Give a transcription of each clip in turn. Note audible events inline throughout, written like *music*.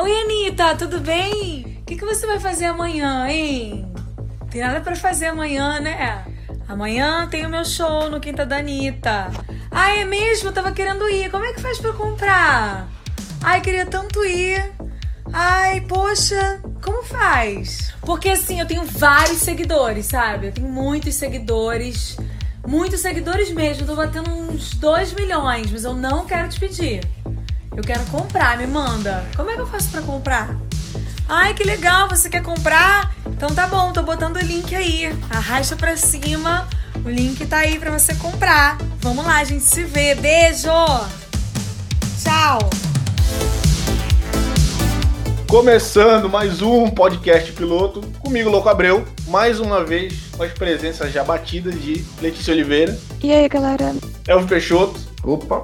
Oi, Anitta, tudo bem? O que, que você vai fazer amanhã, hein? Tem nada pra fazer amanhã, né? Amanhã tem o meu show no Quinta da Anitta. Ah, é mesmo? Eu tava querendo ir. Como é que faz pra comprar? Ai, queria tanto ir. Ai, poxa, como faz? Porque assim, eu tenho vários seguidores, sabe? Eu tenho muitos seguidores. Muitos seguidores mesmo. Eu tô batendo uns 2 milhões, mas eu não quero te pedir. Eu quero comprar, me manda. Como é que eu faço para comprar? Ai, que legal, você quer comprar? Então tá bom, tô botando o link aí. Arrasta pra cima, o link tá aí pra você comprar. Vamos lá, a gente se vê. Beijo! Tchau! Começando mais um podcast piloto, comigo, Louco Abreu, mais uma vez com as presenças já batidas de Letícia Oliveira. E aí, galera? Elvio Peixoto. Opa!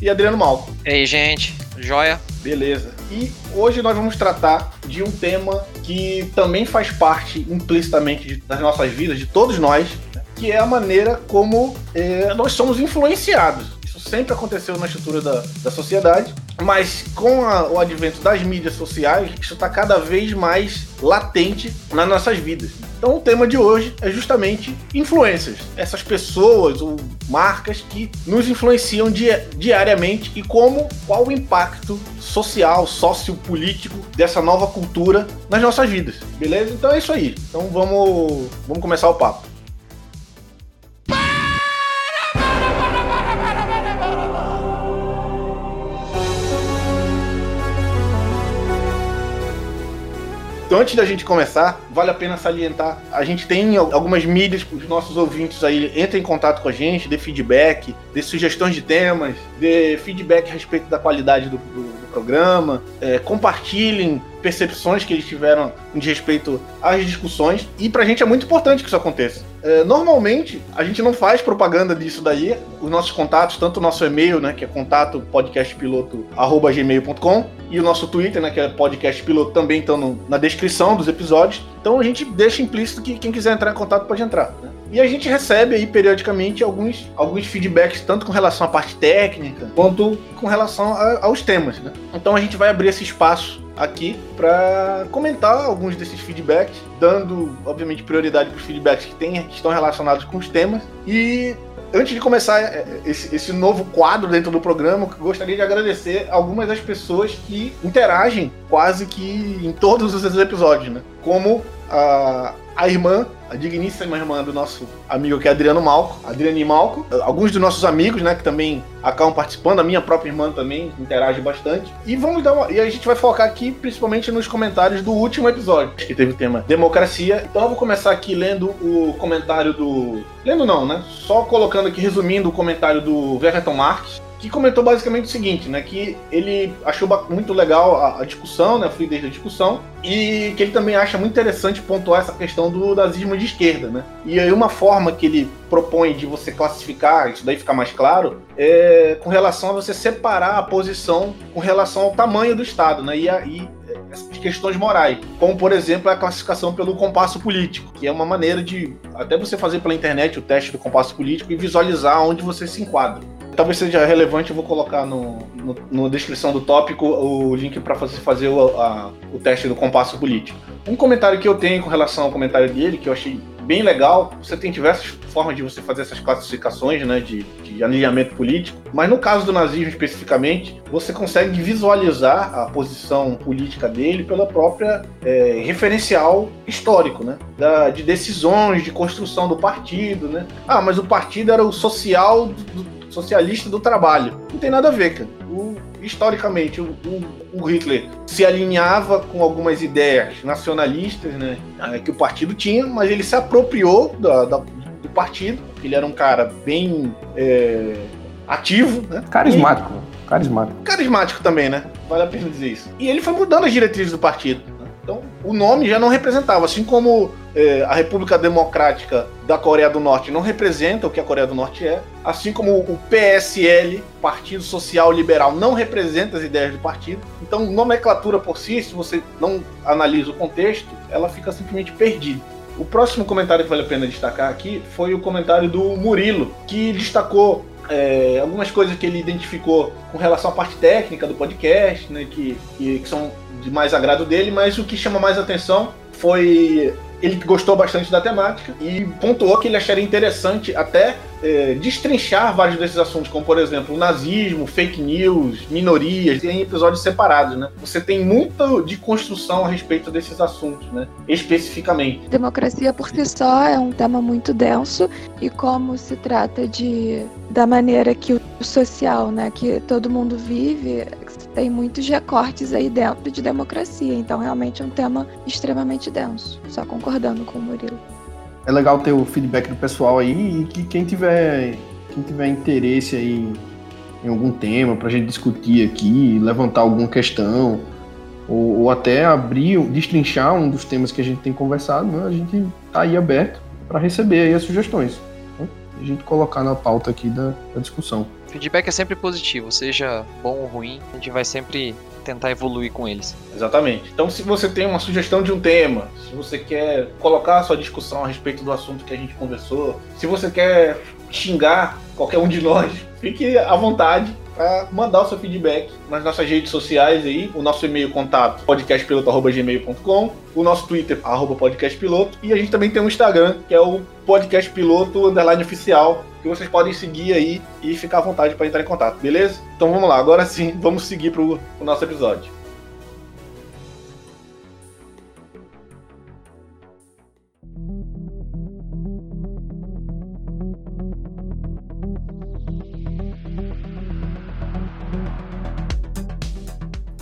E Adriano Malco. E aí, gente? Joia? Beleza. E hoje nós vamos tratar de um tema que também faz parte implicitamente das nossas vidas, de todos nós, que é a maneira como é, nós somos influenciados sempre aconteceu na estrutura da, da sociedade, mas com a, o advento das mídias sociais, isso está cada vez mais latente nas nossas vidas. Então o tema de hoje é justamente influências, essas pessoas ou marcas que nos influenciam di diariamente e como qual o impacto social, sociopolítico dessa nova cultura nas nossas vidas. Beleza? Então é isso aí. Então vamos, vamos começar o papo. Antes da gente começar, vale a pena salientar: a gente tem algumas mídias para os nossos ouvintes aí entrem em contato com a gente, dê feedback, dê sugestões de temas, dê feedback a respeito da qualidade do, do, do programa, é, compartilhem percepções que eles tiveram de respeito às discussões. E pra gente é muito importante que isso aconteça. É, normalmente, a gente não faz propaganda disso daí. Os nossos contatos, tanto o nosso e-mail, né, que é contato podcastpiloto.gmail.com e o nosso Twitter, né, que é podcastpiloto, também estão na descrição dos episódios. Então a gente deixa implícito que quem quiser entrar em contato pode entrar. Né? E a gente recebe aí periodicamente alguns, alguns feedbacks, tanto com relação à parte técnica, quanto com relação a, aos temas. Né? Então a gente vai abrir esse espaço aqui para comentar alguns desses feedbacks, dando, obviamente, prioridade para os feedbacks que, tem, que estão relacionados com os temas. E antes de começar é, é, esse, esse, novo quadro dentro do programa, gostaria de agradecer algumas das pessoas que interagem quase que em todos os episódios, né? Como a, a irmã, a digníssima irmã do nosso amigo é Adriano Malco, Adriane Malco, alguns dos nossos amigos, né, que também acabam participando, a minha própria irmã também interage bastante. E vamos dar uma, e a gente vai focar aqui principalmente nos comentários do último episódio, que teve o tema democracia. Então eu vou começar aqui lendo o comentário do lendo não, né? Só colocando aqui resumindo o comentário do Verton Marques, que comentou basicamente o seguinte, né, que ele achou muito legal a, a, discussão, né, a fluidez da discussão, e que ele também acha muito interessante pontuar essa questão do nazismo de esquerda, né. E aí uma forma que ele propõe de você classificar, isso daí ficar mais claro, é com relação a você separar a posição com relação ao tamanho do Estado, né, e, aí questões morais, como por exemplo a classificação pelo compasso político, que é uma maneira de até você fazer pela internet o teste do compasso político e visualizar onde você se enquadra talvez seja relevante, eu vou colocar no, no, na descrição do tópico o link para fazer, fazer o, a, o teste do compasso político. Um comentário que eu tenho com relação ao comentário dele, que eu achei bem legal, você tem diversas formas de você fazer essas classificações né, de, de alinhamento político, mas no caso do nazismo especificamente, você consegue visualizar a posição política dele pela própria é, referencial histórico, né, da, de decisões, de construção do partido. Né. Ah, mas o partido era o social do, socialista do trabalho. Não tem nada a ver, cara. O, historicamente, o, o, o, Hitler se alinhava com algumas ideias nacionalistas né, eh, que o partido tinha, mas ele se apropriou da, da, do partido. Ele era um cara bem é, ativo. Né? Carismático. E, carismático. Carismático também, né? Vale a pena dizer isso. E ele foi mudando as diretrizes do partido. Então, o nome já não representava, assim como é, a República Democrática da Coreia do Norte não representa o que a Coreia do Norte é, assim como o PSL, Partido Social Liberal, não representa as ideias do partido. Então, nomenclatura por si, se você não analisa o contexto, ela fica simplesmente perdida. O próximo comentário que vale a pena destacar aqui foi o comentário do Murilo, que destacou é, algumas coisas que ele identificou com relação à parte técnica do podcast, né, que, que, que são de mais agrado dele, mas o que chama mais atenção foi ele gostou bastante da temática e pontuou que ele acharia interessante até é, destrinchar vários desses assuntos, como por exemplo o nazismo, fake news, minorias, em episódios separados, né? Você tem muito de construção a respeito desses assuntos, né? Especificamente. Democracia por si só é um tema muito denso e como se trata de da maneira que o social, né, que todo mundo vive, tem muitos recortes aí dentro de democracia. Então, realmente é um tema extremamente denso. Só concordando com o Murilo. É legal ter o feedback do pessoal aí e que quem tiver, quem tiver interesse aí em algum tema para a gente discutir aqui, levantar alguma questão, ou, ou, até abrir, destrinchar um dos temas que a gente tem conversado, né? a gente tá aí aberto para receber aí as sugestões. Né? A gente colocar na pauta aqui da, da discussão. Feedback é sempre positivo, seja bom ou ruim, a gente vai sempre tentar evoluir com eles. Exatamente. Então, se você tem uma sugestão de um tema, se você quer colocar a sua discussão a respeito do assunto que a gente conversou, se você quer xingar qualquer um de nós, fique à vontade para mandar o seu feedback nas nossas redes sociais aí, o nosso e-mail contato podcastpiloto@gmail.com, o nosso Twitter podcastpiloto e a gente também tem um Instagram que é o podcastpiloto oficial vocês podem seguir aí e ficar à vontade para entrar em contato, beleza? Então vamos lá, agora sim, *laughs* vamos seguir para o nosso episódio.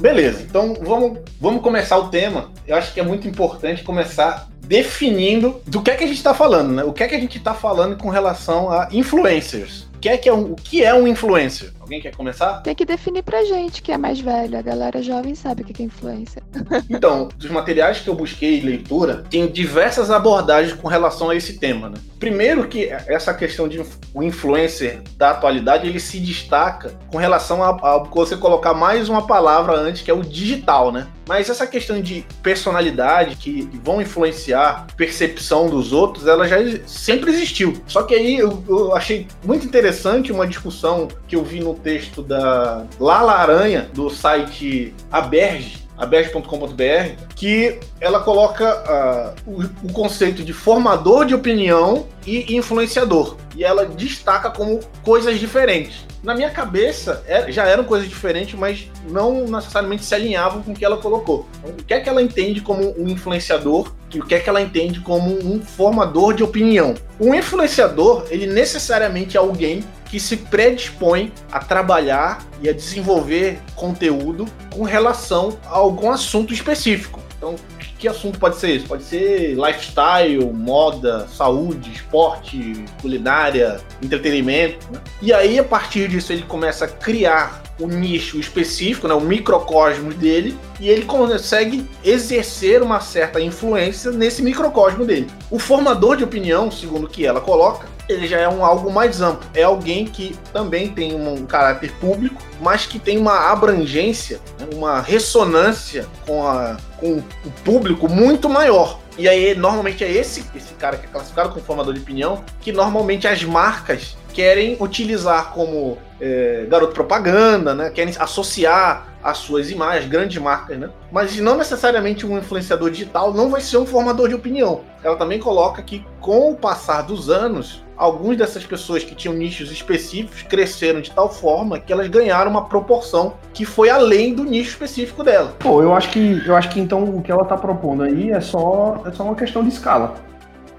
Beleza, então vamos, vamos começar o tema. Eu acho que é muito importante começar definindo do que é que a gente está falando, né? O que é que a gente está falando com relação a influencers. O que é, que é um, o que é um influencer? Alguém quer começar? Tem que definir pra gente que é mais velho. A galera jovem sabe o que é influência. então, dos materiais que eu busquei leitura, tem diversas abordagens com relação a esse tema. Né? Primeiro que essa questão de o influencer da atualidade, ele se destaca com relação a, a você colocar mais uma palavra antes, que é o digital, né? Mas essa questão de personalidade que vão influenciar percepção dos outros, ela já sempre existiu. Só que aí eu, eu achei muito interessante uma discussão que eu vi no texto da Lala Aranha, do site Aberge, aberge.com.br, que ela coloca uh, o, o, conceito de formador de opinião e influenciador. E ela destaca como coisas diferentes. Na minha cabeça, é, já eram coisas diferentes, mas não necessariamente se alinhavam com o que ela colocou. Então, o que é que ela entende como um influenciador e o que é que ela entende como um formador de opinião? Um influenciador, ele necessariamente é alguém que se predispõe a trabalhar e a desenvolver conteúdo com relação a algum assunto específico. Então, que assunto pode ser isso? Pode ser lifestyle, moda, saúde, esporte, culinária, entretenimento. Né? E aí, a partir disso, ele começa a criar o nicho específico, né, o microcosmo dele, e ele consegue exercer uma certa influência nesse microcosmo dele. O formador de opinião, segundo o que ela coloca, ele já é um algo mais amplo. É alguém que também tem um caráter público, mas que tem uma abrangência, né, uma ressonância com, a, com o público muito maior. E aí, normalmente é esse, esse cara que é classificado como formador de opinião, que normalmente as marcas querem utilizar como é, garoto propaganda, né? Querem associar as suas imagens, grandes marcas, né? Mas não necessariamente um influenciador digital não vai ser um formador de opinião. Ela também coloca que com o passar dos anos, algumas dessas pessoas que tinham nichos específicos cresceram de tal forma que elas ganharam uma proporção que foi além do nicho específico dela. Pô, eu acho que eu acho que então o que ela está propondo aí é só é só uma questão de escala.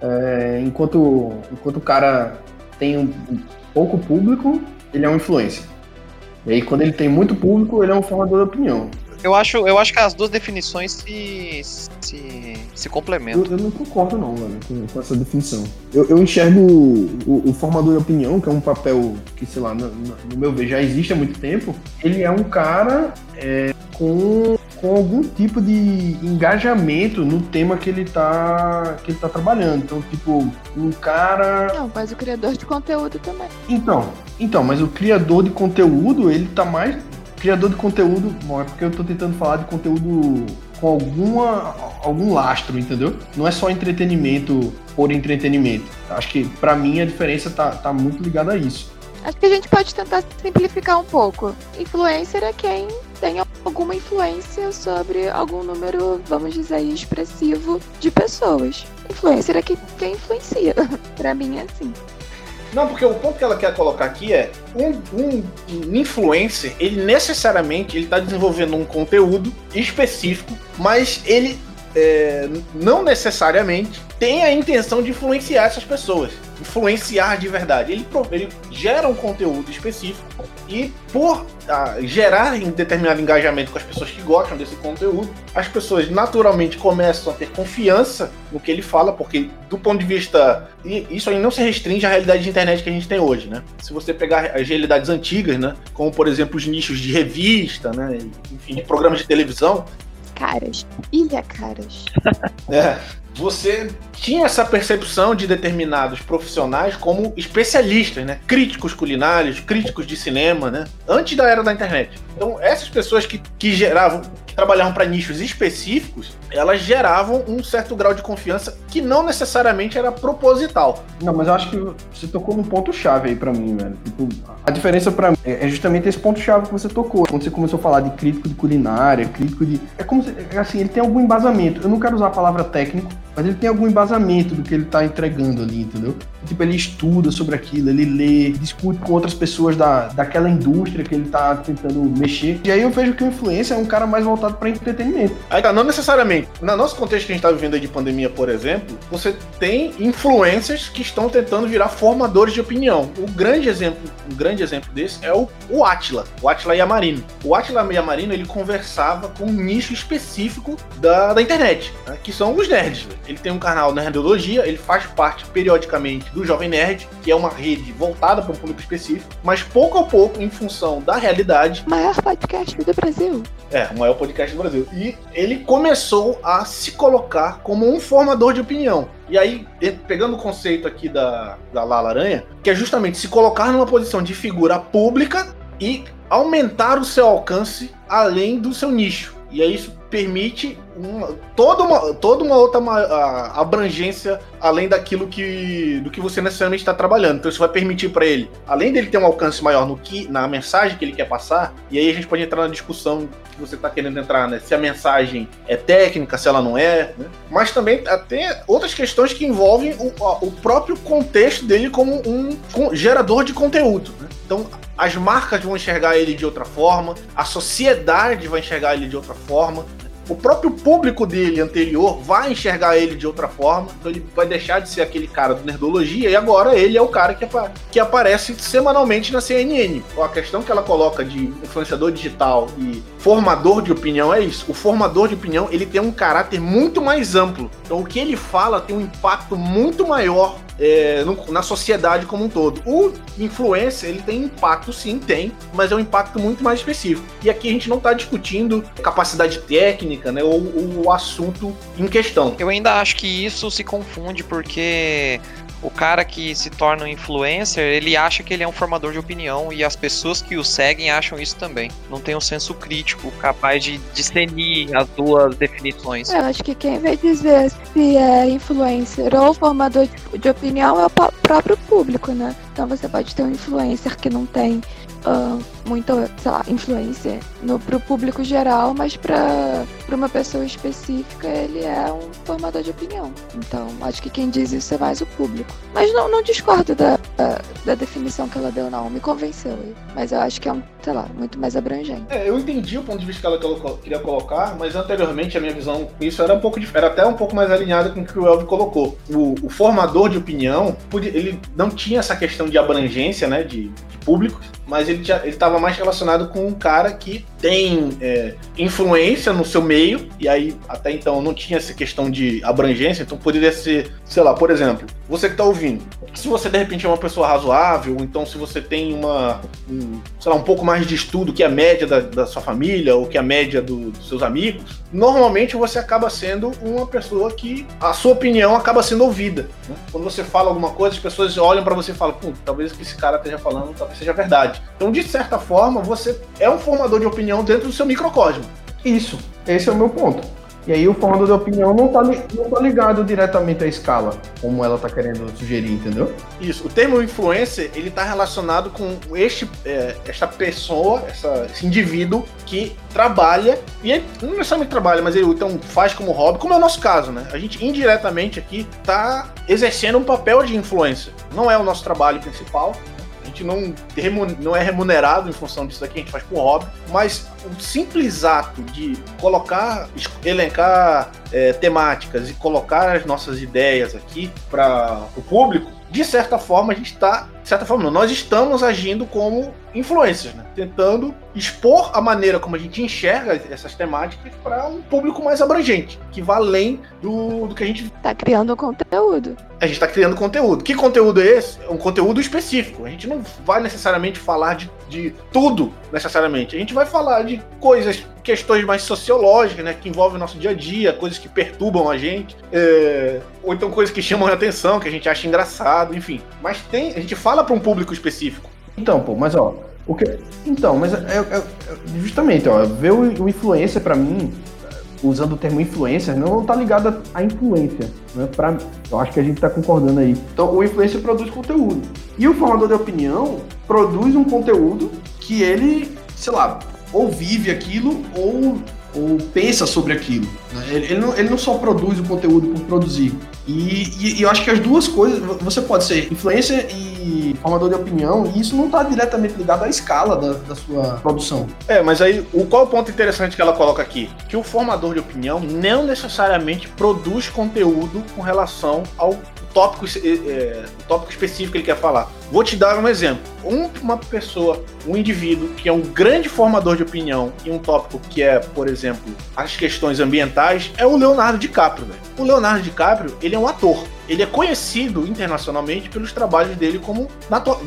É, enquanto enquanto o cara tem um pouco público, ele é um influencer. E aí, quando ele tem muito público, ele é um formador de opinião. Eu acho, eu acho que as duas definições se, se, se complementam. Eu, eu não concordo, não, mano, com, com essa definição. Eu, eu enxergo o, o, formador de opinião, que é um papel que, sei lá, no, no meu ver, já existe há muito tempo. Ele é um cara é, com, com algum tipo de engajamento no tema que ele tá, que ele tá trabalhando. Então, tipo, um cara. Não, mas o criador de conteúdo também. Então, então, mas o criador de conteúdo, ele tá mais. Criador de conteúdo, bom, é porque eu tô tentando falar de conteúdo com alguma, algum lastro, entendeu? Não é só entretenimento por entretenimento. Acho que para mim a diferença tá, tá muito ligada a isso. Acho que a gente pode tentar simplificar um pouco. Influencer é quem tem alguma influência sobre algum número, vamos dizer, expressivo de pessoas. Influencer é quem, influencia. *laughs* pra mim é assim. Não, porque o ponto que ela quer colocar aqui é um, um, influencer, ele necessariamente ele está desenvolvendo um conteúdo específico, mas ele é, não necessariamente tem a intenção de influenciar essas pessoas, influenciar de verdade. Ele, ele gera um conteúdo específico e por ah, gerar um determinado engajamento com as pessoas que gostam desse conteúdo, as pessoas naturalmente começam a ter confiança no que ele fala, porque do ponto de vista. Isso aí não se restringe à realidade de internet que a gente tem hoje, né? Se você pegar as realidades antigas, né? Como por exemplo os nichos de revista, né? Enfim, de programas de televisão, Caras. Ilha Caras. é. Você tinha essa percepção de determinados profissionais como especialistas, né? Críticos culinários, críticos de cinema, né? Antes da era da internet. Então, essas pessoas que, que geravam, que trabalhavam para nichos específicos, elas geravam um certo grau de confiança que não necessariamente era proposital. Não, mas eu acho que você tocou num ponto-chave aí para mim, velho. Tipo, a diferença para mim é justamente esse ponto-chave que você tocou. Quando você começou a falar de crítico de culinária, crítico de. É como se. Assim, ele tem algum embasamento. Eu não quero usar a palavra técnico, mas ele tem algum embasamento do que ele tá entregando ali, entendeu? Tipo, ele estuda sobre aquilo, ele lê, discute com outras pessoas da, daquela indústria que ele tá tentando mexer. E aí eu vejo que o influencer é um cara mais voltado para entretenimento. Aí tá, não necessariamente. No nosso contexto que a gente tá vivendo aí de pandemia, por exemplo, você tem influencers que estão tentando virar formadores de opinião. O grande exemplo, um grande exemplo desse é o, o Atila, o Atila Yamarino. O Atila Yamarino, ele conversava com um nicho específico da, da internet, né, que são os nerds. Ele tem um canal Nerdologia, ele faz parte periodicamente do Jovem Nerd, que é uma rede voltada para um público específico, mas pouco a pouco, em função da realidade. Maior podcast do Brasil. É, o maior podcast do Brasil. E ele começou a se colocar como um formador de opinião. E aí, pegando o conceito aqui da, da Lala Aranha, que é justamente se colocar numa posição de figura pública e aumentar o seu alcance além do seu nicho. E aí isso permite uma, toda, uma, toda uma outra abrangência além daquilo que, do que você necessariamente está trabalhando. Então isso vai permitir para ele, além dele ter um alcance maior no que, na mensagem que ele quer passar, e aí a gente pode entrar na discussão que você está querendo entrar, né? Se a mensagem é técnica, se ela não é, né? mas também até outras questões que envolvem o, o próprio contexto dele como um, um gerador de conteúdo. Né? Então as marcas vão enxergar ele de outra forma, a sociedade vai enxergar ele de outra forma o próprio público dele anterior vai enxergar ele de outra forma, então ele vai deixar de ser aquele cara do Nerdologia e agora ele é o cara que, que aparece semanalmente na CNN. A questão que ela coloca de influenciador digital e formador de opinião é isso. O formador de opinião ele tem um caráter muito mais amplo. Então o que ele fala tem um impacto muito maior é, no, na sociedade como um todo. O influencer, ele tem impacto, sim, tem, mas é um impacto muito mais específico. E aqui a gente não está discutindo capacidade técnica, né, ou o assunto em questão. Eu ainda acho que isso se confunde porque o cara que se torna um influencer, ele acha que ele é um formador de opinião e as pessoas que o seguem acham isso também. Não tem um senso crítico capaz de discernir as duas definições. Eu acho que quem vai dizer se é influencer ou formador de opinião é o próprio público, né? Então você pode ter um influencer que não tem uh, muita, sei lá, influência no, pro público geral, mas para uma pessoa específica ele é um formador de opinião. Então, acho que quem diz isso é mais o público. Mas não, não discordo da, da, definição que ela deu, não. Me convenceu. Mas eu acho que é um, sei lá, muito mais abrangente. É, eu entendi o ponto de vista que ela queria colocar, mas anteriormente a minha visão com isso era um pouco era até um pouco mais alinhada com o que o Elvio colocou. O, o formador de opinião, ele não tinha essa questão de abrangência, né, de, de públicos, mas ele estava mais relacionado com um cara que tem é, influência no seu meio, e aí até então não tinha essa questão de abrangência, então poderia ser, sei lá, por exemplo, você que está ouvindo, se você de repente é uma pessoa razoável, então se você tem uma, um, sei lá, um pouco mais de estudo que a média da, da sua família ou que a média do, dos seus amigos, normalmente você acaba sendo uma pessoa que a sua opinião acaba sendo ouvida. Né? Quando você fala alguma coisa, as pessoas olham para você e falam, talvez o que esse cara esteja falando talvez seja verdade. Então, de certa forma, você é um formador de opinião dentro do seu microcosmo. Isso, esse é o meu ponto. E aí o formador de opinião não tá, não tá ligado diretamente à escala, como ela tá querendo sugerir, entendeu? Isso. O termo influencer, ele tá relacionado com este, é, esta pessoa, essa, esse indivíduo que trabalha, e ele não necessariamente trabalha, mas ele então faz como hobby, como é o nosso caso, né? A gente indiretamente aqui tá exercendo um papel de influência. Não é o nosso trabalho principal, gente não, não é remunerado em função disso aqui, a gente faz por hobby, mas o simples ato de colocar, elencar é, temáticas e colocar as nossas ideias aqui para o público, de certa forma a gente está, de certa forma não, nós estamos agindo como influencers, né? tentando expor a maneira como a gente enxerga essas temáticas para um público mais abrangente, que vá além do, do que a gente está criando conteúdo. A gente está criando conteúdo. Que conteúdo é esse? É um conteúdo específico. A gente não vai necessariamente falar de, de tudo, necessariamente. A gente vai falar de coisas, questões mais sociológicas, né, que envolvem o nosso dia a dia, coisas que perturbam a gente, é... ou então coisas que chamam a atenção, que a gente acha engraçado, enfim. Mas tem, a gente fala para um público específico. Então, pô, mas ó, o que, então, mas é, é, é justamente, ó, ver o, o influencer para mim, usando o termo influencer, não tá ligado à influência, né? Pra, eu acho que a gente tá concordando aí. Então, o influencer produz conteúdo. E o formador de opinião produz um conteúdo que ele, sei lá, ou vive aquilo ou ou pensa sobre aquilo. Né? Ele, ele, não, ele não só produz o conteúdo por produzir. E, e, e, eu acho que as duas coisas, você pode ser influencer e formador de opinião, e isso não está diretamente ligado à escala da, da, sua produção. É, mas aí, o, qual é o ponto interessante que ela coloca aqui? Que o formador de opinião não necessariamente produz conteúdo com relação ao tópico, é, tópico específico que ele quer falar. Vou te dar um exemplo. Um, uma pessoa, um indivíduo que é um grande formador de opinião em um tópico que é, por exemplo, as questões ambientais, é o Leonardo DiCaprio. Véio. O Leonardo DiCaprio, ele é um ator. Ele é conhecido internacionalmente pelos trabalhos dele como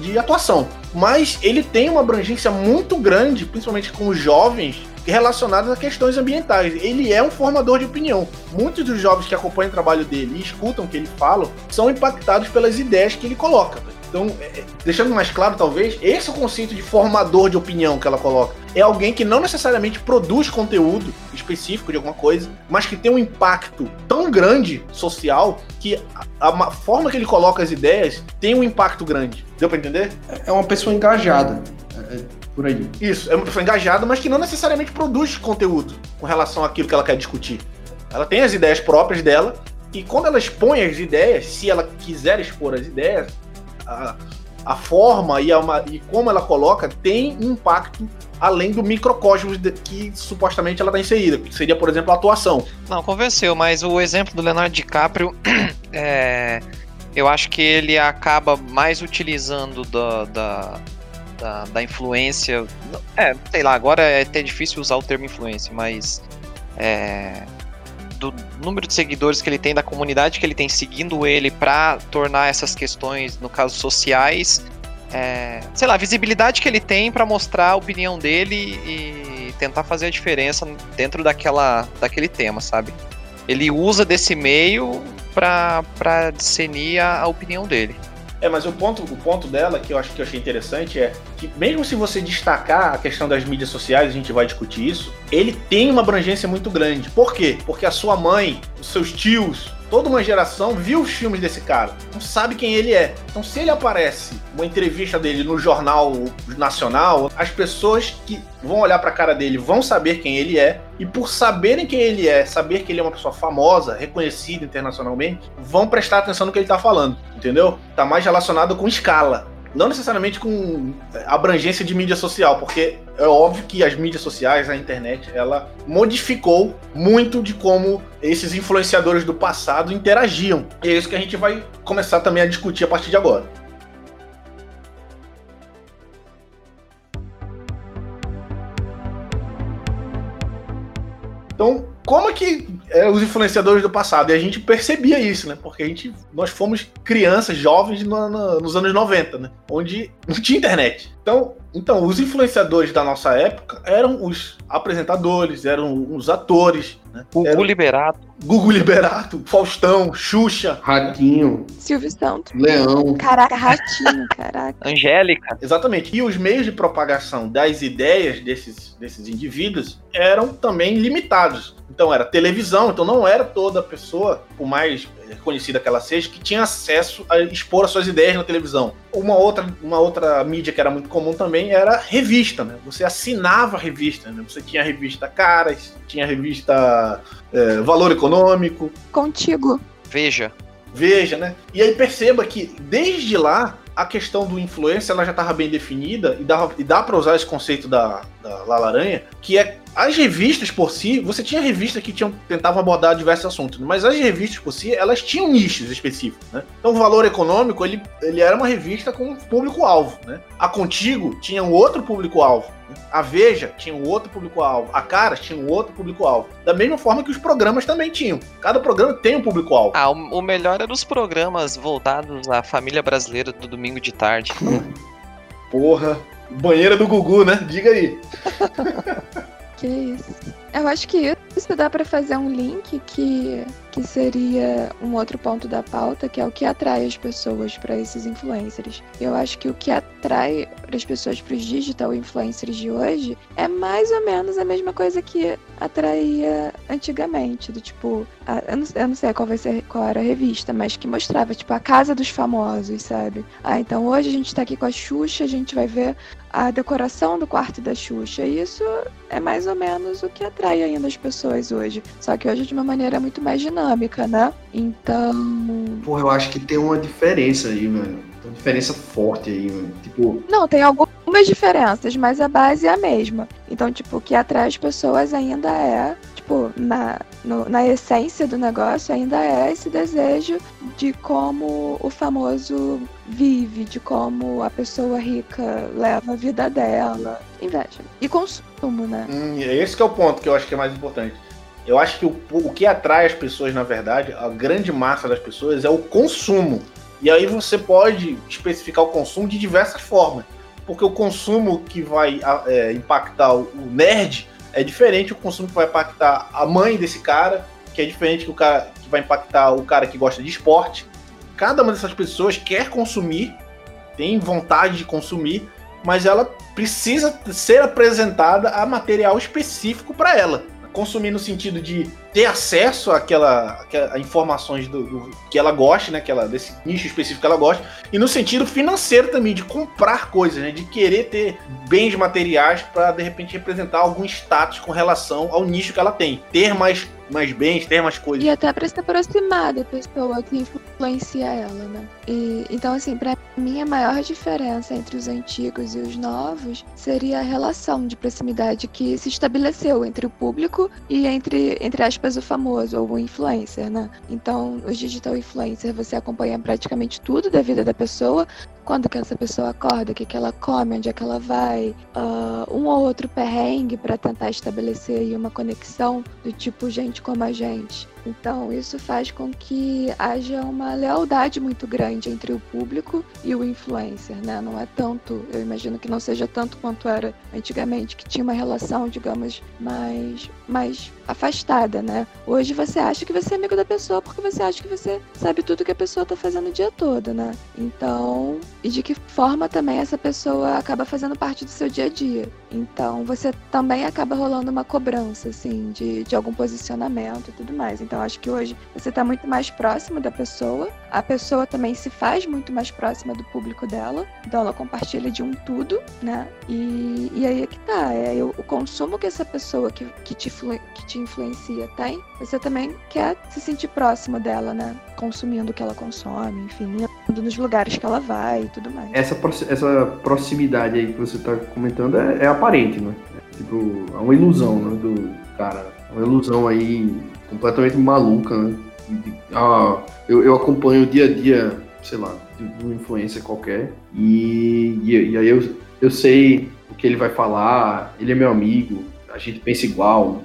de atuação. Mas ele tem uma abrangência muito grande, principalmente com os jovens, relacionadas a questões ambientais. Ele é um formador de opinião. Muitos dos jovens que acompanham o trabalho dele e escutam o que ele fala são impactados pelas ideias que ele coloca. Então, é, é, deixando mais claro, talvez, esse é o conceito de formador de opinião que ela coloca. É alguém que não necessariamente produz conteúdo específico de alguma coisa, mas que tem um impacto tão grande social que a, a forma que ele coloca as ideias tem um impacto grande. Deu para entender? É uma pessoa engajada. É por aí. Isso, é uma pessoa engajada, mas que não necessariamente produz conteúdo com relação àquilo que ela quer discutir. Ela tem as ideias próprias dela, e quando ela expõe as ideias, se ela quiser expor as ideias, a, a forma e, a, e como ela coloca tem impacto além do microcosmos de, que supostamente ela está inserida, que seria, por exemplo, a atuação. Não, convenceu, mas o exemplo do Leonardo DiCaprio, *clears throat* é, eu acho que ele acaba mais utilizando da, da da, da influência. É, sei lá, agora é até difícil usar o termo influência, mas. É, do número de seguidores que ele tem, da comunidade que ele tem seguindo ele para tornar essas questões, no caso sociais, é, sei lá, a visibilidade que ele tem para mostrar a opinião dele e tentar fazer a diferença dentro daquela, daquele tema, sabe? Ele usa desse meio para discernir a, a opinião dele. É, mas o ponto, o ponto dela, que eu acho que eu achei interessante, é que mesmo se você destacar a questão das mídias sociais, a gente vai discutir isso, ele tem uma abrangência muito grande. Por quê? Porque a sua mãe, os seus tios, toda uma geração viu os filmes desse cara, não sabe quem ele é. Então, se ele aparece uma entrevista dele no jornal nacional, as pessoas que vão olhar para a cara dele vão saber quem ele é e por saberem quem ele é, saber que ele é uma pessoa famosa, reconhecida internacionalmente, vão prestar atenção no que ele está falando, entendeu? Tá mais relacionado com escala não necessariamente com abrangência de mídia social, porque é óbvio que as mídias sociais, a internet, ela modificou muito de como esses influenciadores do passado interagiam. E é isso que a gente vai começar também a discutir a partir de agora. Então, como é que é, os influenciadores do passado? E a gente percebia isso, né? Porque a gente, nós fomos crianças, jovens no, no, nos anos 90, né? Onde não tinha internet. Então, então, os influenciadores da nossa época eram os apresentadores, eram os atores. Né? O eram... Liberato. Gugu Liberato, Faustão, Xuxa. Ratinho, Silvio Santos. Leão. Caraca, ratinho, caraca. Angélica. Exatamente. E os meios de propagação das ideias desses, desses indivíduos eram também limitados. Então era televisão, então não era toda pessoa, por mais eh, conhecida que ela seja, que tinha acesso a expor as suas ideias na televisão. Uma outra, uma outra mídia que era muito comum também era revista, né? Você assinava a revista, né? Você tinha a revista Caras, tinha a revista eh, Valor Econômico, Contigo. Veja. Veja, né? E aí perceba que desde lá a questão do influência ela já estava bem definida e dá, e dá para usar esse conceito da, da Lala Aranha, que é as revistas por si, você tinha revistas que tinham, tentavam abordar diversos assuntos, mas as revistas por si, elas tinham nichos específicos, né? Então o Valor Econômico, ele, ele era uma revista com público-alvo, né? A Contigo tinha um outro público-alvo, né? a Veja tinha um outro público-alvo, a Caras tinha um outro público-alvo. Da mesma forma que os programas também tinham. Cada programa tem um público-alvo. Ah, o, o melhor era os programas voltados à família brasileira do domingo de tarde. *laughs* Porra, banheira do Gugu, né? Diga aí. *laughs* Que isso. Eu acho que isso dá pra fazer um link que, que seria um outro ponto da pauta, que é o que atrai as pessoas para esses influencers. Eu acho que o que atrai as pessoas para os digital influencers de hoje é mais ou menos a mesma coisa que atraía antigamente, do tipo, a- eu, não, eu não sei qual vai ser qual era a revista, mas que mostrava tipo a casa dos famosos, sabe? Ah, então hoje a gente tá aqui com a Xuxa, a gente vai ver a decoração do quarto da Xuxa. E isso é mais ou menos o que atrai ainda as pessoas hoje. Só que hoje de uma maneira muito mais dinâmica, né? Então. Porra, eu acho que tem uma diferença aí, velho. Uma diferença forte aí. Tipo, Não, tem algumas diferenças, mas a base é a mesma. Então, tipo, o que atrai as pessoas ainda é, tipo, na, no- na essência do negócio, ainda é esse desejo de como o famoso vive, de como a pessoa rica leva a vida dela. Inveja. E consumo, né? Hum, esse que é o ponto que eu acho que é mais importante. Eu acho que o, o que atrai as pessoas, na verdade, a grande massa das pessoas, é o consumo. E aí você pode especificar o consumo de diversas formas. Porque o consumo que vai é, impactar o nerd é diferente do consumo que vai impactar a mãe desse cara, que é diferente do cara que vai impactar o cara que gosta de esporte. Cada uma dessas pessoas quer consumir, tem vontade de consumir, mas ela precisa ser apresentada a material específico para ela. Consumir no sentido de ter acesso àquela, àquela- informações do, do- que ela goste, né? Que ela, desse nicho específico que ela gosta. E no sentido financeiro também, de comprar coisas, né? De querer ter bens materiais para de repente representar algum status com relação ao nicho que ela tem. Ter mais, mais bens, ter mais coisas. E até pra se aproximar da pessoa que influencia ela, né? E, então, assim, pra mim a maior diferença entre os antigos e os novos seria a relação de proximidade que se estabeleceu entre o público e entre, entre aspas, o famoso ou o influencer, né? Então, os digital influencer, você acompanha praticamente tudo da vida da pessoa, quando que essa pessoa acorda, o que, que ela come, onde é que ela vai, ah, um ou outro perrengue para tentar estabelecer uma conexão do tipo gente como a gente. Então, isso faz com que haja uma lealdade muito grande entre o público e o influencer, né? Não é tanto, eu imagino que não seja tanto quanto era antigamente, que tinha uma relação, digamos, mais, mais afastada, né? Hoje você acha que você é amigo da pessoa porque você acha que você sabe tudo que a pessoa tá fazendo o dia todo, né? Então, e de que forma também essa pessoa acaba fazendo parte do seu dia a dia. Então, você também acaba rolando uma cobrança, assim, de, de algum posicionamento e tudo mais. Então, acho que hoje você tá muito mais próximo da pessoa, a pessoa também se faz muito mais próxima do público dela, então ela compartilha de um tudo, né? E, e aí é que tá, é o, consumo que essa pessoa que, que, te, que te influencia tem, você também quer se sentir próximo dela, né? Consumindo o que ela consome, enfim, indo nos lugares que ela vai e tudo mais. essa, essa proximidade aí que você tá comentando é, é aparente, né? Tipo, é uma ilusão, né? Do cara. É uma ilusão aí completamente maluca, né? Ah, eu, eu acompanho o dia a dia, sei lá, de de um influencer qualquer. E, e, e aí eu, eu sei o que ele vai falar, ele é meu amigo, a gente pensa igual.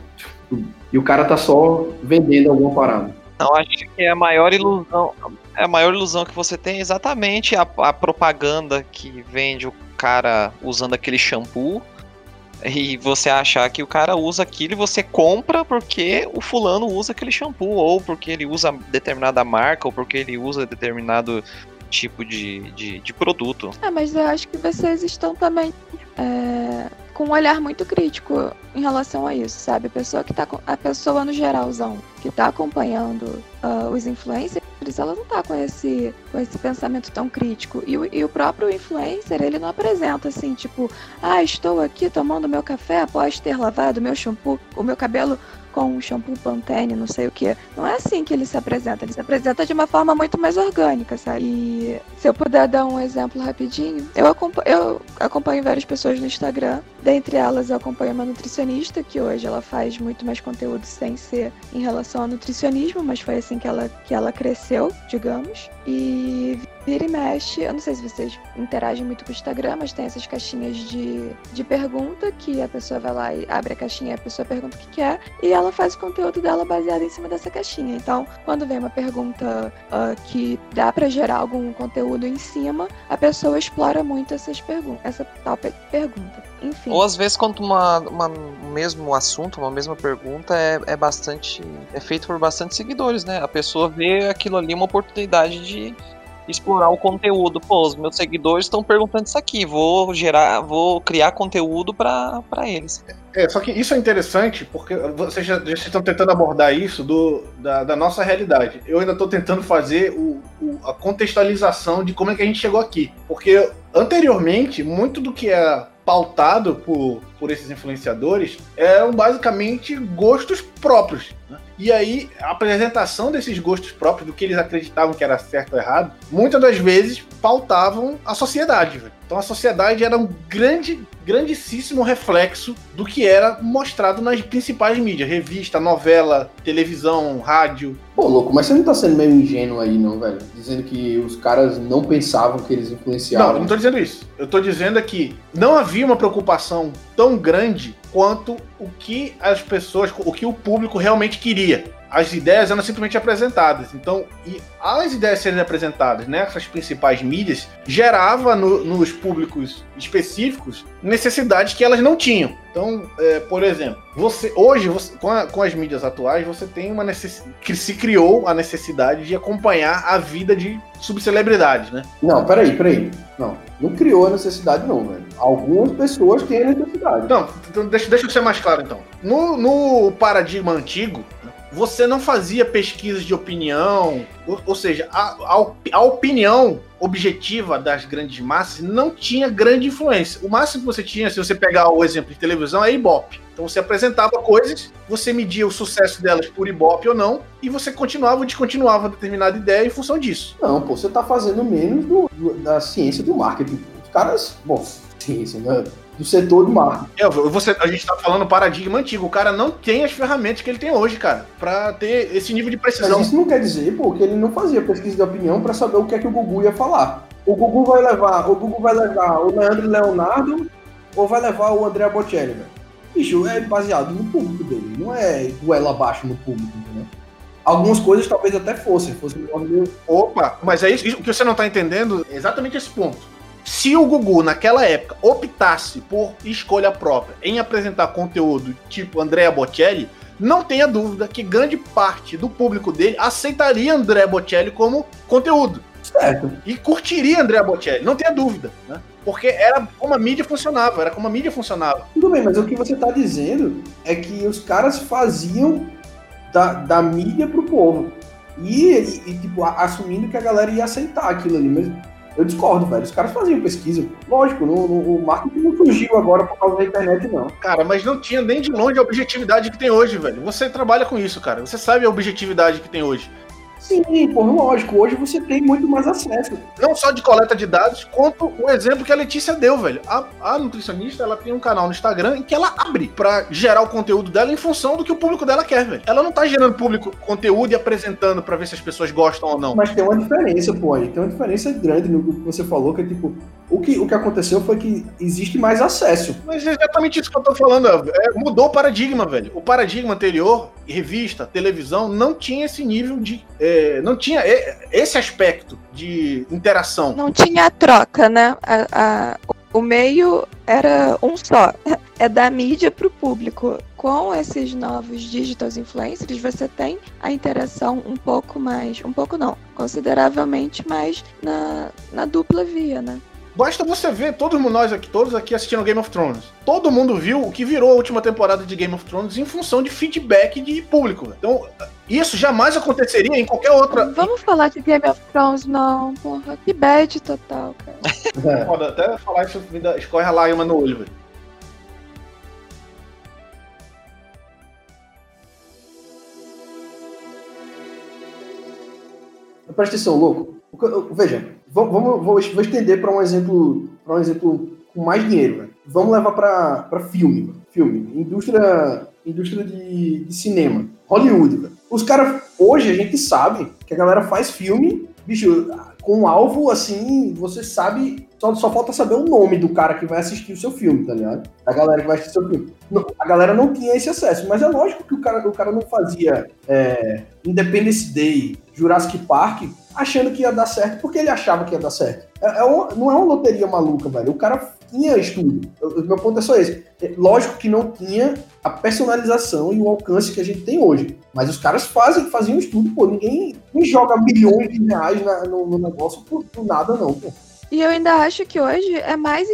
E o cara tá só vendendo alguma parada. Não, acho que é a maior ilusão. É a maior ilusão que você tem é exatamente a, a propaganda que vende o cara usando aquele shampoo. E você achar que o cara usa aquilo e você compra porque o fulano usa aquele shampoo, ou porque ele usa determinada marca, ou porque ele usa determinado tipo de, de, de produto. É, mas eu acho que vocês estão também é, com um olhar muito crítico em relação a isso, sabe? A pessoa que tá a pessoa no geralzão que tá acompanhando uh, os influencers, ela não tá com esse com esse pensamento tão crítico. E o, e o próprio influencer, ele não apresenta assim, tipo, ah, estou aqui tomando meu café após ter lavado meu shampoo, o meu cabelo com um shampoo Pantene, não sei o que. Não é assim que ele se apresenta. Ele se apresenta de uma forma muito mais orgânica, sabe? E se eu puder dar um exemplo rapidinho, eu acompanho, eu acompanho várias pessoas no Instagram. Dentre elas, eu acompanho uma nutricionista que hoje ela faz muito mais conteúdo sem ser em relação ao nutricionismo, mas foi assim que ela, que ela cresceu, digamos. E vira e mexe, eu não sei se vocês interagem muito com o Instagram, mas tem essas caixinhas de, de pergunta que a pessoa vai lá e abre a caixinha e a pessoa pergunta o que quer e ela faz o conteúdo dela baseado em cima dessa caixinha. Então, quando vem uma pergunta uh, que dá para gerar algum conteúdo em cima, a pessoa explora muito essas perguntas, essa tal pergunta. Enfim. Ou às vezes quando uma, uma, um mesmo assunto, uma mesma pergunta é, é bastante. é feito por bastante seguidores, né? A pessoa vê aquilo ali uma oportunidade de explorar o conteúdo. Pô, os meus seguidores estão perguntando isso aqui, vou gerar, vou criar conteúdo para eles. É, só que isso é interessante porque vocês já, já estão tentando abordar isso do, da, da nossa realidade. Eu ainda estou tentando fazer o, o, a contextualização de como é que a gente chegou aqui. Porque anteriormente, muito do que é pautado por, por esses influenciadores eram basicamente gostos próprios. Né? E aí, a apresentação desses gostos próprios, do que eles acreditavam que era certo ou errado, muitas das vezes pautavam a sociedade. Então a sociedade era um grande, grandíssimo reflexo do que era mostrado nas principais mídias: revista, novela, televisão, rádio. Pô, louco, mas você não tá sendo meio ingênuo aí, não, velho? Dizendo que os caras não pensavam que eles influenciavam. Não, eu não tô dizendo isso. Eu tô dizendo que não havia uma preocupação tão grande quanto o que as pessoas, o que o público realmente queria as ideias eram simplesmente apresentadas. Então, e as ideias serem apresentadas nessas principais mídias gerava no, nos públicos específicos necessidades que elas não tinham. Então, é, por exemplo, você hoje você, com, a, com, as mídias atuais você tem uma necessidade que se criou a necessidade de acompanhar a vida de subcelebridades, né? Não, peraí, peraí. Não, não criou a necessidade não, velho. Algumas pessoas têm a necessidade. Não, então deixa, deixa eu ser mais claro então. No, no paradigma antigo, você não fazia pesquisas de opinião, ou, ou seja, a, a, a, opinião objetiva das grandes massas não tinha grande influência. O máximo que você tinha, se você pegar o exemplo de televisão, é Ibope. Então você apresentava coisas, você media o sucesso delas por Ibope ou não, e você continuava ou descontinuava determinada ideia em função disso. Não, pô, você está fazendo menos do, do, da ciência do marketing. Os caras, bom, ciência, né? Do setor do marketing. É, você, a gente tá falando paradigma antigo. O cara não tem as ferramentas que ele tem hoje, cara, para ter esse nível de precisão. Mas isso não quer dizer, pô, que ele não fazia pesquisa de opinião para saber o que é que o Gugu ia falar. O Gugu vai levar, o Gugu vai levar o Leandro Leonardo ou vai levar o André Bocelli, velho. Bicho, é baseado no público dele, não é duelo abaixo no público, entendeu? Algumas coisas talvez até fossem, fossem Opa, mas é isso, o que você não tá entendendo é exatamente esse ponto se o Gugu, naquela época, optasse por escolha própria em apresentar conteúdo tipo Andrea Bocelli, não tenha dúvida que grande parte do público dele aceitaria Andrea Bocelli como conteúdo. Certo. E curtiria Andrea Bocelli, não tenha dúvida, né? Porque era como a mídia funcionava, era como a mídia funcionava. Tudo bem, mas o que você está dizendo é que os caras faziam da, da mídia pro povo. E, e, e, tipo, assumindo que a galera ia aceitar aquilo ali. Mas eu discordo, velho. Os caras faziam pesquisa. Lógico, no, no, o marketing não surgiu agora por causa da internet, não. Cara, mas não tinha nem de longe a objetividade que tem hoje, velho. Você trabalha com isso, cara. Você sabe a objetividade que tem hoje. Sim, pô, lógico. Hoje você tem muito mais acesso. Não só de coleta de dados, quanto o exemplo que a Letícia deu, velho. A, a nutricionista, ela tem um canal no Instagram em que ela abre para gerar o conteúdo dela em função do que o público dela quer, velho. Ela não tá gerando público conteúdo e apresentando para ver se as pessoas gostam ou não. Mas tem uma diferença, pô. Tem uma diferença grande no que você falou, que é tipo, o que, o que aconteceu foi que existe mais acesso. Mas é exatamente isso que eu tô falando. É, mudou o paradigma, velho. O paradigma anterior, revista, televisão, não tinha esse nível de. É, não tinha esse aspecto de interação. Não tinha troca, né? A, a, o meio era um só. É da mídia para o público. Com esses novos digital influencers, você tem a interação um pouco mais, um pouco não, consideravelmente mais na, na dupla via, né? Basta você ver, todos nós aqui, todos aqui assistindo Game of Thrones. Todo mundo viu o que virou a última temporada de Game of Thrones em função de feedback de público. Então, isso jamais aconteceria em qualquer outra. Vamos falar de Game of Thrones, não, porra. Que bad total, cara. *laughs* Foda, até falar isso me dá, escorre a lágrima no olho, velho. Presta atenção, louco. Veja, vamos, vou, estender para um exemplo, para um exemplo com mais dinheiro, velho. Vamos levar para filme, filme, indústria, indústria de, de cinema, Hollywood. Os caras, hoje a gente sabe que a galera faz filme, bicho, com um alvo assim, você sabe, só, só falta saber o nome do cara que vai assistir o seu filme, tá ligado? A galera que vai assistir o seu filme. Não, a galera não tinha esse acesso, mas é lógico que o cara, o cara não fazia é, Independence Day, Jurassic Park achando que ia dar certo porque ele achava que ia dar certo. É, é uma, não é uma loteria maluca, velho. O cara tinha estudo. O meu ponto é só esse. É, lógico que não tinha a personalização e o alcance que a gente tem hoje. Mas os caras fazem, faziam estudo, pô. Ninguém, ninguém joga milhões de reais na, no, no, negócio por, por nada, não, pô. E eu ainda acho que hoje é mais,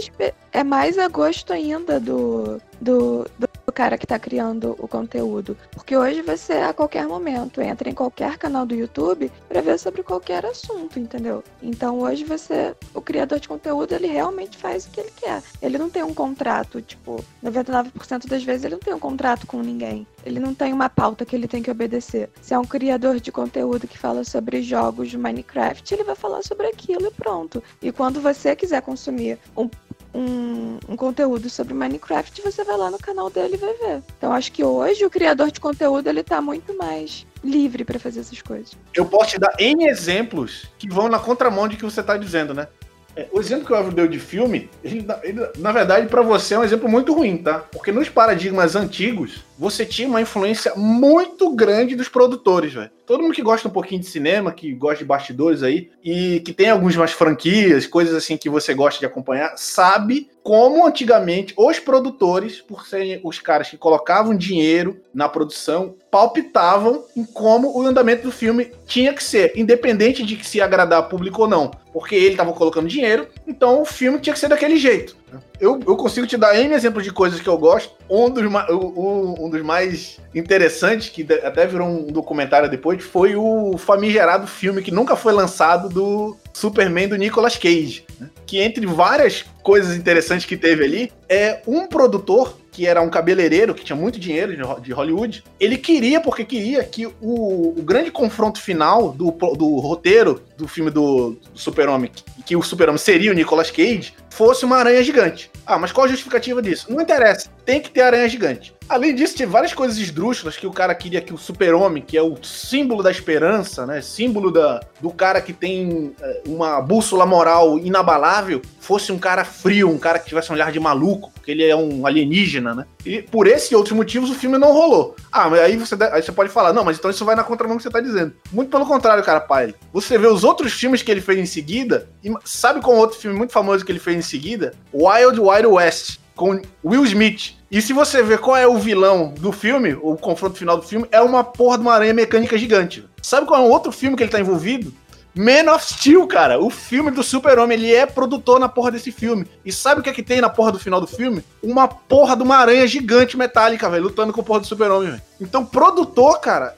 é mais a gosto ainda do, do, do cara que está criando o conteúdo. Porque hoje você, a qualquer momento, entra em qualquer canal do YouTube para ver sobre qualquer assunto, entendeu? Então hoje você, o criador de conteúdo, ele realmente faz o que ele quer. Ele não tem um contrato, tipo, 99% das vezes ele não tem um contrato com ninguém. Ele não tem uma pauta que ele tem que obedecer. Se é um criador de conteúdo que fala sobre jogos de Minecraft, ele vai falar sobre aquilo e pronto. E quando você quiser consumir um um, um, conteúdo sobre Minecraft, você vai lá no canal dele e vai ver. Então acho que hoje o criador de conteúdo ele tá muito mais livre para fazer essas coisas. Eu posso te dar N exemplos que vão na contramão de que você tá dizendo, né? É, o exemplo que o Evo deu de filme, ele, ele na verdade, para você é um exemplo muito ruim, tá? Porque nos paradigmas antigos, você tinha uma influência muito grande dos produtores, velho. Todo mundo que gosta um pouquinho de cinema, que gosta de bastidores aí, e que tem algumas franquias, coisas assim que você gosta de acompanhar, sabe como antigamente os produtores, por serem os caras que colocavam dinheiro na produção, palpitavam em como o andamento do filme tinha que ser, independente de que se agradar público ou não. Porque ele estava colocando dinheiro, então o filme tinha que ser daquele jeito. Eu, eu consigo te dar N exemplos de coisas que eu gosto. Um dos, um, dos mais interessantes, que até virou um documentário depois, foi o famigerado filme que nunca foi lançado do Superman do Nicolas Cage. Né? Que entre várias coisas interessantes que teve ali, é um produtor que era um cabeleireiro, que tinha muito dinheiro de Hollywood, ele queria, porque queria, que o, o grande confronto final do, do roteiro do filme do, do Super-Homem, que o Super-Homem seria o Nicolas Cage, fosse uma aranha gigante. Ah, mas qual a justificativa disso? Não interessa, tem que ter aranha gigante. Além disso, tinha várias coisas esdrúxulas que o cara queria que o super-homem, que é o símbolo da esperança, né? Símbolo da, do cara que tem eh, uma bússola moral inabalável, fosse um cara frio, um cara que tivesse um olhar de maluco, porque ele é um alienígena, né? E por esse e outros motivos o filme não rolou. Ah, mas aí você, aí você pode falar, não, mas então isso vai na contramão que você tá dizendo. Muito pelo contrário, cara, pai. Você vê os outros filmes que ele fez em seguida, e sabe qual outro filme muito famoso que ele fez em seguida? Wild Wild West, com Will Smith. E se você ver qual é o vilão do filme, o confronto final do filme, é uma porra de uma aranha mecânica gigante. Sabe qual é um outro filme que ele tá envolvido? Man of Steel, cara. O filme do Super-Homem, ele é produtor na porra desse filme. E sabe o que é que tem na porra do final do filme? Uma porra de uma aranha gigante metálica, velho, lutando com o porra do Super-Homem, velho. Então, produtor, cara,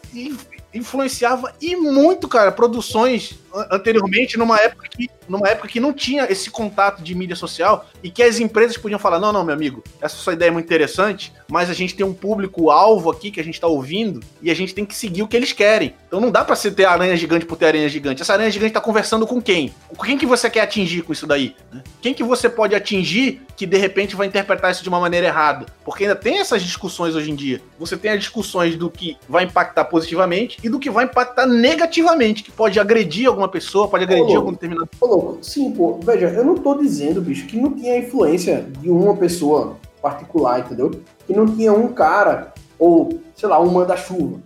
influenciava e muito, cara, produções anteriormente numa época que numa época que não tinha esse contato de mídia social e que as empresas podiam falar: não, não, meu amigo, essa sua ideia é muito interessante, mas a gente tem um público-alvo aqui que a gente está ouvindo e a gente tem que seguir o que eles querem. Então não dá para você ter aranha gigante por ter aranha gigante. Essa aranha gigante está conversando com quem? Com quem que você quer atingir com isso daí? Né? Quem que você pode atingir que de repente vai interpretar isso de uma maneira errada? Porque ainda tem essas discussões hoje em dia. Você tem as discussões do que vai impactar positivamente e do que vai impactar negativamente, que pode agredir alguma pessoa, pode agredir algum determinado. Ô, louco, sim, pô, veja, eu não tô dizendo, bicho, que não tinha influência de uma pessoa particular, entendeu? Que não tinha um cara, ou, sei lá, um manda-chuva.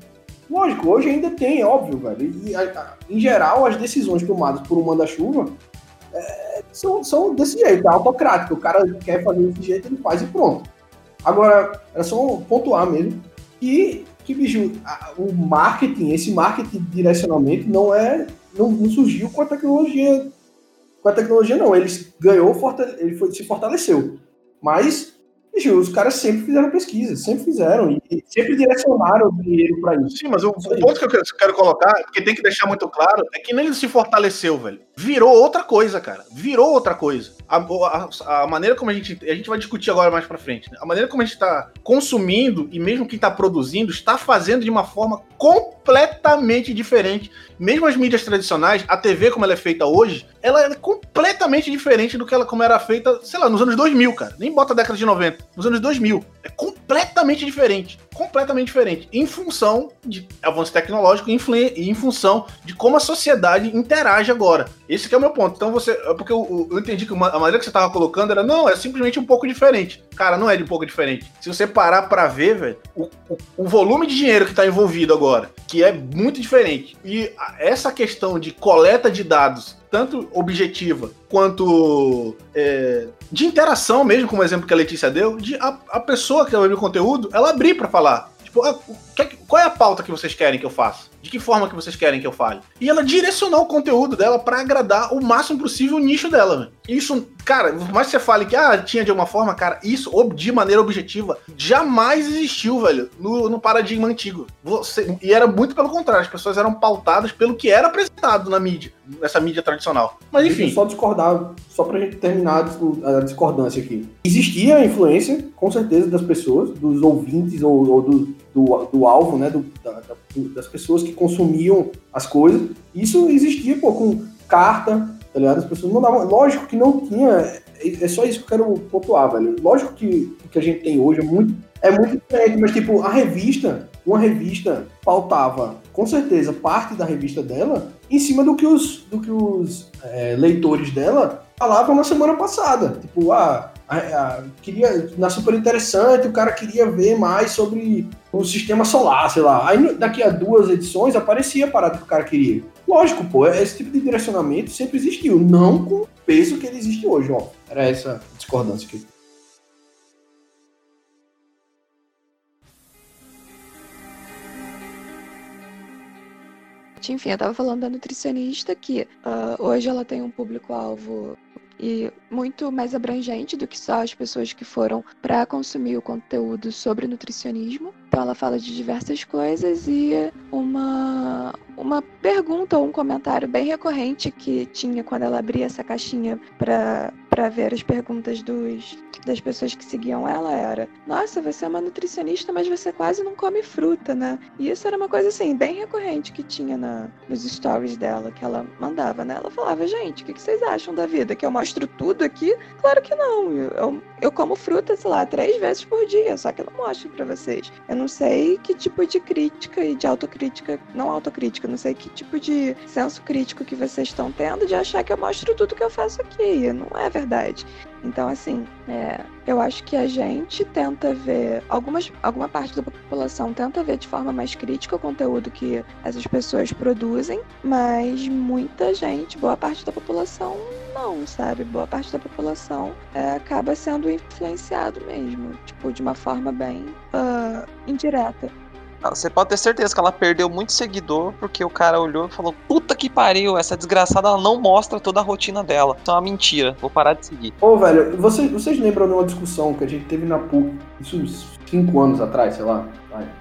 Lógico, hoje ainda tem, óbvio, velho. E, a, a, em geral, as decisões tomadas por um manda-chuva é, são, são desse jeito, é autocrático. O cara quer fazer desse jeito, ele faz e pronto. Agora, era só pontuar mesmo. E que, bicho, a, o marketing, esse marketing de direcionamento não é. Não, não, surgiu com a tecnologia. Com a tecnologia, não. Ele ganhou, ele foi, se fortaleceu. Mas os caras sempre fizeram pesquisa, sempre fizeram, e sempre direcionaram o dinheiro para isso. Sim, mas o, o ponto que eu quero colocar, porque tem que deixar muito claro, é que nem ele se fortaleceu, velho. Virou outra coisa, cara. Virou outra coisa. A, a, a maneira como a gente. A gente vai discutir agora mais pra frente, né? A maneira como a gente tá consumindo, e mesmo quem tá produzindo, está fazendo de uma forma completamente diferente. Mesmo as mídias tradicionais, a TV como ela é feita hoje, ela é completamente diferente do que ela como era feita, sei lá, nos anos 2000, cara. Nem bota a década de 90 nos anos 2000. É completamente diferente. Completamente diferente. Em função de avanço tecnológico e em função de como a sociedade interage agora. Esse é o meu ponto. Então você. É porque eu, eu entendi que a maneira que você estava colocando era, não, é simplesmente um pouco diferente. Cara, não é de um pouco diferente. Se você parar para ver, velho, o, o, o, volume de dinheiro que está envolvido agora, que é muito diferente. E essa questão de coleta de dados tanto objetiva quanto é, de interação mesmo, como o exemplo que a Letícia deu, de a, a pessoa que vai ver o conteúdo, ela abrir para falar. Tipo, ah, qual é a pauta que vocês querem que eu faça? De que forma que vocês querem que eu fale? E ela direcionou o conteúdo dela para agradar o máximo possível o nicho dela, velho. Isso, cara, por mais que você fale que ah, tinha de alguma forma, cara, isso de maneira objetiva jamais existiu, velho, no, no paradigma antigo. Você, e era muito pelo contrário, as pessoas eram pautadas pelo que era apresentado na mídia, nessa mídia tradicional. Mas enfim. Só discordar, só pra gente terminar a discordância aqui. Existia a influência, com certeza, das pessoas, dos ouvintes ou, ou do, do, do, alvo, né, do, da, das pessoas que consumiam as coisas. Isso existia, pô, com carta, tá ligado? As pessoas mandavam. Lógico que não tinha. É, é só isso que eu quero pontuar, velho. Lógico que o que a gente tem hoje é muito, é muito diferente, mas, tipo, a revista, uma revista pautava, com certeza, parte da revista dela em cima do que os, do que os é, leitores dela falavam na semana passada. Tipo, ah, queria, na super interessante, o cara queria ver mais sobre o sistema solar, sei lá. Aí daqui a duas edições aparecia a parada que o cara queria. Lógico, pô, esse tipo de direcionamento sempre existiu, não com o peso que ele existe hoje, ó. Era essa discordância aqui. Enfim, eu tava falando da nutricionista que uh, hoje ela tem um público-alvo e muito mais abrangente do que só as pessoas que foram para consumir o conteúdo sobre nutricionismo. Então ela fala de diversas coisas e uma uma pergunta ou um comentário bem recorrente que tinha quando ela abria essa caixinha para para ver as perguntas dos, das pessoas que seguiam ela era: Nossa, você é uma nutricionista, mas você quase não come fruta, né? E isso era uma coisa assim, bem recorrente que tinha na, nos stories dela, que ela mandava, né? Ela falava: Gente, o que, vocês acham da vida? Que eu mostro tudo aqui? Claro que não. Eu, eu como fruta, sei lá, três vezes por dia, só que eu não mostro para vocês. Eu não sei que tipo de crítica e de autocrítica, não autocrítica, não sei que tipo de senso crítico que vocês estão tendo de achar que eu mostro tudo que eu faço aqui. Não é verdade verdade. Então, assim, é, eu acho que a gente tenta ver, algumas, alguma parte da população tenta ver de forma mais crítica o conteúdo que essas pessoas produzem, mas muita gente, boa parte da população, não, sabe? Boa parte da população é, acaba sendo influenciado mesmo, tipo, de uma forma bem uh, indireta. Você pode ter certeza que ela perdeu muito seguidor porque o cara olhou e falou: Puta que pariu, essa desgraçada ela não mostra toda a rotina dela. Isso é uma mentira, vou parar de seguir. Ô, velho, vocês, vocês lembram de uma discussão que a gente teve na PUC, isso uns 5 anos atrás, sei lá,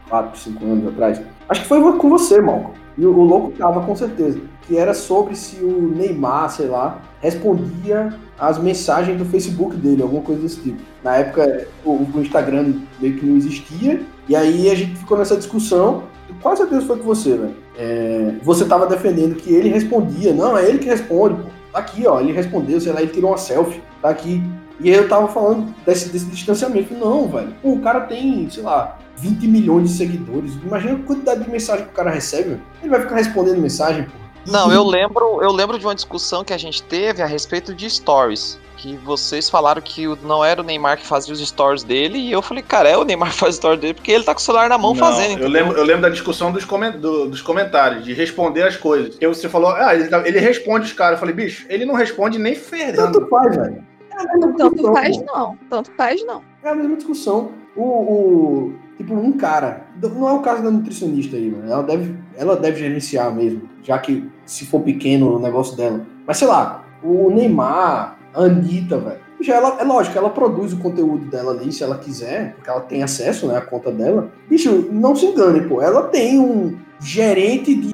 4, 5 anos atrás? Acho que foi com você, Malcolm. E o, o louco tava com certeza. Que era sobre se o Neymar, sei lá, respondia as mensagens do Facebook dele, alguma coisa desse tipo. Na época, o, o Instagram meio que não existia e aí a gente ficou nessa discussão. E quase certeza foi com você, velho. É, você tava defendendo que ele respondia. Não, é ele que responde, pô. Tá aqui, ó. Ele respondeu, sei lá, ele tirou uma selfie. Tá aqui. E aí eu tava falando desse, desse distanciamento. Não, velho. Pô, o cara tem, sei lá, 20 milhões de seguidores. Imagina a quantidade de mensagem que o cara recebe. Ele vai ficar respondendo mensagem, pô. Não, eu lembro, eu lembro de uma discussão que a gente teve a respeito de stories. Que vocês falaram que não era o Neymar que fazia os stories dele, e eu falei, cara, é o Neymar que faz stories dele, porque ele tá com o celular na mão Não, fazendo. Eu lembro, eu lembro da discussão dos, comen- do- dos comentários, de responder as coisas. Que você falou, ah, ele, tá- ele responde os caras. Eu falei, bicho, ele não responde nem ferrando. Tanto faz, velho. A mesma Tanto discussão, faz pô. não. Tanto faz não. É a mesma discussão. O, o- tipo, um cara, não é o caso da nutricionista aí, mano. Ela deve, ela deve gerenciar mesmo, já que se for pequeno o negócio dela. Mas sei lá, o Neymar, a Anitta, velho. Já ela, é lógico, ela produz o conteúdo dela ali, se ela quiser, porque ela tem acesso, né, à conta dela. Bicho, não se engane, pô. Ela tem um gerente de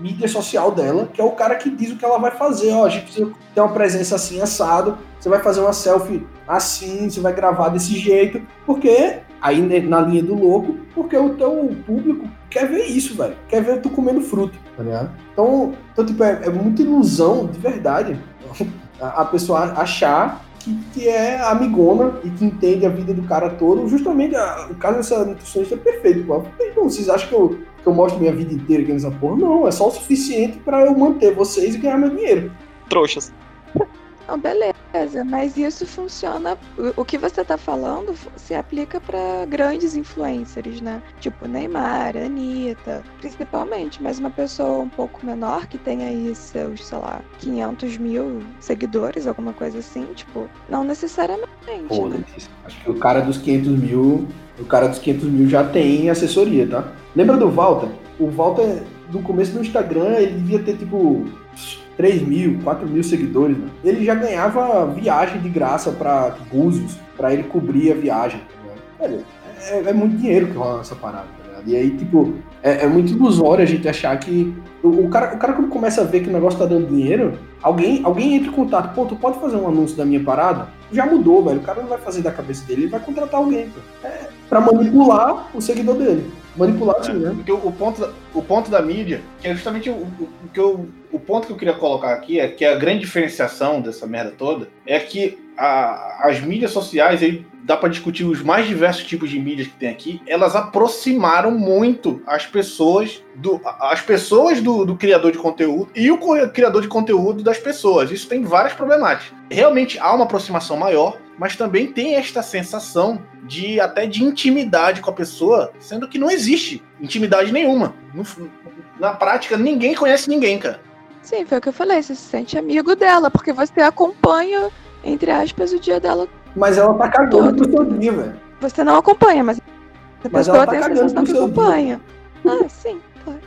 mídia social dela, que é o cara que diz o que ela vai fazer. Ó, a gente precisa ter uma presença assim, assado. Você vai fazer uma selfie assim, você vai gravar desse jeito, porque aí né, na linha do louco, porque o teu público quer ver isso, velho. Quer ver tu comendo fruto, tá ligado? Então, então tipo, é, é muita ilusão, de verdade, *laughs* a, a pessoa achar que, que é amigona e que entende a vida do cara todo. Justamente a- o caso dessa nutricionista é perfeito, pô. Então, vocês acham que eu, que eu mostro minha vida inteira aqui nessa porra? Não, é só o suficiente pra eu manter vocês e ganhar meu dinheiro. Trouxas. Não, beleza, mas isso funciona. o- que você tá falando se aplica pra grandes influencers, né? Tipo Neymar, Anitta, principalmente. Mas uma pessoa um pouco menor que tem aí seus, sei lá, 500 mil seguidores, alguma coisa assim, tipo, não necessariamente. Pô, né? Acho que o cara dos 500 mil, o cara dos 500 mil já tem assessoria, tá? Lembra do Walter? O Walter, no começo do Instagram, ele devia ter, tipo, 3 mil, 4 mil seguidores, né? Ele já ganhava viagem de graça pra Búzios, pra ele cobrir a viagem? Velho, é, é muito dinheiro que rola nessa parada, tá? E aí, tipo, é, é muito ilusório a gente achar que... O, o cara, o cara, quando começa a ver que o negócio tá dando dinheiro, alguém, alguém entra em contato, pô, tu pode fazer um anúncio da minha parada? Já mudou, velho. O cara não vai fazer da cabeça dele, ele vai contratar alguém, pô. É, pra manipular o seguidor dele. Manipular assim, né? Porque o, o ponto, da- o ponto da mídia, que é justamente o, o, o que eu, o ponto que eu queria colocar aqui, é que a grande diferenciação dessa merda toda é que a- as mídias sociais, aí dá pra discutir os mais diversos tipos de mídias que tem aqui, elas aproximaram muito as pessoas do, as pessoas do, do criador de conteúdo e o criador de conteúdo das pessoas. Isso tem várias problemáticas. Realmente há uma aproximação maior, mas também tem esta sensação de até de intimidade com a pessoa, sendo que não existe intimidade nenhuma. Na prática, ninguém conhece ninguém, cara. Sim, foi o que eu falei. Você se sente amigo dela, porque você acompanha, entre aspas, o dia dela. Mas ela tá cagando pro seu dia, velho. Você não acompanha, mas a Mas pessoa ela tá tem a sensação que seu dia. acompanha. *laughs* Ah, sim.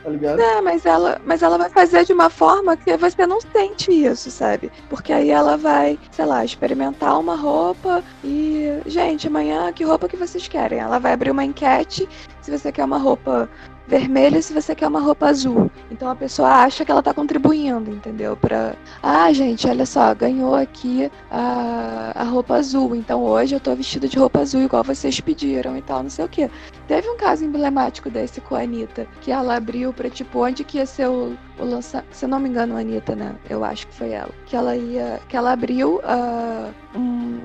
Tá ligado? É, mas ela, mas ela vai fazer de uma forma que você não sente isso, sabe? Porque aí ela vai, sei lá, experimentar uma roupa e, gente, amanhã que roupa que vocês querem? Ela vai abrir uma enquete se você quer uma roupa vermelha e se você quer uma roupa azul. Então a pessoa acha que ela tá contribuindo, entendeu? Pra, ah, gente, olha só, ganhou aqui a, a roupa azul. Então hoje eu tô vestida de roupa azul igual vocês pediram e tal, não sei o quê. Teve um caso emblemático desse com a Anitta, que ela abriu pra, tipo, onde que ia ser o, o lançamento. Se eu não me engano, a Anitta, né? Eu acho que foi ela. Que ela ia. Que ela abriu ah, um-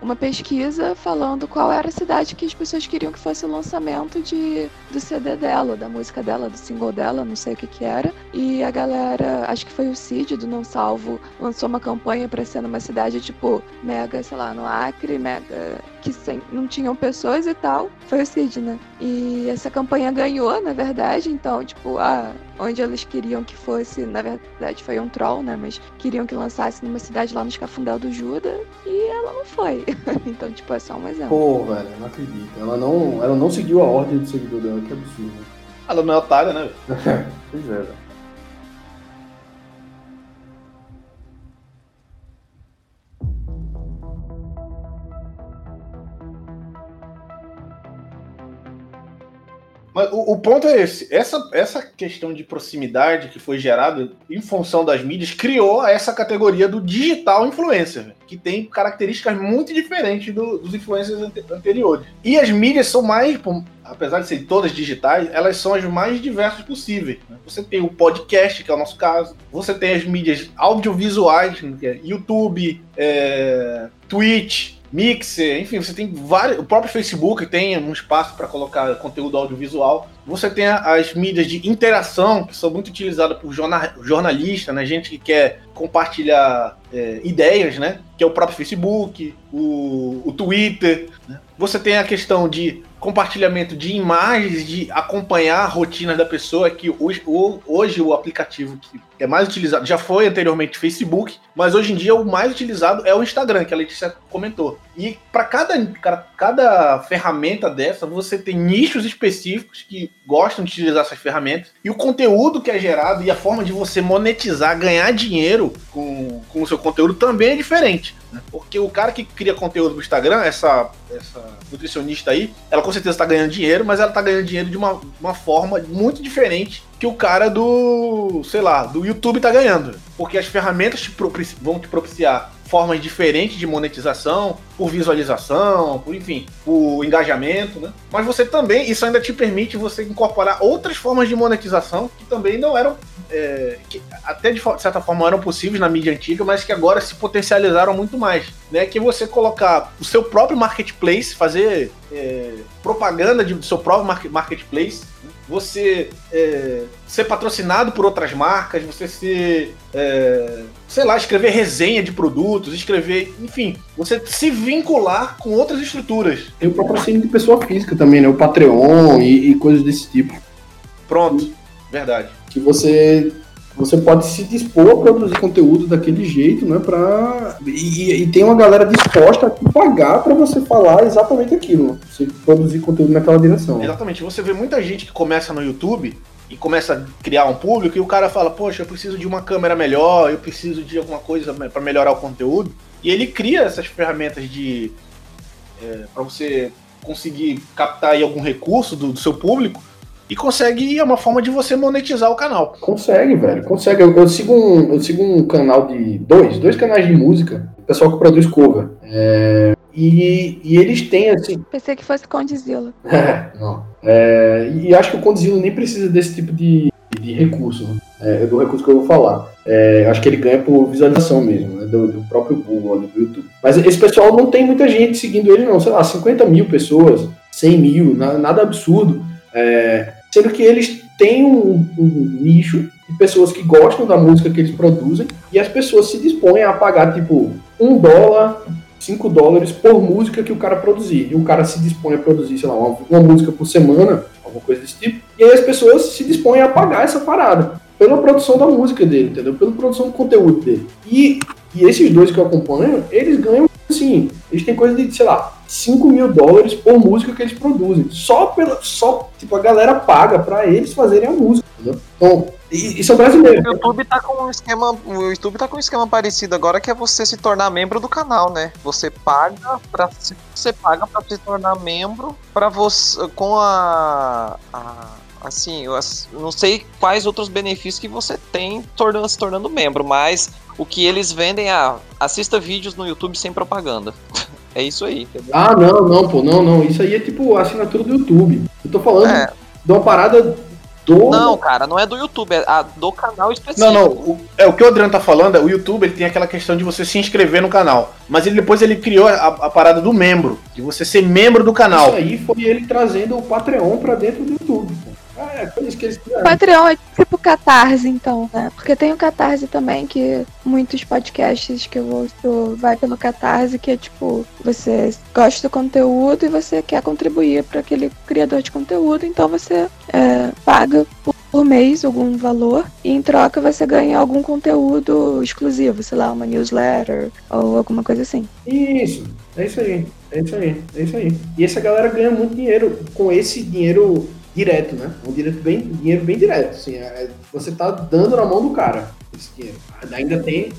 uma pesquisa falando qual era a cidade que as pessoas queriam que fosse o lançamento de, do CD dela, da música dela, do single dela, não sei o que que era. E a galera, acho que foi o Cid do Não Salvo, lançou uma campanha pra ser numa cidade tipo mega, sei lá, no Acre, mega que sem, não tinham pessoas e tal. Foi o Cid, né? E essa campanha ganhou, na verdade, então, tipo, a, onde eles queriam que fosse, na verdade foi um troll, né? Mas queriam que lançasse numa cidade lá no Escafundel do Juda e ela não foi. *laughs* então, tipo, é só um exemplo. Pô, velho, não acredito. Ela não, ela não seguiu a ordem do seguidor dela, que absurdo. Ela não é otária, né? *laughs* Pois é, velho. Mas o, o ponto é esse. Essa, essa questão de proximidade que foi gerada em função das mídias criou essa categoria do digital influencer, que tem características muito diferentes do- dos influencers ante- anteriores. E as mídias são mais, apesar de serem todas digitais, elas são as mais diversas possíveis. né? Você tem o podcast, que é o nosso caso. Você tem as mídias audiovisuais, né, que é YouTube, é, Twitch, Mixer, enfim, você tem vários. O próprio Facebook tem um espaço para colocar conteúdo audiovisual. Você tem as mídias de interação, que são muito utilizadas por jornalistas, né? Gente que quer compartilhar é, ideias, né? Que é o próprio Facebook, o, o Twitter. Né? Você tem a questão de compartilhamento de imagens, de acompanhar a rotina da pessoa, que hoje, hoje o aplicativo que é mais utilizado, já foi anteriormente Facebook, mas hoje em dia o mais utilizado é o Instagram, que a Letícia comentou. E para cada, cada ferramenta dessa, você tem nichos específicos que gostam de utilizar essas ferramentas, e o conteúdo que é gerado e a forma de você monetizar, ganhar dinheiro com, com o seu conteúdo também é diferente. Né? Porque o cara que cria conteúdo no Instagram, essa, essa nutricionista aí, ela com certeza está ganhando dinheiro, mas ela está ganhando dinheiro de uma, uma forma muito diferente que o cara do, sei lá, do YouTube tá ganhando. Porque as ferramentas te vão te propiciar formas diferentes de monetização, por visualização, por enfim, por engajamento, né? Mas você também, isso ainda te permite você incorporar outras formas de monetização que também não eram, é, que até de certa forma eram possíveis na mídia antiga, mas que agora se potencializaram muito mais, né? Que você colocar o seu próprio marketplace, fazer é, propaganda de, do seu próprio marketplace, você é, ser patrocinado por outras marcas, você ser, é, sei lá, escrever resenha de produtos, escrever, enfim, você se vincular com outras estruturas. Tem o patrocínio de pessoa física também, né? O Patreon e, e coisas desse tipo. Pronto, verdade. Que você você pode se dispor a produzir conteúdo daquele jeito, né? Pra... E, e tem uma galera disposta a pagar para você falar exatamente aquilo. Você produzir conteúdo naquela direção. Exatamente. Você vê muita gente que começa no YouTube e começa a criar um público e o cara fala, poxa, eu preciso de uma câmera melhor, eu preciso de alguma coisa para melhorar o conteúdo. E ele cria essas ferramentas de. É, para você conseguir captar aí algum recurso do, do seu público e consegue é uma forma de você monetizar o canal. Consegue, velho, consegue. Eu, eu, sigo, um, eu sigo um canal de dois, dois canais de música, pessoal que produz cover. É, e, e, eles têm assim. *laughs* Pensei que fosse Condzilla. É, *laughs* não. É, e acho que o Condzilla nem precisa desse tipo de, de recurso, né? é, do recurso que eu vou falar. É, acho que ele ganha por visualização mesmo, né, do, do, próprio Google, do YouTube. Mas esse pessoal não tem muita gente seguindo ele, não. Sei lá, 50 mil pessoas, 100 mil, nada absurdo. É, sendo que eles têm um, um, nicho de pessoas que gostam da música que eles produzem e as pessoas se dispõem a pagar tipo um dólar, cinco dólares por música que o cara produzir. E o cara se dispõe a produzir, sei lá, uma, uma música por semana, alguma coisa desse tipo. E aí as pessoas se dispõem a pagar essa parada pela produção da música dele, entendeu? Pela produção do conteúdo dele. E, e esses dois que eu acompanho, eles ganham assim, eles têm coisa de, sei lá, 5 mil dólares por música que eles produzem. Só pela. Só, tipo, a galera paga para eles fazerem a música, entendeu? Então, e, e são brasileiros. O YouTube tá com um esquema. O YouTube tá com um esquema parecido agora que é você se tornar membro do canal, né? Você paga para você paga para se tornar membro para você com a, a assim, eu não sei quais outros benefícios que você tem tornando, se tornando membro, mas o que eles vendem é ah, assista vídeos no YouTube sem propaganda. *laughs* É isso aí. Entendeu? Ah, não, não, pô, não, não. Isso aí é tipo assinatura do YouTube. Eu tô falando é. de uma parada do. Não, cara, não é do YouTube, é a do canal específico. Não, não. O, é, o que o Adriano tá falando é o YouTube ele tem aquela questão de você se inscrever no canal. Mas ele depois ele criou a, a parada do membro, de você ser membro do canal. Isso aí foi ele trazendo o Patreon pra dentro do YouTube. Pô. É, que eles. Patreon é tipo Catarse, então, né? Porque tem o Catarse também, que muitos podcasts que eu ouço vai pelo Catarse, que é tipo, você gosta do conteúdo e você quer contribuir para aquele criador de conteúdo, então você é, paga por por mês algum valor e em troca você ganha algum conteúdo exclusivo, sei lá, uma newsletter ou alguma coisa assim. Isso, é isso aí, é isso aí, é isso aí. E essa galera ganha muito dinheiro com esse dinheiro direto, né? Um direito bem, dinheiro bem direto. Assim, é, você tá dando na mão do cara esse dinheiro. Ainda tem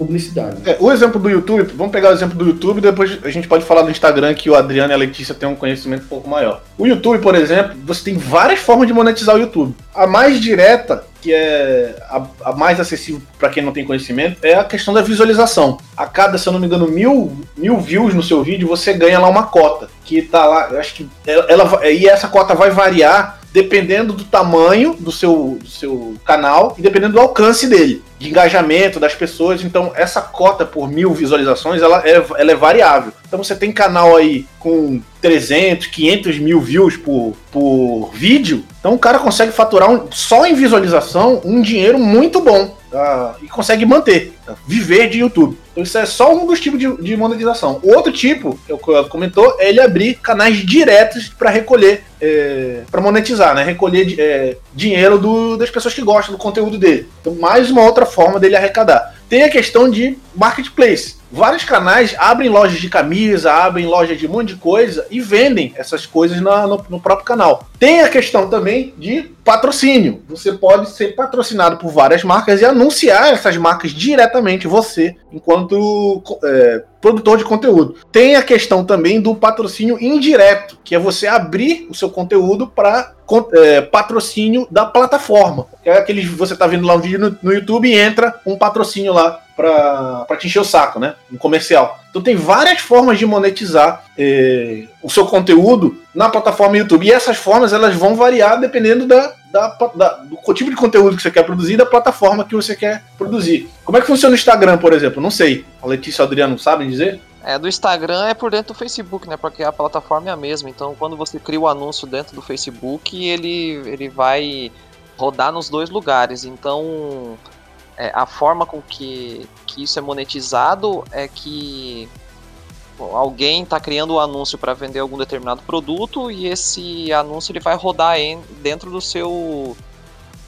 publicidade. É, o exemplo do YouTube, vamos pegar o exemplo do YouTube, depois a gente pode falar do Instagram que o Adriano e a Letícia têm um conhecimento um pouco maior. O YouTube, por exemplo, você tem várias formas de monetizar o YouTube. A mais direta, que é a, a mais acessível para quem não tem conhecimento, é a questão da visualização. A cada, se eu não me engano, mil, mil views no seu vídeo, você ganha lá uma cota. Que tá lá, acho que ela, ela e essa cota vai variar dependendo do tamanho do seu, do seu canal e dependendo do alcance dele, de engajamento das pessoas. Então, essa cota por mil visualizações, ela é, ela é variável. Então, você tem canal aí com 300, 500 mil views por, por vídeo. Então, o cara consegue faturar um, só em visualização um dinheiro muito bom. Uh, e consegue manter, tá? viver de YouTube. Então isso é só um dos tipos de, de monetização. O outro tipo, que o comentou, é ele abrir canais diretos para recolher, é, para monetizar, né? Recolher é, dinheiro do, das pessoas que gostam do conteúdo dele. Então mais uma outra forma dele arrecadar. Tem a questão de marketplace vários canais abrem lojas de camisa, abrem lojas de um monte de coisa e vendem essas coisas na, no, no, próprio canal. Tem a questão também de patrocínio. Você pode ser patrocinado por várias marcas e anunciar essas marcas diretamente você, enquanto é, produtor de conteúdo. Tem a questão também do patrocínio indireto, que é você abrir o seu conteúdo para é, patrocínio da plataforma. É aquele você está vendo lá um vídeo no, no YouTube e entra um patrocínio lá para te encher o saco, né? Um comercial. Então tem várias formas de monetizar eh, o seu conteúdo na plataforma YouTube. E essas formas elas vão variar dependendo da, da, da, do tipo de conteúdo que você quer produzir e da plataforma que você quer produzir. Como é que funciona o Instagram, por exemplo? Não sei. A Letícia e o Adriano sabem dizer? É, do Instagram é por dentro do Facebook, né? Porque a plataforma é a mesma. Então, quando você cria o anúncio dentro do Facebook, ele, ele vai rodar nos dois lugares. Então, é, a forma com que, que isso é monetizado é que alguém está criando um anúncio para vender algum determinado produto e esse anúncio ele vai rodar em, dentro do seu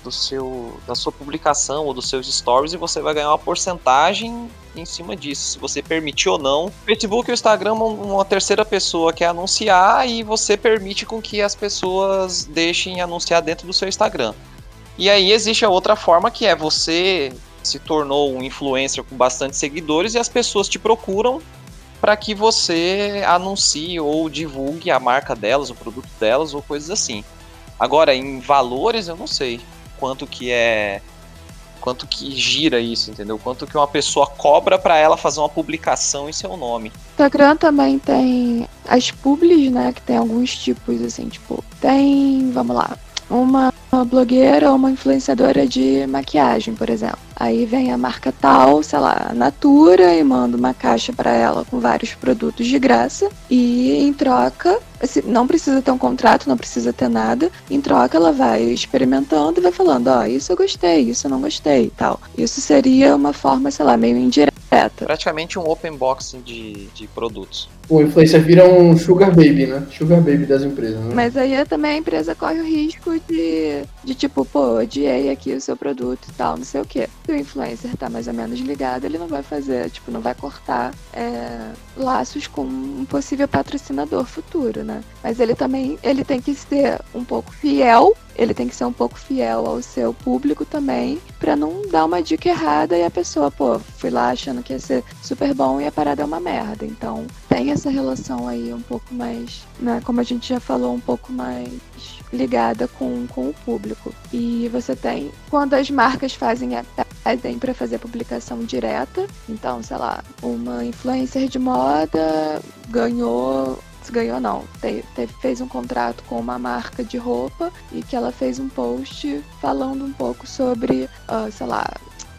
do seu da sua publicação ou dos seus stories e você vai ganhar uma porcentagem em cima disso, se você permitir ou não. O Facebook e o Instagram uma terceira pessoa quer anunciar e você permite com que as pessoas deixem anunciar dentro do seu Instagram. E aí existe a outra forma que é você se tornou um influencer com bastante seguidores e as pessoas te procuram para que você anuncie ou divulgue a marca delas, o produto delas ou coisas assim. Agora, em valores, eu não sei quanto que é quanto que gira isso, entendeu? Quanto que uma pessoa cobra para ela fazer uma publicação em seu nome. Instagram também tem as publis, né, que tem alguns tipos assim, tipo, tem, vamos lá, uma blogueira ou uma influenciadora de maquiagem, por exemplo. Aí vem a marca tal, sei lá, Natura, e manda uma caixa para ela com vários produtos de graça. E em troca, não precisa ter um contrato, não precisa ter nada. Em troca, ela vai experimentando e vai falando: Ó, oh, isso eu gostei, isso eu não gostei tal. Isso seria uma forma, sei lá, meio indireta. Praticamente um open boxing de, de produtos o influencer vira um sugar baby, né? Sugar baby das empresas, né? Mas aí também a empresa corre o risco de, de tipo, pô, odiei aqui o seu produto e tal, não sei o quê. Se o influencer tá mais ou menos ligado, ele não vai fazer, tipo, não vai cortar é, laços com um possível patrocinador futuro, né? Mas ele também, ele tem que ser um pouco fiel ele tem que ser um pouco fiel ao seu público também, para não dar uma dica errada e a pessoa, pô, fui lá achando que ia ser super bom e a parada é uma merda. Então, tem essa relação aí um pouco mais, né, como a gente já falou, um pouco mais ligada com, com o público. E você tem, quando as marcas fazem a pedem para fazer publicação direta, então, sei lá, uma influencer de moda ganhou ganhou não, te, te, fez um contrato com uma marca de roupa e que ela fez um post falando um pouco sobre, uh, sei lá,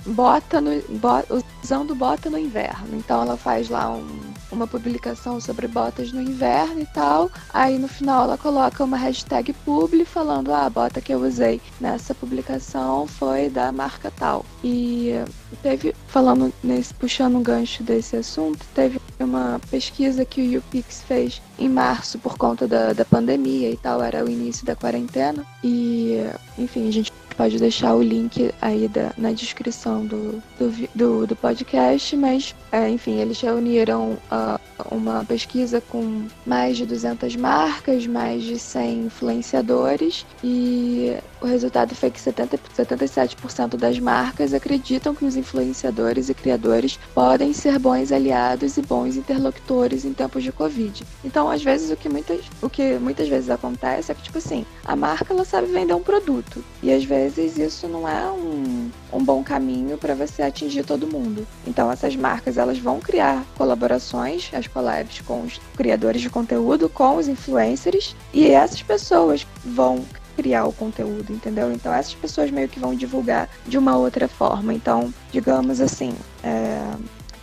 bota no, bo, usando bota no inverno. Então ela faz lá um, uma publicação sobre botas no inverno e tal. Aí no final ela coloca uma hashtag publi falando ah, a bota que eu usei nessa publicação foi da marca tal. E teve, falando nesse, puxando um gancho desse assunto, teve uma pesquisa que o YouPix fez em março por conta da, da pandemia e tal, era o início da quarentena. E, enfim, a gente pode deixar o link aí da, na descrição do, do, do, do podcast, mas, é, enfim, eles reuniram uh, uma pesquisa com mais de 200 marcas, mais de 100 influenciadores, e o resultado foi que 70, 77% das marcas acreditam que os influenciadores e criadores podem ser bons aliados e bons interlocutores em tempos de Covid. Então, às vezes, o que muitas, o que muitas vezes acontece é que, tipo assim, a marca ela sabe vender um produto, e às vezes isso não é um, um bom caminho para você atingir todo mundo. Então, essas marcas elas vão criar colaborações, as collabs com os criadores de conteúdo, com os influencers, e essas pessoas vão criar o conteúdo, entendeu? Então essas pessoas meio que vão divulgar de uma outra forma. Então, digamos assim, é,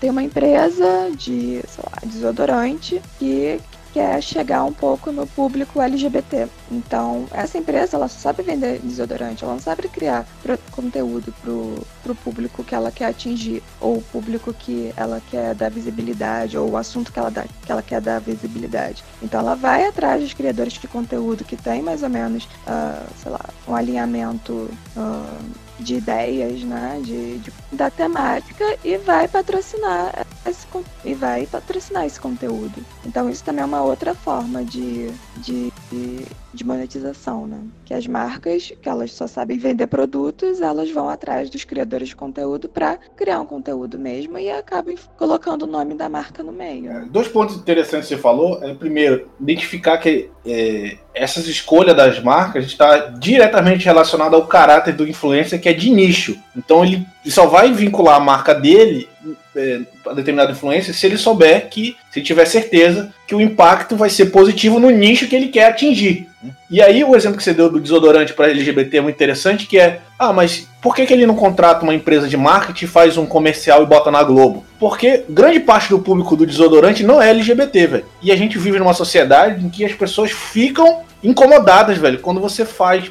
tem uma empresa de, sei lá, desodorante que quer chegar um pouco no público LGBT. Então, essa empresa, ela só sabe vender desodorante, ela não sabe criar conteúdo pro, pro público que ela quer atingir, ou o público que ela quer dar visibilidade, ou o assunto que ela, dá, que ela quer dar visibilidade. Então, ela vai atrás dos criadores de conteúdo que tem mais ou menos, uh, sei lá, um alinhamento uh, de ideias, né, de, de, da temática e vai patrocinar esse, e vai patrocinar esse conteúdo. Então isso também é uma outra forma de, de, de monetização, né? Que as marcas, que elas só sabem vender produtos, elas vão atrás dos criadores de conteúdo para criar um conteúdo mesmo e acabam colocando o nome da marca no meio. É, dois pontos interessantes que você falou. É, primeiro, identificar que é, essas escolhas das marcas está diretamente relacionada ao caráter do influencer, que é de nicho. Então ele só vai vincular a marca dele é, determinada influência se ele souber que, se tiver certeza, que o impacto vai ser positivo no nicho que ele quer atingir. E aí o exemplo que você deu do desodorante para LGBT é muito interessante, que é, ah, mas por que, que ele não contrata uma empresa de marketing, faz um comercial e bota na Globo? Porque grande parte do público do desodorante não é LGBT, velho. E a gente vive numa sociedade em que as pessoas ficam incomodadas, velho, quando você faz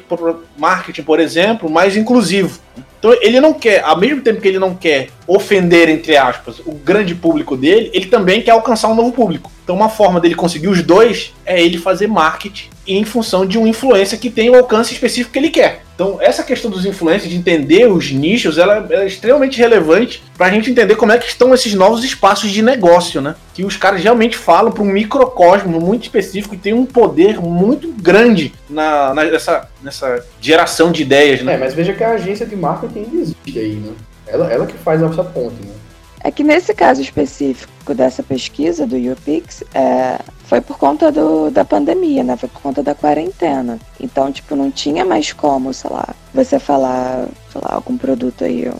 marketing, por exemplo, mais inclusivo. Então ele não quer, ao mesmo tempo que ele não quer ofender, entre aspas, o grande público dele, ele também quer alcançar um novo público. Então uma forma dele conseguir os dois é ele fazer marketing em função de um influência que tem o alcance específico que ele quer. Então, essa questão dos influencers, de entender os nichos, ela é extremamente relevante para a gente entender como é que estão esses novos espaços de negócio, né? Que os caras realmente falam para um microcosmo muito específico e tem um poder muito grande na, na, nessa, nessa geração de ideias, né? É, mas veja que a agência de marketing existe aí, né? Ela, ela que faz essa ponte, né? É que nesse caso específico dessa pesquisa do YouPix, é, foi por conta do, da pandemia, né? Foi por conta da quarentena. Então, tipo, não tinha mais como, sei lá, você falar, sei lá, algum produto aí.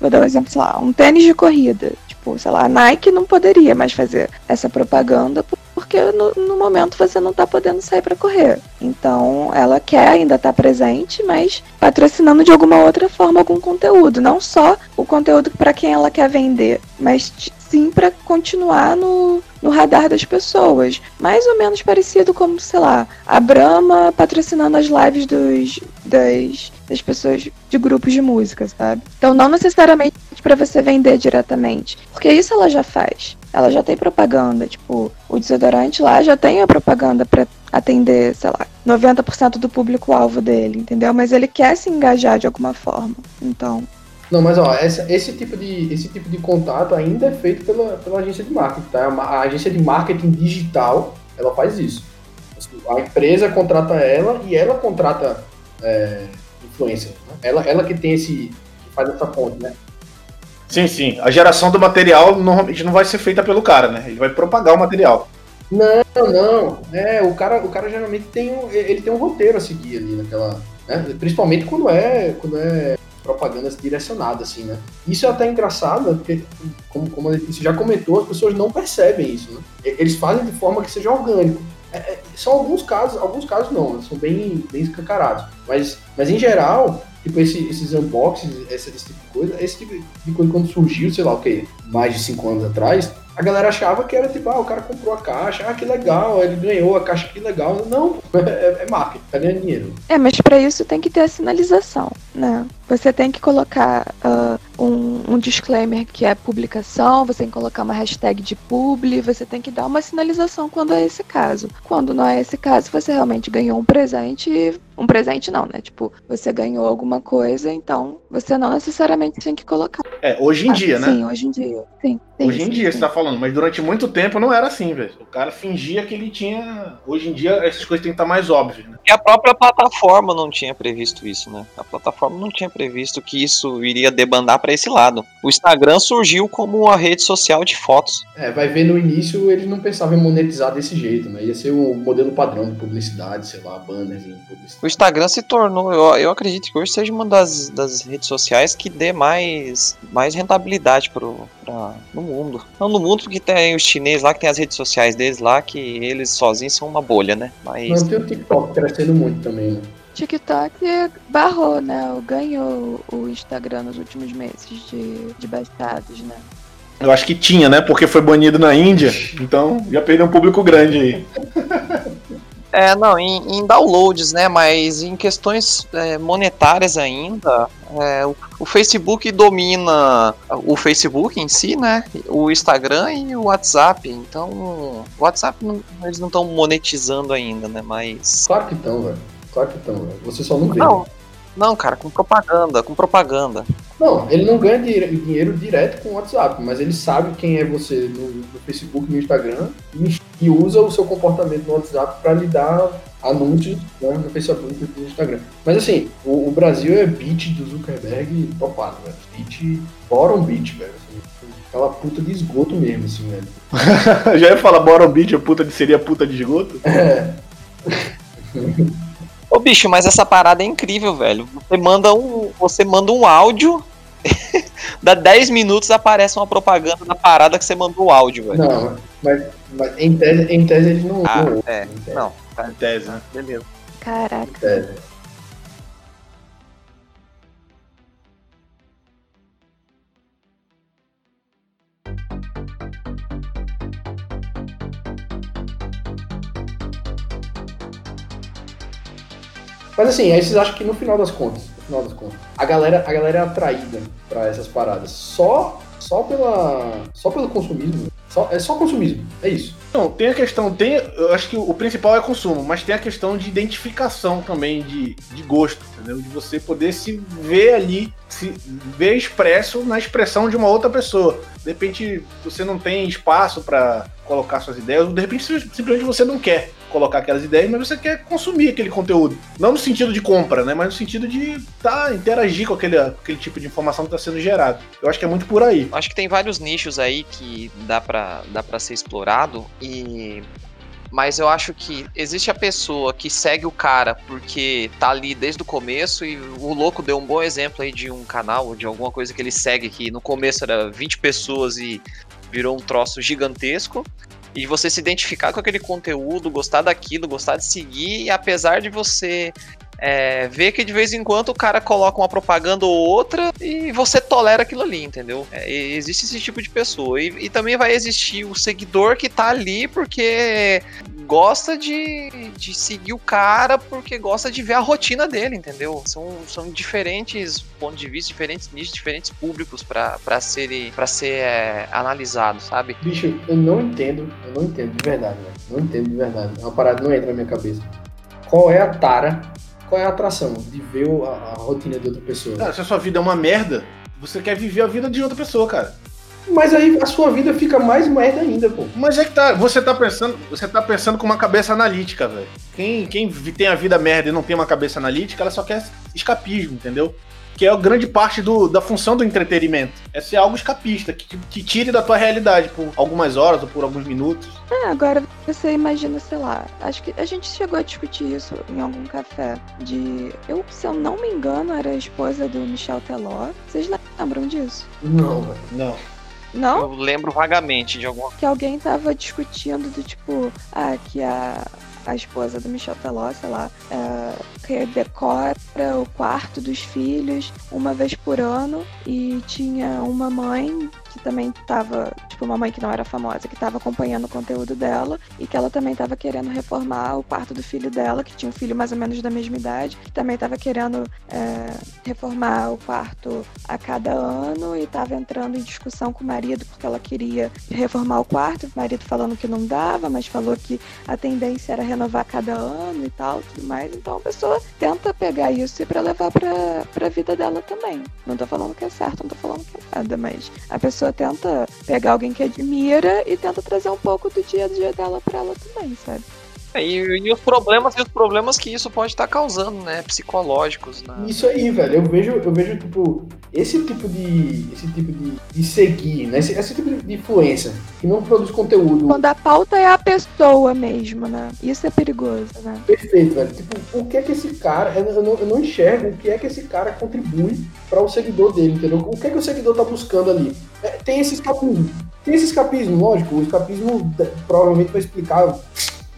Vou dar um exemplo, sei lá, um tênis de corrida. Tipo, sei lá, a Nike não poderia mais fazer essa propaganda porque no, no momento você não está podendo sair para correr. Então, ela quer ainda estar tá presente, mas patrocinando de alguma outra forma algum conteúdo, não só o conteúdo para quem ela quer vender, mas sim para continuar no, no radar das pessoas. Mais ou menos parecido como, sei lá, a Brahma patrocinando as lives dos, das, das pessoas de grupos de música, sabe? Então não necessariamente para você vender diretamente, porque isso ela já faz. Ela já tem propaganda, tipo, o desodorante lá já tem a propaganda para atender, sei lá, 90% do público-alvo dele, entendeu? Mas ele quer se engajar de alguma forma. Então, não, mas ó, essa, esse, tipo de, esse tipo de contato ainda é feito pela, pela agência de marketing, tá? A agência de marketing digital, ela faz isso. Assim, a empresa contrata ela e ela contrata é, influencer. Né? Ela, ela que tem esse. que faz essa ponte, né? Sim, sim. A geração do material normalmente não vai ser feita pelo cara, né? Ele vai propagar o material. Não, não. É, o cara, o cara geralmente tem um, ele tem um roteiro a seguir ali naquela. Né? Principalmente quando é, quando é propagandas direcionadas, assim, né? Isso é até engraçado, porque, como, como Letícia já comentou, as pessoas não percebem isso, né? Eles fazem de forma que seja orgânico. É, é, são alguns casos, alguns casos não, né? são bem, bem escancarados. Mas, mas em geral, tipo, esse, esses unboxings, esse, esse tipo de coisa, esse tipo de coisa quando surgiu, sei lá o que, mais de cinco anos atrás, a galera achava que era tipo, ah, o cara comprou a caixa, ah, que legal, ele ganhou a caixa, que legal. Não, *laughs* é, é marketing, tá ganhando dinheiro. É, mas para isso tem que ter a sinalização, né? Você tem que colocar uh, um, um, disclaimer que é publicação, você tem que colocar uma hashtag de publi, você tem que dar uma sinalização quando é esse caso. Quando não é esse caso, você realmente ganhou um presente. Um presente não, né? Tipo, você ganhou alguma coisa, então você não necessariamente tem que colocar. É, hoje em ah, dia, né? Sim, hoje em dia. Sim. hoje em dia, sim. você tá falando, mas durante muito tempo não era assim, velho. O cara fingia que ele tinha. Hoje em dia, essas coisas têm que estar mais óbvias, né? E a própria plataforma não tinha previsto isso, né? A plataforma não tinha previsto que isso iria debandar para esse lado. O Instagram surgiu como uma rede social de fotos. É, vai ver no início eles não pensavam em monetizar desse jeito, né? Ia ser o modelo padrão de publicidade, sei lá, banners em publicidade. O Instagram se tornou, eu, eu acredito que hoje seja uma das, das redes sociais que dê mais, mais rentabilidade pro, pra, no mundo. Não no mundo, porque tem os chineses lá que tem as redes sociais deles lá, que eles sozinhos são uma bolha, né? Mas. Não, tem o TikTok crescendo muito também, né? TikTok barrou, né? Ou Ganhou o Instagram nos últimos meses de, de baixados, né? Eu acho que tinha, né? Porque foi banido na Índia, então já perdeu um público grande aí. É, não, em, em downloads, né? Mas em questões é, monetárias ainda, é, o, o, Facebook domina o Facebook em si, né? O Instagram e o WhatsApp. Então, o WhatsApp não, eles não estão monetizando ainda, né? Mas. Claro que estão, velho. Claro que estão, velho. Você só não vê. Não, não, cara, com propaganda, com propaganda. Não, ele não ganha dinheiro direto com o WhatsApp, mas ele sabe quem é você no, no Facebook, no Instagram e, e, usa o seu comportamento no WhatsApp para lhe dar anúncios né, no Facebook e no Instagram. Mas assim, o, o, Brasil é beat do Zuckerberg topado, velho. Beat, bottom beat, velho. Assim, aquela puta de esgoto mesmo, assim, velho. *laughs* Já ia falar bottom beat, a puta de seria puta de esgoto? É. *laughs* *laughs* Ô bicho, mas essa parada é incrível, velho. Você manda um, você manda um áudio, *laughs* dá 10 minutos aparece uma propaganda da parada que você mandou o áudio, velho. Não, mas, mas em, tese, em tese eles não. Ah, não, é. Não, tá. Em tese, né? Beleza. Caraca. Em tese. Mas assim, aí vocês acham que no final das contas, no final das contas, a galera, a galera é atraída para essas paradas só só pela só pelo consumismo. Só, é só consumismo, é isso. Não, tem a questão, tem, eu acho que o principal é consumo, mas tem a questão de identificação também, de, de gosto, entendeu? De você poder se ver ali, se ver expresso na expressão de uma outra pessoa. De repente você não tem espaço para colocar suas ideias, ou de repente simplesmente você não quer colocar aquelas ideias, mas você quer consumir aquele conteúdo. Não no sentido de compra, né? Mas no sentido de tá, interagir com aquele, aquele tipo de informação que está sendo gerado. Eu acho que é muito por aí. Acho que tem vários nichos aí que dá para dá ser explorado e mas eu acho que existe a pessoa que segue o cara porque tá ali desde o começo e o louco deu um bom exemplo aí de um canal, de alguma coisa que ele segue que no começo era 20 pessoas e virou um troço gigantesco e você se identificar com aquele conteúdo, gostar daquilo, gostar de seguir, e apesar de você é, ver que de vez em quando o cara coloca uma propaganda ou outra e você tolera aquilo ali, entendeu? É, existe esse tipo de pessoa. E, e, também vai existir o seguidor que tá ali porque gosta de, de seguir o cara porque gosta de ver a rotina dele, entendeu? São, são diferentes pontos de vista, diferentes nichos, diferentes públicos para ser, pra ser é, analisado, sabe? Bicho, eu não entendo, eu não entendo de verdade, né? Não entendo de verdade. É uma parada não entra na minha cabeça. Qual é a tara, qual é a atração de ver a, a rotina de outra pessoa? Cara, se a sua vida é uma merda, você quer viver a vida de outra pessoa, cara. Mas aí a sua vida fica mais merda ainda, pô. Mas é que tá, você tá pensando, você tá pensando com uma cabeça analítica, velho. Quem, quem tem a vida merda e não tem uma cabeça analítica, ela só quer escapismo, entendeu? Que é a grande parte do, da função do entretenimento. É ser algo escapista, que, que tire da tua realidade por algumas horas ou por alguns minutos. É, agora você imagina, sei lá, acho que a gente chegou a discutir isso em algum café. De. Eu, se eu não me engano, era a esposa do Michel Teló. Vocês lembram disso? Não, velho. Não. Não? Eu lembro vagamente de alguma Que alguém tava discutindo do tipo, ah, que a, a esposa do Michel Teló, sei lá, é, decora o quarto dos filhos uma vez por ano e tinha uma mãe que também estava, tipo, uma mãe que não era famosa, que estava acompanhando o conteúdo dela e que ela também estava querendo reformar o quarto do filho dela, que tinha um filho mais ou menos da mesma idade, que também estava querendo é, reformar o quarto a cada ano e estava entrando em discussão com o marido porque ela queria reformar o quarto, o marido falando que não dava, mas falou que a tendência era renovar cada ano e tal, tudo mais. Então a pessoa tenta pegar isso para levar para a vida dela também. Não tô falando que é certo, não tô falando que é nada, mas a pessoa pessoa tenta pegar alguém que admira e tenta trazer um pouco do dia a dia dela para ela também, sabe? É, e, e, os problemas e os problemas que isso pode estar causando, né? Psicológicos. Né? Isso aí, velho. Eu vejo, eu vejo, tipo, esse tipo de. Esse tipo de, de seguir, né? Esse, esse tipo de influência que não produz conteúdo. Quando a pauta é a pessoa mesmo, né? Isso é perigoso, né? Perfeito, velho. Tipo, o que é que esse cara. Eu não, eu não enxergo o que é que esse cara contribui para o seguidor dele, entendeu? O que é que o seguidor tá buscando ali? É, tem esse escapismo. Tem esse escapismo, lógico. O escapismo provavelmente vai explicar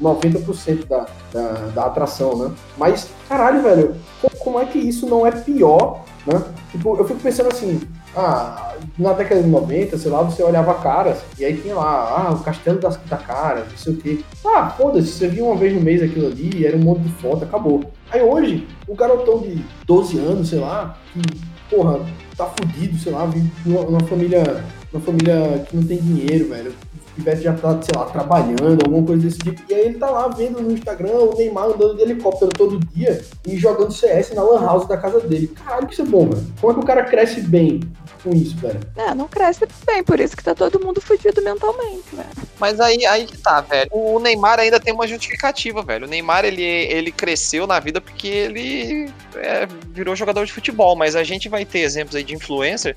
90% da, da, da atração, né? Mas, caralho, velho, como é que isso não é pior, né? Tipo, eu fico pensando assim, ah, na década de 90, sei lá, você olhava caras e aí tinha lá, ah, o castelo das, da cara, não sei o quê. Ah, foda-se, você via uma vez no mês aquilo ali, era um monte de foto, acabou. Aí hoje, o garotão de 12 anos, sei lá, que, porra, tá fudido, sei lá, vive numa família, uma família que não tem dinheiro, velho tivesse já tá, sei lá, trabalhando, alguma coisa desse tipo. E aí ele tá lá vendo no Instagram o Neymar andando de helicóptero todo dia e jogando CS na Lan House da casa dele. Caralho, que isso é bom, velho. Como é que o cara cresce bem com isso, velho? É, não cresce bem, por isso que tá todo mundo fudido mentalmente, velho. Mas aí, aí que tá, velho. O Neymar ainda tem uma justificativa, velho. O Neymar, ele, ele cresceu na vida porque ele é, virou jogador de futebol, mas a gente vai ter exemplos aí de influencer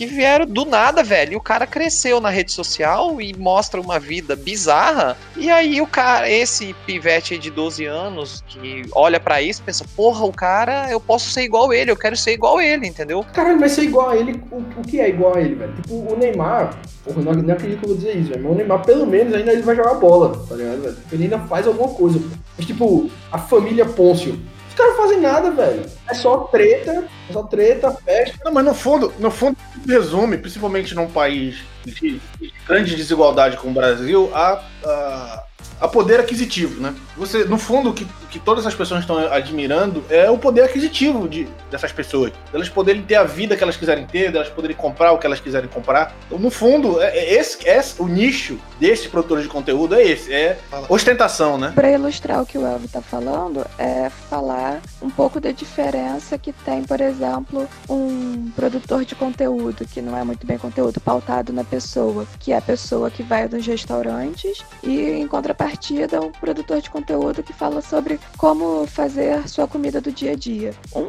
que vieram do nada, velho. E o cara cresceu na rede social e mostra uma vida bizarra. E aí o cara, esse pivete de 12 anos, que olha para isso, pensa, porra, o cara, eu posso ser igual ele, eu quero ser igual ele, entendeu? Caralho, mas ser igual a ele, o, o que é igual a ele, velho? Tipo, o Neymar, porra, não, não acredito que eu vou dizer isso, velho. Mas o Neymar, pelo menos, ainda ele vai jogar bola, tá ligado, velho? Ele ainda faz alguma coisa. Mas, tipo, a família Pôncio caras não fazem nada, velho. É só treta, é só treta, festa. Não, mas no fundo, no fundo, resume, principalmente num país de grande desigualdade como o Brasil, a, a a poder aquisitivo, né? Você, no fundo, o que, que todas as pessoas estão admirando é o poder aquisitivo de, dessas pessoas. Elas poderem ter a vida que elas quiserem ter, elas poderem comprar o que elas quiserem comprar. Então, no fundo, é, é esse, é o nicho desses produtores de conteúdo é esse, é ostentação, né? Para ilustrar o que o Elvio está falando, é falar um pouco da diferença que tem, por exemplo, um produtor de conteúdo, que não é muito bem conteúdo, pautado na pessoa, que é a pessoa que vai nos restaurantes e em contrapartida contrapartida um produtor de conteúdo que fala sobre como fazer sua comida do dia a dia. Um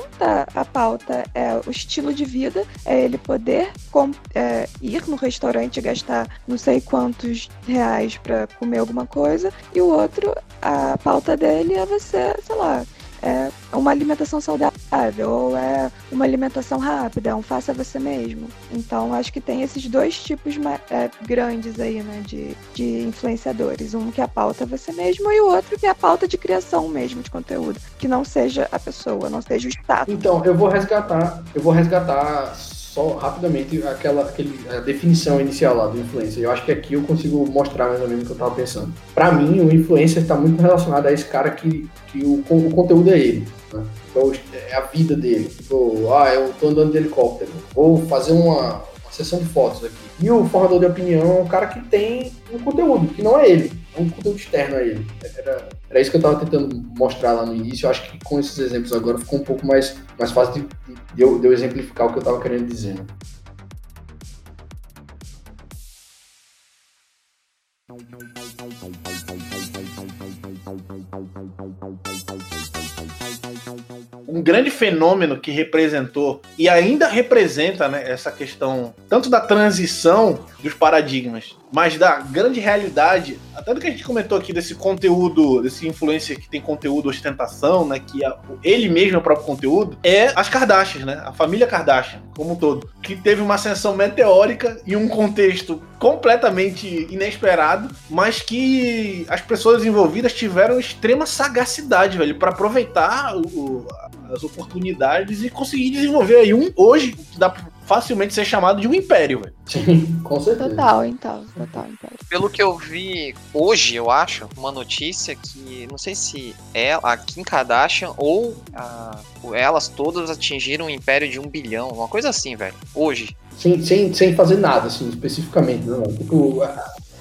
a pauta é o estilo de vida, é ele poder com, é, ir no restaurante e gastar não sei quantos reais para comer alguma coisa, e o outro, a pauta dele é você, sei lá, é uma alimentação saudável ou é uma alimentação rápida, é um faça você mesmo. Então acho que tem esses dois tipos é, grandes aí, né, de, de influenciadores. Um que é a pauta você mesmo e o outro que é a pauta de criação mesmo de conteúdo, que não seja a pessoa, não seja o status. Então, eu vou resgatar, eu vou resgatar só rapidamente aquela aquele, a definição inicial lá do influencer. Eu acho que aqui eu consigo mostrar mais ou menos o que eu estava pensando. Para mim, o influencer está muito relacionado a esse cara que, que o, o conteúdo é ele. Né? Então, é a vida dele. Tipo, ah, eu tô andando de helicóptero. Vou fazer uma, uma sessão de fotos aqui. E o formador de opinião é um cara que tem um conteúdo, que não é ele. É um conteúdo externo a ele. Era, era isso que eu estava tentando mostrar lá no início. Eu acho que com esses exemplos agora ficou um pouco mais, mais fácil de, de, eu, de eu exemplificar o que eu estava querendo dizer. Né? Um grande fenômeno que representou e ainda representa né, essa questão tanto da transição dos paradigmas, mas da grande realidade, até do que a gente comentou aqui desse conteúdo, desse influencer que tem conteúdo ostentação, né, que a, ele mesmo é o próprio conteúdo, é as Kardashians, né, a família Kardashian como um todo, que teve uma ascensão meteórica em um contexto completamente inesperado, mas que as pessoas envolvidas tiveram extrema sagacidade, velho, para aproveitar o, as oportunidades e conseguir desenvolver aí um hoje que dá facilmente ser chamado de um império, velho. *laughs* Sim, com certeza. Total, então, total império. Pelo que eu vi hoje, eu acho, uma notícia que não sei se é a Kim Kardashian ou a, elas todas atingiram um império de um bilhão, uma coisa assim, velho. Hoje. Sem, sem, sem fazer nada, assim, especificamente. Não. Tipo,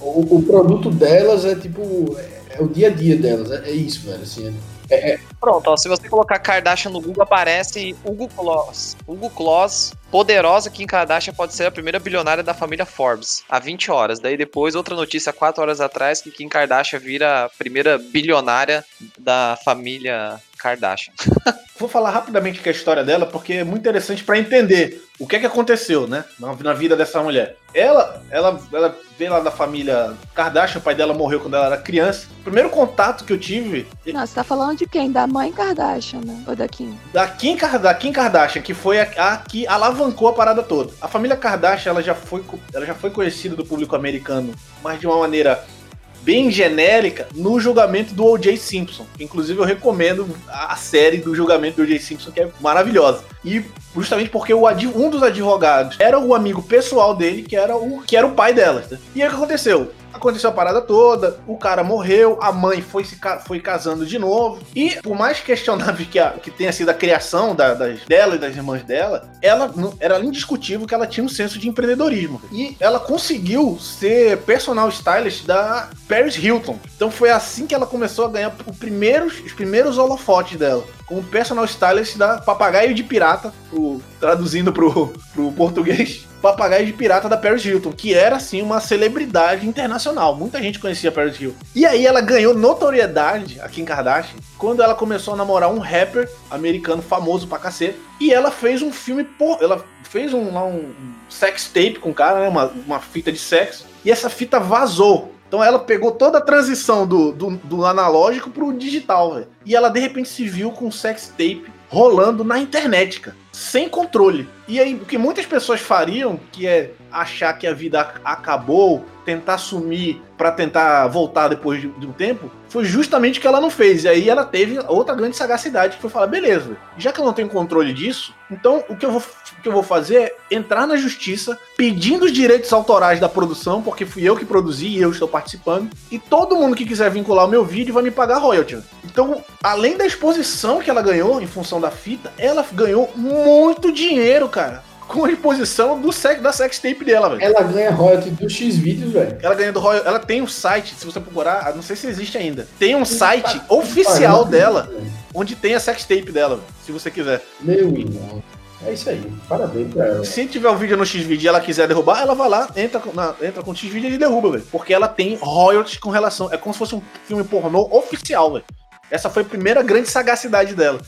o, o produto delas é tipo. É, é o dia a dia delas, é, é isso, velho. Assim, é, é, Pronto, ó, se você colocar Kardashian no Google, aparece Hugo Kloss. Hugo Kloss, poderosa Kim Kardashian pode ser a primeira bilionária da família Forbes, há 20 horas. Daí depois, outra notícia, 4 horas atrás, que Kim Kardashian vira a primeira bilionária da família Kardashian. *laughs* Vou falar rapidamente que a história dela, porque é muito interessante para entender o que é que aconteceu, né, na, na, vida dessa mulher. Ela, ela, ela veio lá da família Kardashian, o pai dela morreu quando ela era criança. O primeiro contato que eu tive. Não, você tá falando de quem? Da mãe Kardashian, né? Ou da Kim? Da Kim, da Kim Kardashian, que foi a, a, que alavancou a parada toda. A família Kardashian, ela já foi, ela já foi conhecida do público americano, mas de uma maneira bem genérica no julgamento do O.J. Simpson. Inclusive, eu recomendo a série do julgamento do O.J. Simpson, que é maravilhosa. E justamente porque o, um dos advogados era o amigo pessoal dele, que era o, que era o pai delas. Né? E aí o que aconteceu? Aconteceu a parada toda, o cara morreu, a mãe foi, se, foi casando de novo. E por mais questionável que, a, que tenha sido a criação da, das, dela e das irmãs dela, ela era indiscutível que ela tinha um senso de empreendedorismo. E ela conseguiu ser personal stylist da Paris Hilton. Então foi assim que ela começou a ganhar primeiros, os primeiros holofotes dela. Como personal stylist da Papagaio de Pirata, traduzindo pro, pro português papagaio de pirata da Paris Hilton, que era assim uma celebridade internacional. Muita gente conhecia Paris Hilton. E aí ela ganhou notoriedade aqui em Kardashian quando ela começou a namorar um rapper americano famoso pra cacete. E ela fez um filme por. Ela fez um, um sex tape com o cara, né? Uma, uma fita de sexo. E essa fita vazou. Então ela pegou toda a transição do, do, do analógico pro digital, velho. E ela de repente se viu com um sex tape rolando na internet, cara sem controle. E aí, o que muitas pessoas fariam, que é achar que a vida acabou, tentar sumir para tentar voltar depois de, de, um tempo, foi justamente o que ela não fez. E aí ela teve outra grande sagacidade, que foi falar: beleza, já que eu não tenho controle disso, então o que eu vou, que eu vou fazer é entrar na justiça pedindo os direitos autorais da produção, porque fui eu que produzi e eu estou participando, e todo mundo que quiser vincular o meu vídeo vai me pagar royalty. Então, além da exposição que ela ganhou em função da fita, ela ganhou muito dinheiro, cara com a exposição do sex, da sextape dela, velho. Ela ganha royalty do X vídeos, velho. Ela ganha do royalty. Ela tem um site, se você procurar, não sei se existe ainda. Tem um site tá, oficial dela, onde tem a sextape dela, se você quiser. Meu irmão. É isso aí, parabéns pra ela. Se tiver um vídeo no X-Video e ela quiser derrubar, ela vai lá, entra, na, entra com o X-Video e derruba, velho. Porque ela tem royalties com relação. É como se fosse um filme pornô oficial, velho. Essa foi a primeira grande sagacidade dela.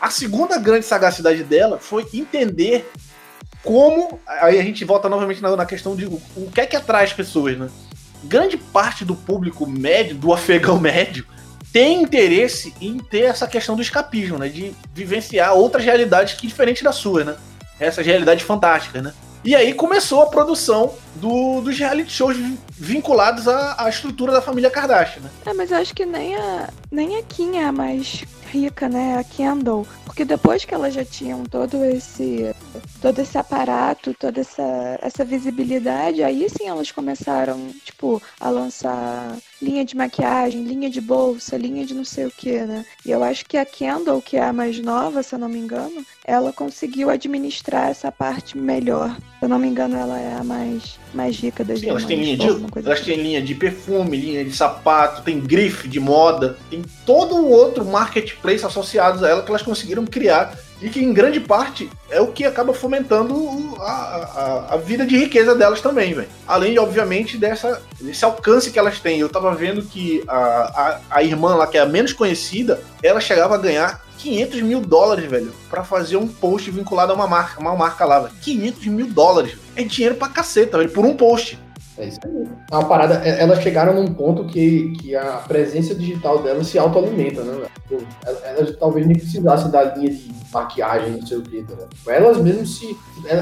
A segunda grande sagacidade dela foi entender como. Aí a gente volta novamente na, na questão de o, o que é que atrai as pessoas, né? Grande parte do público médio, do afegão *laughs* médio, tem interesse em ter essa questão do escapismo, né? De vivenciar outras realidades que diferentes da sua, né? Essas realidades fantásticas, né? E aí começou a produção do, dos reality shows vinculados à, à, estrutura da família Kardashian, né? É, mas eu acho que nem a, nem a Kim é a mais rica, né? A Kendall. Porque depois que elas já tinham todo esse todo esse aparato, toda essa, essa visibilidade, aí sim elas começaram, tipo, a lançar linha de maquiagem, linha de bolsa, linha de não sei o que, né? E eu acho que a Kendall, que é a mais nova, se eu não me engano, ela conseguiu administrar essa parte melhor. Se eu não me engano, ela é a mais, mais rica das Sim, elas têm linha de, elas assim. têm linha de perfume, linha de sapato, tem grife de moda, tem todo um outro marketplace associados a ela que elas conseguiram criar e que em grande parte é o que acaba fomentando a, a, a vida de riqueza delas também, velho. Além, obviamente, dessa, desse alcance que elas têm. Eu tava vendo que a, a, a irmã lá, que é a menos conhecida, ela chegava a ganhar 500 mil dólares, velho, para fazer um post vinculado a uma marca, uma marca lá, velho. 500 mil dólares. É dinheiro pra caceta, velho, por um post. É isso aí. É uma parada, elas chegaram num ponto que, que a presença digital delas se autoalimenta, né? Velho? Elas, talvez nem precisassem da linha de maquiagem, não sei o que. Né? Elas mesmo se.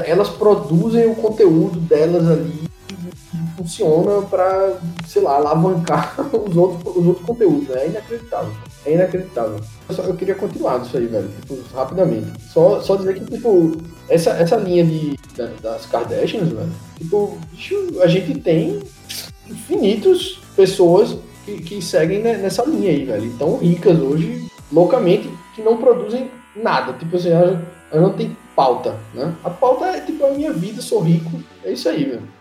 Elas produzem o conteúdo delas ali que funciona para, sei lá, alavancar *laughs* os outros, os outros conteúdos, né? É inacreditável. É inacreditável. Eu, só, eu queria continuar isso aí, velho, tipo, rapidamente. Só, só dizer que, tipo, essa, essa linha de, das Kardashians, velho, tipo, a gente tem infinitos pessoas que, que seguem nessa linha aí, velho. Tão ricas hoje, loucamente, que não produzem nada. Tipo assim, ela, ela não tem pauta, né? A pauta é tipo a minha vida, sou rico, é isso aí, velho.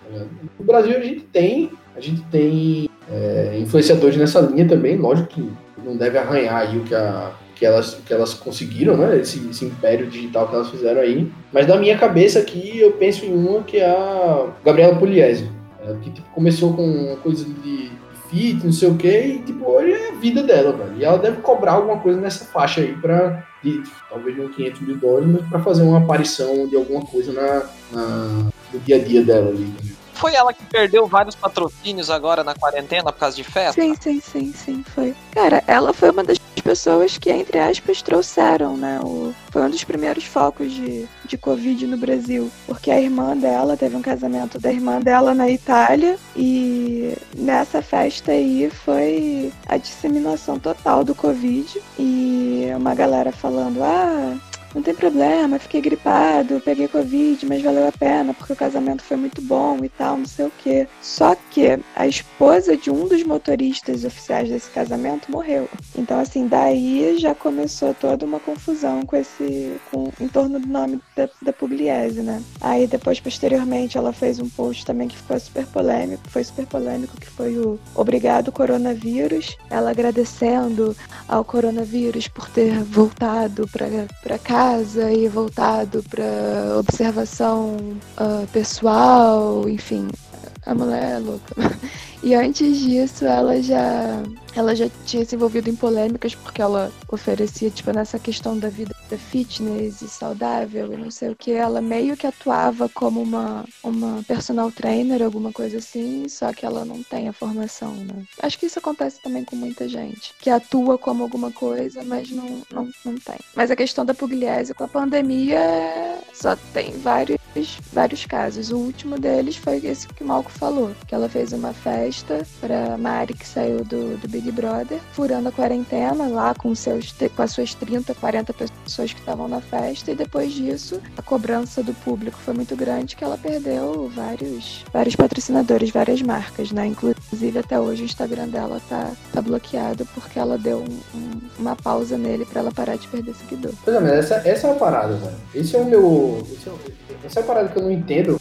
No Brasil a gente tem, a gente tem é, influenciadores nessa linha também, lógico que não deve arranhar aí o que, a, que, elas, que elas conseguiram, né? Esse, esse império digital que elas fizeram aí. Mas na minha cabeça aqui eu penso em uma que é a Gabriela Pugliese, é, que tipo, começou com coisa de fit, não sei o que, e tipo, hoje é a vida dela, velho. E ela deve cobrar alguma coisa nessa faixa aí pra, de, talvez não 500 mil dólares, mas pra fazer uma aparição de alguma coisa na, na no dia a dia dela ali. Foi ela que perdeu vários patrocínios agora na quarentena por causa de festa? Sim, sim, sim, sim, foi. Cara, ela foi uma das pessoas que, entre aspas, trouxeram, né? O, foi um dos primeiros focos de, de Covid no Brasil. Porque a irmã dela teve um casamento da irmã dela na Itália e nessa festa aí foi a disseminação total do Covid e uma galera falando: ah, não tem problema, fiquei gripado, peguei Covid, mas valeu a pena porque o casamento foi muito bom e tal, não sei o quê. Só que a esposa de um dos motoristas oficiais desse casamento morreu. Então, assim, daí já começou toda uma confusão com esse. Com, em torno do nome da, da Pugliese, né? Aí depois, posteriormente, ela fez um post também que ficou super polêmico, foi super polêmico, que foi o Obrigado Coronavírus. Ela agradecendo ao coronavírus por ter voltado para cá casa e voltado para observação uh, pessoal, enfim, a mulher é louca. *laughs* E antes disso, ela já ela já tinha se envolvido em polêmicas porque ela oferecia, tipo, nessa questão da vida fitness e saudável e não sei o que. Ela meio que atuava como uma, uma personal trainer, alguma coisa assim, só que ela não tem a formação, né? Acho que isso acontece também com muita gente, que atua como alguma coisa, mas não, não, não tem. Mas a questão da pugliese com a pandemia só tem vários, vários casos. O último deles foi esse que o Malco falou, que ela fez uma festa pra Mari, que saiu do, do Big Big Brother, furando a quarentena lá com, seus, com as suas 30, 40 pessoas que estavam na festa, e depois disso a cobrança do público foi muito grande que ela perdeu vários, vários patrocinadores, várias marcas, né? Inclusive até hoje o Instagram dela tá, tá bloqueado porque ela deu um, um, uma pausa nele para ela parar de perder seguidor. Pois é, mas essa, essa é a parada, velho. Esse é o meu. É, essa é a parada que eu não entendo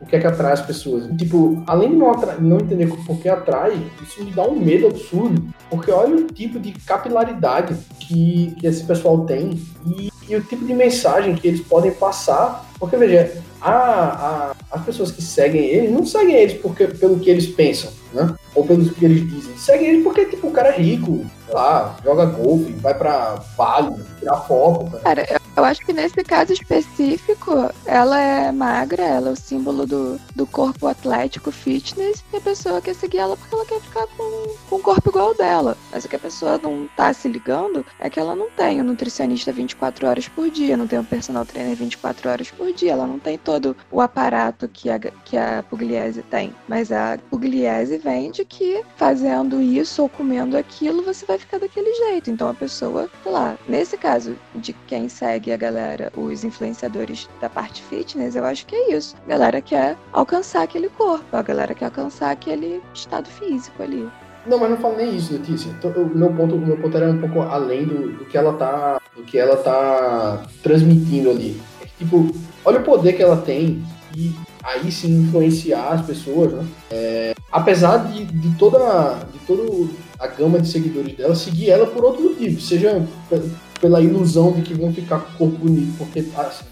o que é que atrai as pessoas. Tipo, além de não, não entender por que atrai, isso me dá um medo absurdo. Porque olha o tipo de capilaridade que, que esse pessoal tem e, e o tipo de mensagem que eles podem passar. Porque, veja, a, a, as pessoas que seguem eles não seguem eles porque, pelo que eles pensam, né? Ou pelo que eles dizem. Seguem eles porque, tipo, o cara é rico, sei lá, joga golfe, vai pra Bali, tirar foto. Cara, cara eu acho que nesse caso específico, ela é magra, ela é o símbolo do, do corpo atlético, fitness, e a pessoa quer seguir ela porque ela quer ficar com, com um corpo igual dela. Mas o que a pessoa não tá se ligando é que ela não tem um nutricionista 24 horas por dia, não tem um personal trainer 24 horas por dia, ela não tem todo o aparato que a, que a Pugliese tem. Mas a Pugliese vende que fazendo isso ou comendo aquilo, você vai ficar daquele jeito. Então a pessoa, sei lá, nesse caso de quem segue a galera, os influenciadores da parte fitness, eu acho que é isso. A galera quer alcançar aquele corpo, a galera quer alcançar aquele estado físico ali. Não, mas não falo nem isso, Letícia. Então, o meu ponto, meu ponto era um pouco além do, do que ela tá, do que ela tá transmitindo ali. É que, tipo, olha o poder que ela tem e aí sim influenciar as pessoas, né? É, apesar de, de toda de todo a gama de seguidores dela seguir ela por outro motivo, seja pela ilusão de que vão ficar com o corpo bonito porque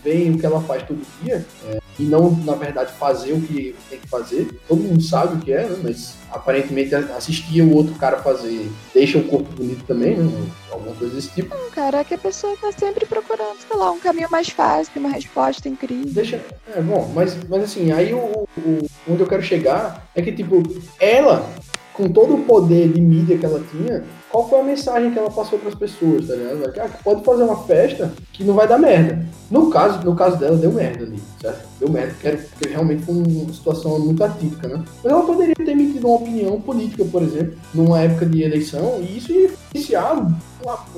veem o que ela faz todo dia é, e não, na verdade, fazer o que tem que fazer. Todo mundo sabe o que é, né? Mas aparentemente assistir o outro cara fazer deixa o corpo bonito também, né? Alguma coisa desse tipo. Não, cara, é que a pessoa tá sempre procurando, sei lá, um caminho mais fácil, uma resposta incrível. Deixa. É, bom, mas, mas assim, aí o, o, onde eu quero chegar é que, tipo, ela, com todo o poder de mídia que ela tinha, qual foi a mensagem que ela passou para as pessoas, tá ligado? Ah, pode fazer uma festa que não vai dar merda. No caso, no caso dela, deu merda ali, certo? Deu merda, porque, realmente foi uma situação muito atípica, né? Mas ela poderia ter emitido uma opinião política, por exemplo, numa época de eleição, e isso ia iniciar um,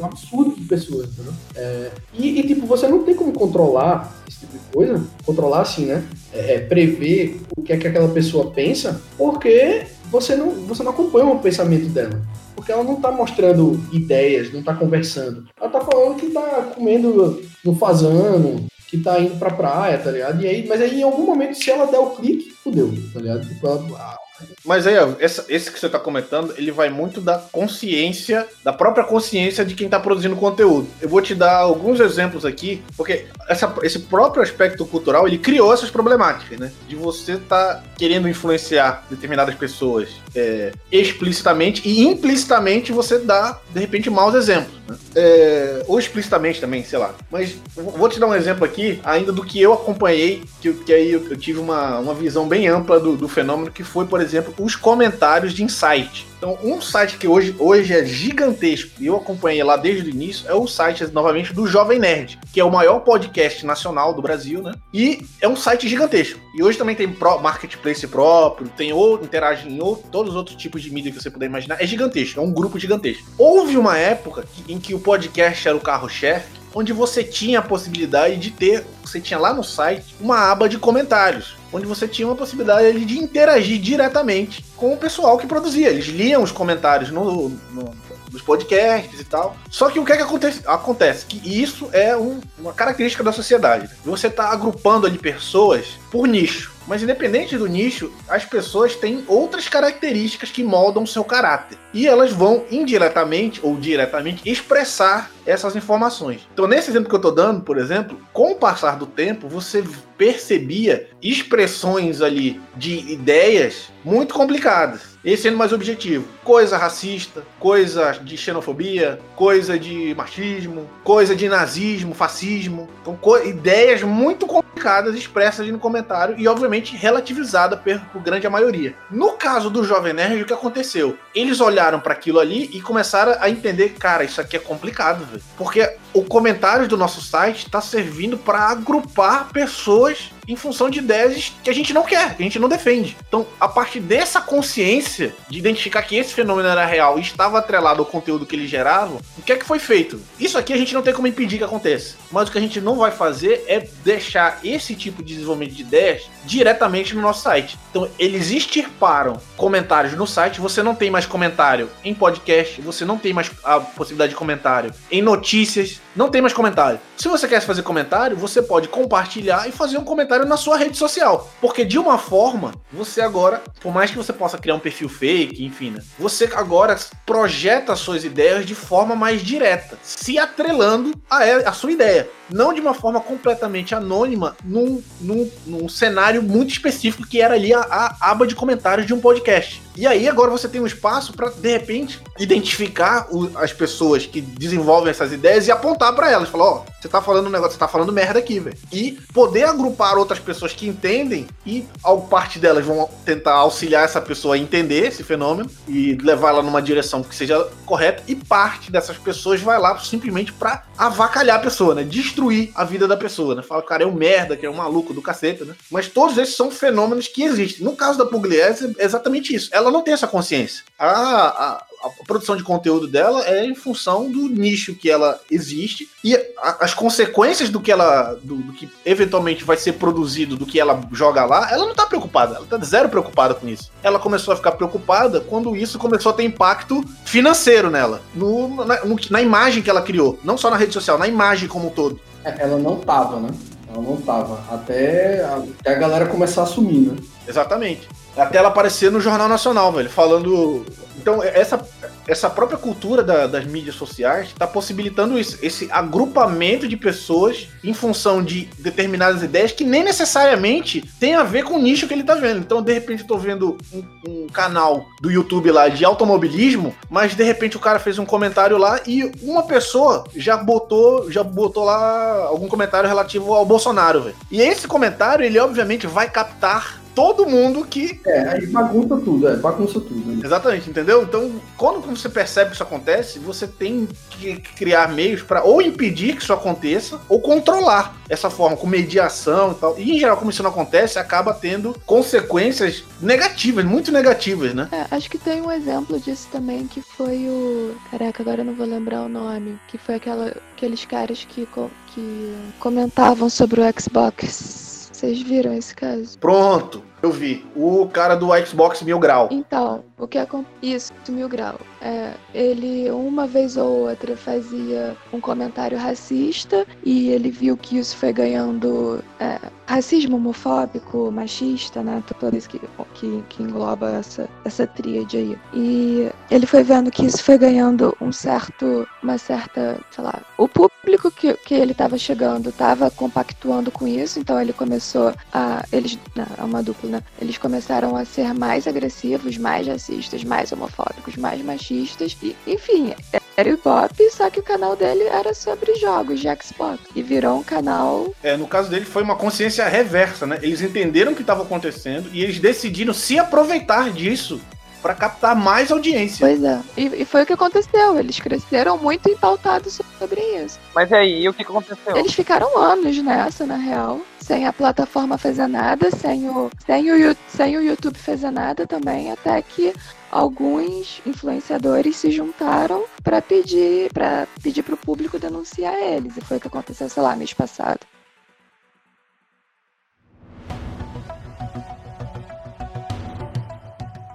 um absurdo de pessoas, né? É, e, e, tipo, você não tem como controlar esse tipo de coisa, controlar assim, né? É, é prever o que é que aquela pessoa pensa, porque você não, você não acompanha o pensamento dela porque ela não tá mostrando ideias, não tá conversando. Ela tá falando que tá comendo no fazano, que tá indo pra praia, tá ligado? E aí, mas aí em algum momento, se ela der o clique, fudeu, tá ligado? Tipo, ela, mas aí, essa, esse que você está comentando, ele vai muito da consciência, da própria consciência de quem está produzindo conteúdo. Eu vou te dar alguns exemplos aqui, porque essa, esse próprio aspecto cultural, ele criou essas problemáticas, né? De você estar tá querendo influenciar determinadas pessoas é, explicitamente e implicitamente você dá, de repente, maus exemplos. Né? É, ou explicitamente também, sei lá. Mas vou te dar um exemplo aqui, ainda do que eu acompanhei, que, que aí eu, eu tive uma, uma visão bem ampla do, do fenômeno, que foi, por exemplo, exemplo, os comentários de insight. Então, um site que hoje, hoje é gigantesco, e eu acompanhei lá desde o início, é o site, novamente, do Jovem Nerd, que é o maior podcast nacional do Brasil, né? E é um site gigantesco. E hoje também tem marketplace próprio, tem ou interage em ou, todos os outros tipos de mídia que você puder imaginar. É gigantesco, é um grupo gigantesco. Houve uma época em que o podcast era o carro-chefe, onde você tinha a possibilidade de ter, você tinha lá no site uma aba de comentários, onde você tinha uma possibilidade de interagir diretamente com o pessoal que produzia. Eles liam os comentários no, no nos podcasts e tal. Só que o que é que acontece? Acontece que isso é um, uma característica da sociedade. Você está agrupando ali pessoas por nicho. Mas independente do nicho, as pessoas têm outras características que moldam seu caráter. E elas vão indiretamente ou diretamente expressar essas informações. Então, nesse exemplo que eu estou dando, por exemplo, com o passar do tempo, você percebia expressões ali de ideias muito complicadas. Esse sendo mais objetivo. Coisa racista, coisa de xenofobia, coisa de machismo, coisa de nazismo, fascismo. Então, ideias muito complicadas expressas no comentário e, obviamente, relativizada por grande maioria. No caso do Jovem Nerd, o que aconteceu? Eles olharam para aquilo ali e começaram a entender, cara, isso aqui é complicado, velho. Porque o comentário do nosso site está servindo para agrupar pessoas em função de ideias que a gente não quer, que a gente não defende. Então, a partir dessa consciência de identificar que esse fenômeno era real e estava atrelado ao conteúdo que ele gerava, o que é que foi feito? Isso aqui a gente não tem como impedir que aconteça. Mas o que a gente não vai fazer é deixar esse tipo de desenvolvimento de ideias diretamente no nosso site. Então, eles extirparam comentários no site, você não tem mais comentário em podcast, você não tem mais a possibilidade de comentário em notícias, não tem mais comentário. Se você quer fazer comentário, você pode compartilhar e fazer um comentário na sua rede social. Porque de uma forma, você agora, por mais que você possa criar um perfil fake, enfim, né, você agora projeta suas ideias de forma mais direta, se atrelando a, a sua ideia. Não de uma forma completamente anônima, num, num, num cenário muito específico que era ali a, a aba de comentários de um podcast. E aí agora você tem um espaço para de repente identificar o, as pessoas que desenvolvem essas ideias e apontar para elas, falar, ó, oh, você tá falando um negócio, você tá falando merda aqui, velho. E poder agrupar outras pessoas que entendem e ao parte delas vão tentar auxiliar essa pessoa a entender esse fenômeno e levar ela numa direção que seja correta e parte dessas pessoas vai lá simplesmente para avacalhar a pessoa, né? Destruir a vida da pessoa, né? Fala, cara, é um merda, que é um maluco do caceta, né? Mas todos esses são fenômenos que existem. No caso da Pugliese, é exatamente isso. Ela não tem essa consciência. A, a, a produção de conteúdo dela é em função do nicho que ela existe e a, as consequências do que ela do, do, que eventualmente vai ser produzido do que ela joga lá ela não tá preocupada ela tá zero preocupada com isso. Ela começou a ficar preocupada quando isso começou a ter impacto financeiro nela no, na, no, na imagem que ela criou não só na rede social na imagem como um todo. É, ela não tava né? Ela não tava. Até a, até a galera começar a assumir né? Exatamente até ela aparecer no Jornal Nacional, velho, falando. Então, essa, essa própria cultura da, das mídias sociais está possibilitando isso, esse agrupamento de pessoas em função de determinadas ideias que nem necessariamente tem a ver com o nicho que ele está vendo. Então, de repente, eu tô vendo um, um, canal do YouTube lá de automobilismo, mas de repente o cara fez um comentário lá e uma pessoa já botou, já botou lá algum comentário relativo ao Bolsonaro, velho. E esse comentário, ele obviamente vai captar todo mundo que. É, aí bagunça tudo, é, bagunça tudo. Né? Exatamente, entendeu? Então, quando você percebe que isso acontece, você tem que criar meios para ou impedir que isso aconteça, ou controlar essa forma, com mediação e tal. E em geral, como isso não acontece, acaba tendo consequências negativas, muito negativas, né? É, acho que tem um exemplo disso também, que foi o. Caraca, agora eu não vou lembrar o nome. Que foi aquela, aqueles caras que, que comentavam sobre o Xbox vocês viram esse caso? Pronto, eu vi. O cara do Xbox Mil Grau. Então, o que acontece? Isso, Mil Grau. É, ele, uma vez ou outra, fazia um comentário racista e ele viu que isso foi ganhando é, racismo homofóbico, machista, né? Todo isso que, que, que engloba essa, essa tríade aí. E ele foi vendo que isso foi ganhando um certo, uma certa, sei lá, o público que, que ele estava chegando estava compactuando com isso, então ele começou a, eles, não, é uma dupla, né? Eles começaram a ser mais agressivos, mais racistas, mais homofóbicos, mais machistas, e, enfim, é, Pop, só que o canal dele era sobre jogos de Xbox. E virou um canal. É, no caso dele foi uma consciência reversa, né? Eles entenderam o que estava acontecendo e eles decidiram se aproveitar disso para captar mais audiência. Pois é. E, e, foi o que aconteceu. Eles cresceram muito empautados sobre isso. Mas aí, e o que aconteceu? Eles ficaram anos nessa, na real. Sem a plataforma fazer nada, sem o, sem o, sem o YouTube fazer nada também, até que alguns influenciadores se juntaram para pedir para pedir para o público denunciar eles. E foi o que aconteceu, sei lá, mês passado.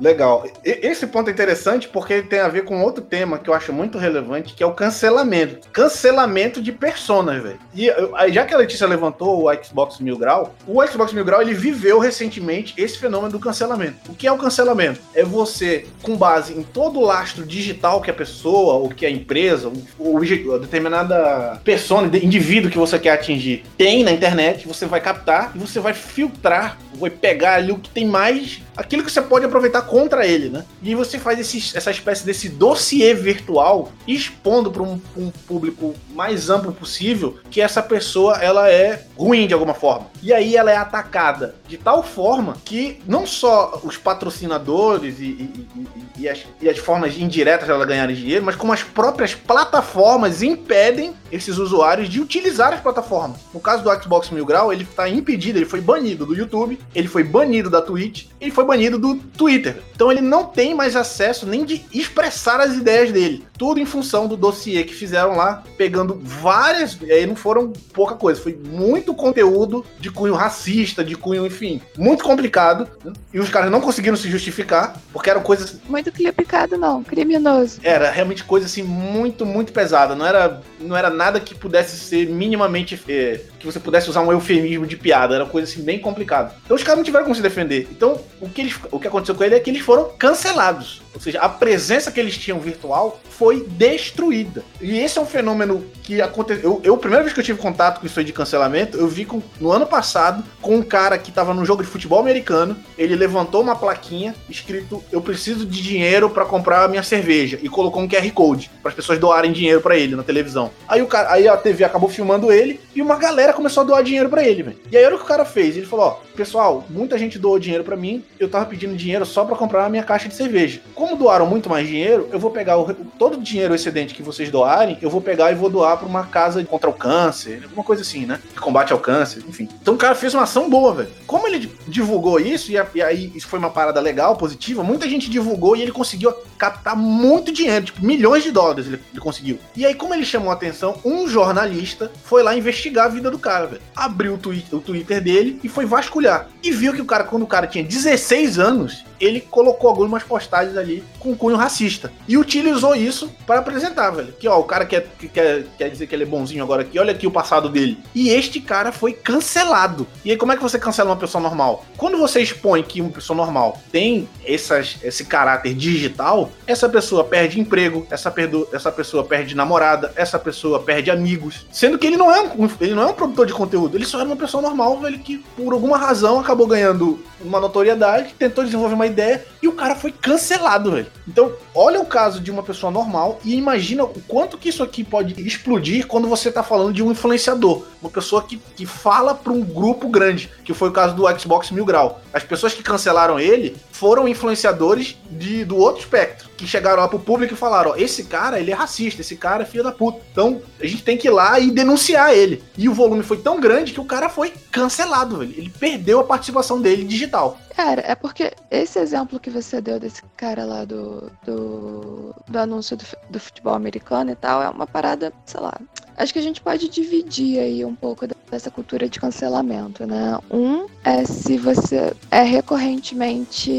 Legal. Esse ponto é interessante porque ele tem a ver com outro tema que eu acho muito relevante, que é o cancelamento. Cancelamento de personas, velho. E já que a Letícia levantou o Xbox Mil Grau, o Xbox Mil Grau ele viveu recentemente esse fenômeno do cancelamento. O que é o cancelamento? É você, com base em todo o lastro digital que a pessoa, ou que a empresa, ou, ou determinada persona, indivíduo que você quer atingir, tem na internet, você vai captar e você vai filtrar, vai pegar ali o que tem mais aquilo que você pode aproveitar contra ele, né? E você faz esse, essa espécie desse dossiê virtual expondo para um, um, público mais amplo possível que essa pessoa ela é ruim de alguma forma. E aí ela é atacada de tal forma que não só os patrocinadores e, e, e, e as, as, formas indiretas de ela ganharem dinheiro, mas como as próprias plataformas impedem esses usuários de utilizar as plataformas. No caso do Xbox Mil Grau, ele está impedido, ele foi banido do YouTube, ele foi banido da Twitch, ele foi banido do Twitter. Então ele não tem mais acesso nem de expressar as ideias dele. Tudo em função do dossiê que fizeram lá, pegando várias. E aí não foram pouca coisa, foi muito conteúdo de cunho racista, de cunho, enfim, muito complicado. E os caras não conseguiram se justificar, porque eram coisas. Muito complicado, não, criminoso. Era realmente coisa assim muito, muito pesada. Não era, não era nada que pudesse ser minimamente. É, que você pudesse usar um eufemismo de piada. Era coisa assim bem complicada. Então os caras não tiveram como se defender. Então o que, eles, o que aconteceu com ele é que eles foram cancelados. Ou seja, a presença que eles tinham virtual foi destruída. E esse é um fenômeno que aconteceu. Eu, eu, a primeira vez que eu tive contato com isso aí de cancelamento, eu vi com, no ano passado com um cara que estava no jogo de futebol americano. Ele levantou uma plaquinha escrito: Eu preciso de dinheiro para comprar a minha cerveja. E colocou um QR Code para as pessoas doarem dinheiro para ele na televisão. Aí, o cara, aí a TV acabou filmando ele e uma galera começou a doar dinheiro para ele, velho. E aí o que o cara fez. Ele falou: Ó, pessoal, muita gente doou dinheiro para mim. Eu tava pedindo dinheiro só para comprar a minha caixa de cerveja. Como doaram muito mais dinheiro, eu vou pegar o, todo o dinheiro excedente que vocês doarem, eu vou pegar e vou doar para uma casa contra o câncer, alguma coisa assim, né? De combate ao câncer, enfim. Então o cara fez uma ação boa, velho. Como ele divulgou isso, e, e aí isso foi uma parada legal, positiva, muita gente divulgou e ele conseguiu captar muito dinheiro, tipo, milhões de dólares ele, ele conseguiu. E aí, como ele chamou a atenção, um jornalista foi lá investigar a vida do cara, velho. Abriu o, twi o Twitter dele e foi vasculhar. E viu que o cara, quando o cara tinha 16 anos, ele colocou algumas postagens ali com cunho racista. E utilizou isso para apresentar, velho. Que ó, o cara quer, quer, quer dizer que ele é bonzinho agora aqui, olha aqui o passado dele. E este cara foi cancelado. E aí, como é que você cancela uma pessoa normal? Quando você expõe que uma pessoa normal tem essas, esse caráter digital, essa pessoa perde emprego, essa, perdo, essa pessoa perde namorada, essa pessoa perde amigos. Sendo que ele não é um, ele não é um produtor de conteúdo, ele só era uma pessoa normal, velho, que por alguma razão acabou ganhando uma notoriedade, tentou desenvolver uma ideia e o cara foi cancelado, velho. Então, olha o caso de uma pessoa normal e imagina o quanto que isso aqui pode explodir quando você tá falando de um influenciador. Uma pessoa que, que fala para um grupo grande, que foi o caso do Xbox Mil Grau. As pessoas que cancelaram ele foram influenciadores de, do outro espectro, que chegaram lá pro público e falaram: ó, esse cara, ele é racista, esse cara é filho da puta. Então, a gente tem que ir lá e denunciar ele. E o volume foi tão grande que o cara foi cancelado, velho. Ele perdeu a participação dele digital. Cara, é porque esse exemplo que você deu desse cara lá do, do, do anúncio do, do futebol americano e tal é uma parada, sei lá. Acho que a gente pode dividir aí um pouco dessa cultura de cancelamento, né? Um é se você é recorrentemente,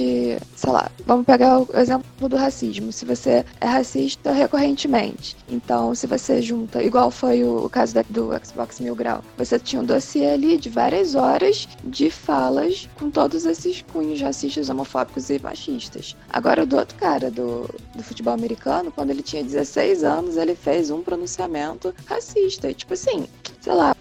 sei lá, vamos pegar o exemplo do racismo. Se você é racista recorrentemente, então se você junta, igual foi o, caso do Xbox Mil Grau, você tinha um dossiê ali de várias horas de falas com todos esses cunhos racistas, homofóbicos e machistas. Agora, do outro cara do, do futebol americano, quando ele tinha 16 anos, ele fez um pronunciamento racista. E, tipo assim, sei lá,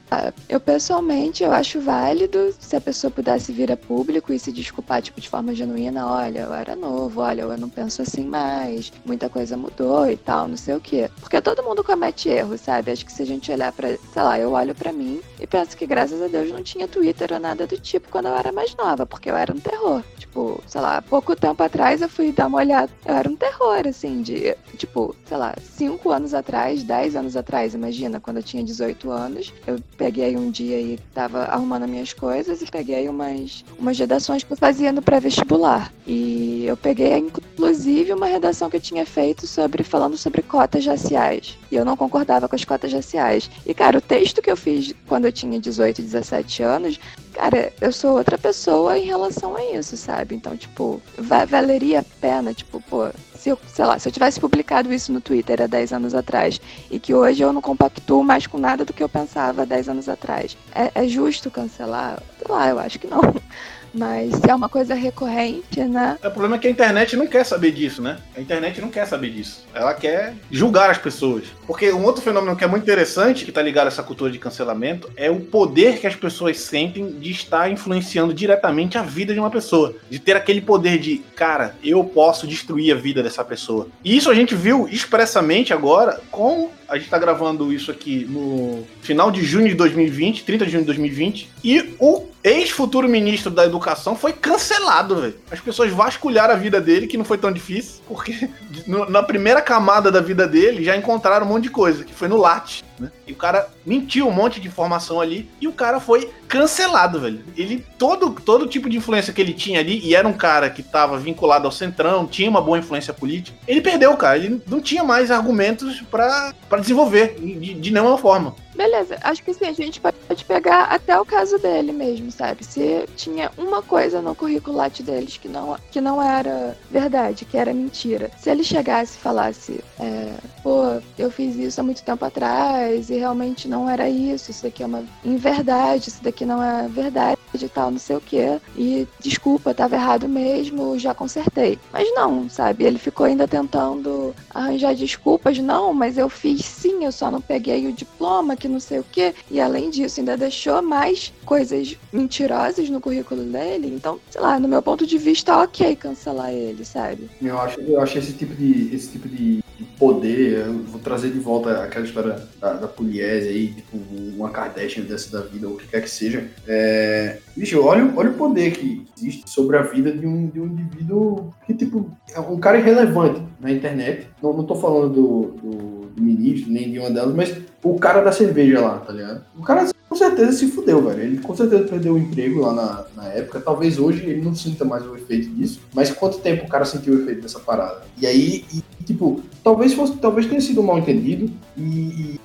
eu pessoalmente eu acho válido se a pessoa pudesse vir a público e se desculpar tipo de forma genuína, olha, eu era novo, olha, eu não penso assim mais, muita coisa mudou e tal, não sei o quê. Porque todo mundo comete erro, sabe? Acho que se a gente olhar para, sei lá, eu olho para mim e penso que graças a Deus não tinha Twitter ou nada do tipo quando eu era mais nova, porque eu era um terror. Tipo, sei lá, pouco tempo atrás eu fui dar uma olhada, eu era um terror assim de, tipo, sei lá, cinco anos atrás, dez anos atrás, imagina, quando eu tinha 18 anos, eu peguei um dia e tava arrumando minhas coisas e peguei umas, umas redações que eu fazia no pré-vestibular. E eu peguei, inclusive, uma redação que eu tinha feito sobre falando sobre cotas raciais. E eu não concordava com as cotas raciais. E, cara, o texto que eu fiz quando eu tinha 18, 17 anos, cara, eu sou outra pessoa em relação a isso, sabe? Então, tipo, valeria a pena, tipo, pô, se eu, sei lá, se eu tivesse publicado isso no Twitter há 10 anos atrás e que hoje eu não compactuo mais com nada do que eu pensava há 10 anos atrás, é, é justo cancelar? Sei lá, eu acho que não. *laughs* Mas é uma coisa recorrente, né? O problema é que a internet não quer saber disso, né? A internet não quer saber disso. Ela quer julgar as pessoas. Porque um outro fenômeno que é muito interessante, que tá ligado a essa cultura de cancelamento, é o poder que as pessoas sentem de estar influenciando diretamente a vida de uma pessoa. De ter aquele poder de, cara, eu posso destruir a vida dessa pessoa. E isso a gente viu expressamente agora com a gente tá gravando isso aqui no final de junho de 2020, 30 de junho de 2020, e o ex-futuro ministro da Educação foi cancelado, velho. As pessoas vasculharam a vida dele, que não foi tão difícil, porque *laughs* na primeira camada da vida dele já encontraram um monte de coisa, que foi no Lattes. Né? E o cara mentiu um monte de informação ali e o cara foi cancelado, velho. Ele, todo, todo tipo de influência que ele tinha ali, e era um cara que estava vinculado ao Centrão, tinha uma boa influência política, ele perdeu, cara. Ele não tinha mais argumentos para desenvolver de, de nenhuma forma. Beleza, acho que sim, a gente pode pegar até o caso dele mesmo, sabe? Se tinha uma coisa no curriculate deles que não, que não era verdade, que era mentira. Se ele chegasse e falasse, é, pô, eu fiz isso há muito tempo atrás e realmente não era isso, isso daqui é uma inverdade, isso daqui não é verdade e tal, não sei o que. E desculpa, tava errado mesmo, já consertei. Mas não, sabe? Ele ficou ainda tentando arranjar desculpas, não, mas eu fiz sim, eu só não peguei o diploma que não sei o quê. E além disso, ainda deixou mais coisas mentirosas no currículo dele. Então, sei lá, no meu ponto de vista, ok cancelar ele, sabe? Eu acho, eu acho esse tipo de, esse tipo de poder, eu vou trazer de volta aquela história da, da Pugliese aí, tipo, uma Kardashian dessa da vida, ou o que quer que seja. É, bicho, olha, olha o poder que existe sobre a vida de um, de um indivíduo que, tipo, é um cara irrelevante na internet. Não, não tô falando do, do, do ministro, nem de uma delas, mas o cara da cerveja lá, tá ligado? O cara com certeza se fudeu, velho. Ele com certeza perdeu o emprego lá na, na época. Talvez hoje ele não sinta mais o efeito disso. Mas quanto tempo o cara sentiu o efeito dessa parada? E aí, e, tipo, talvez fosse, talvez tenha sido mal entendido e,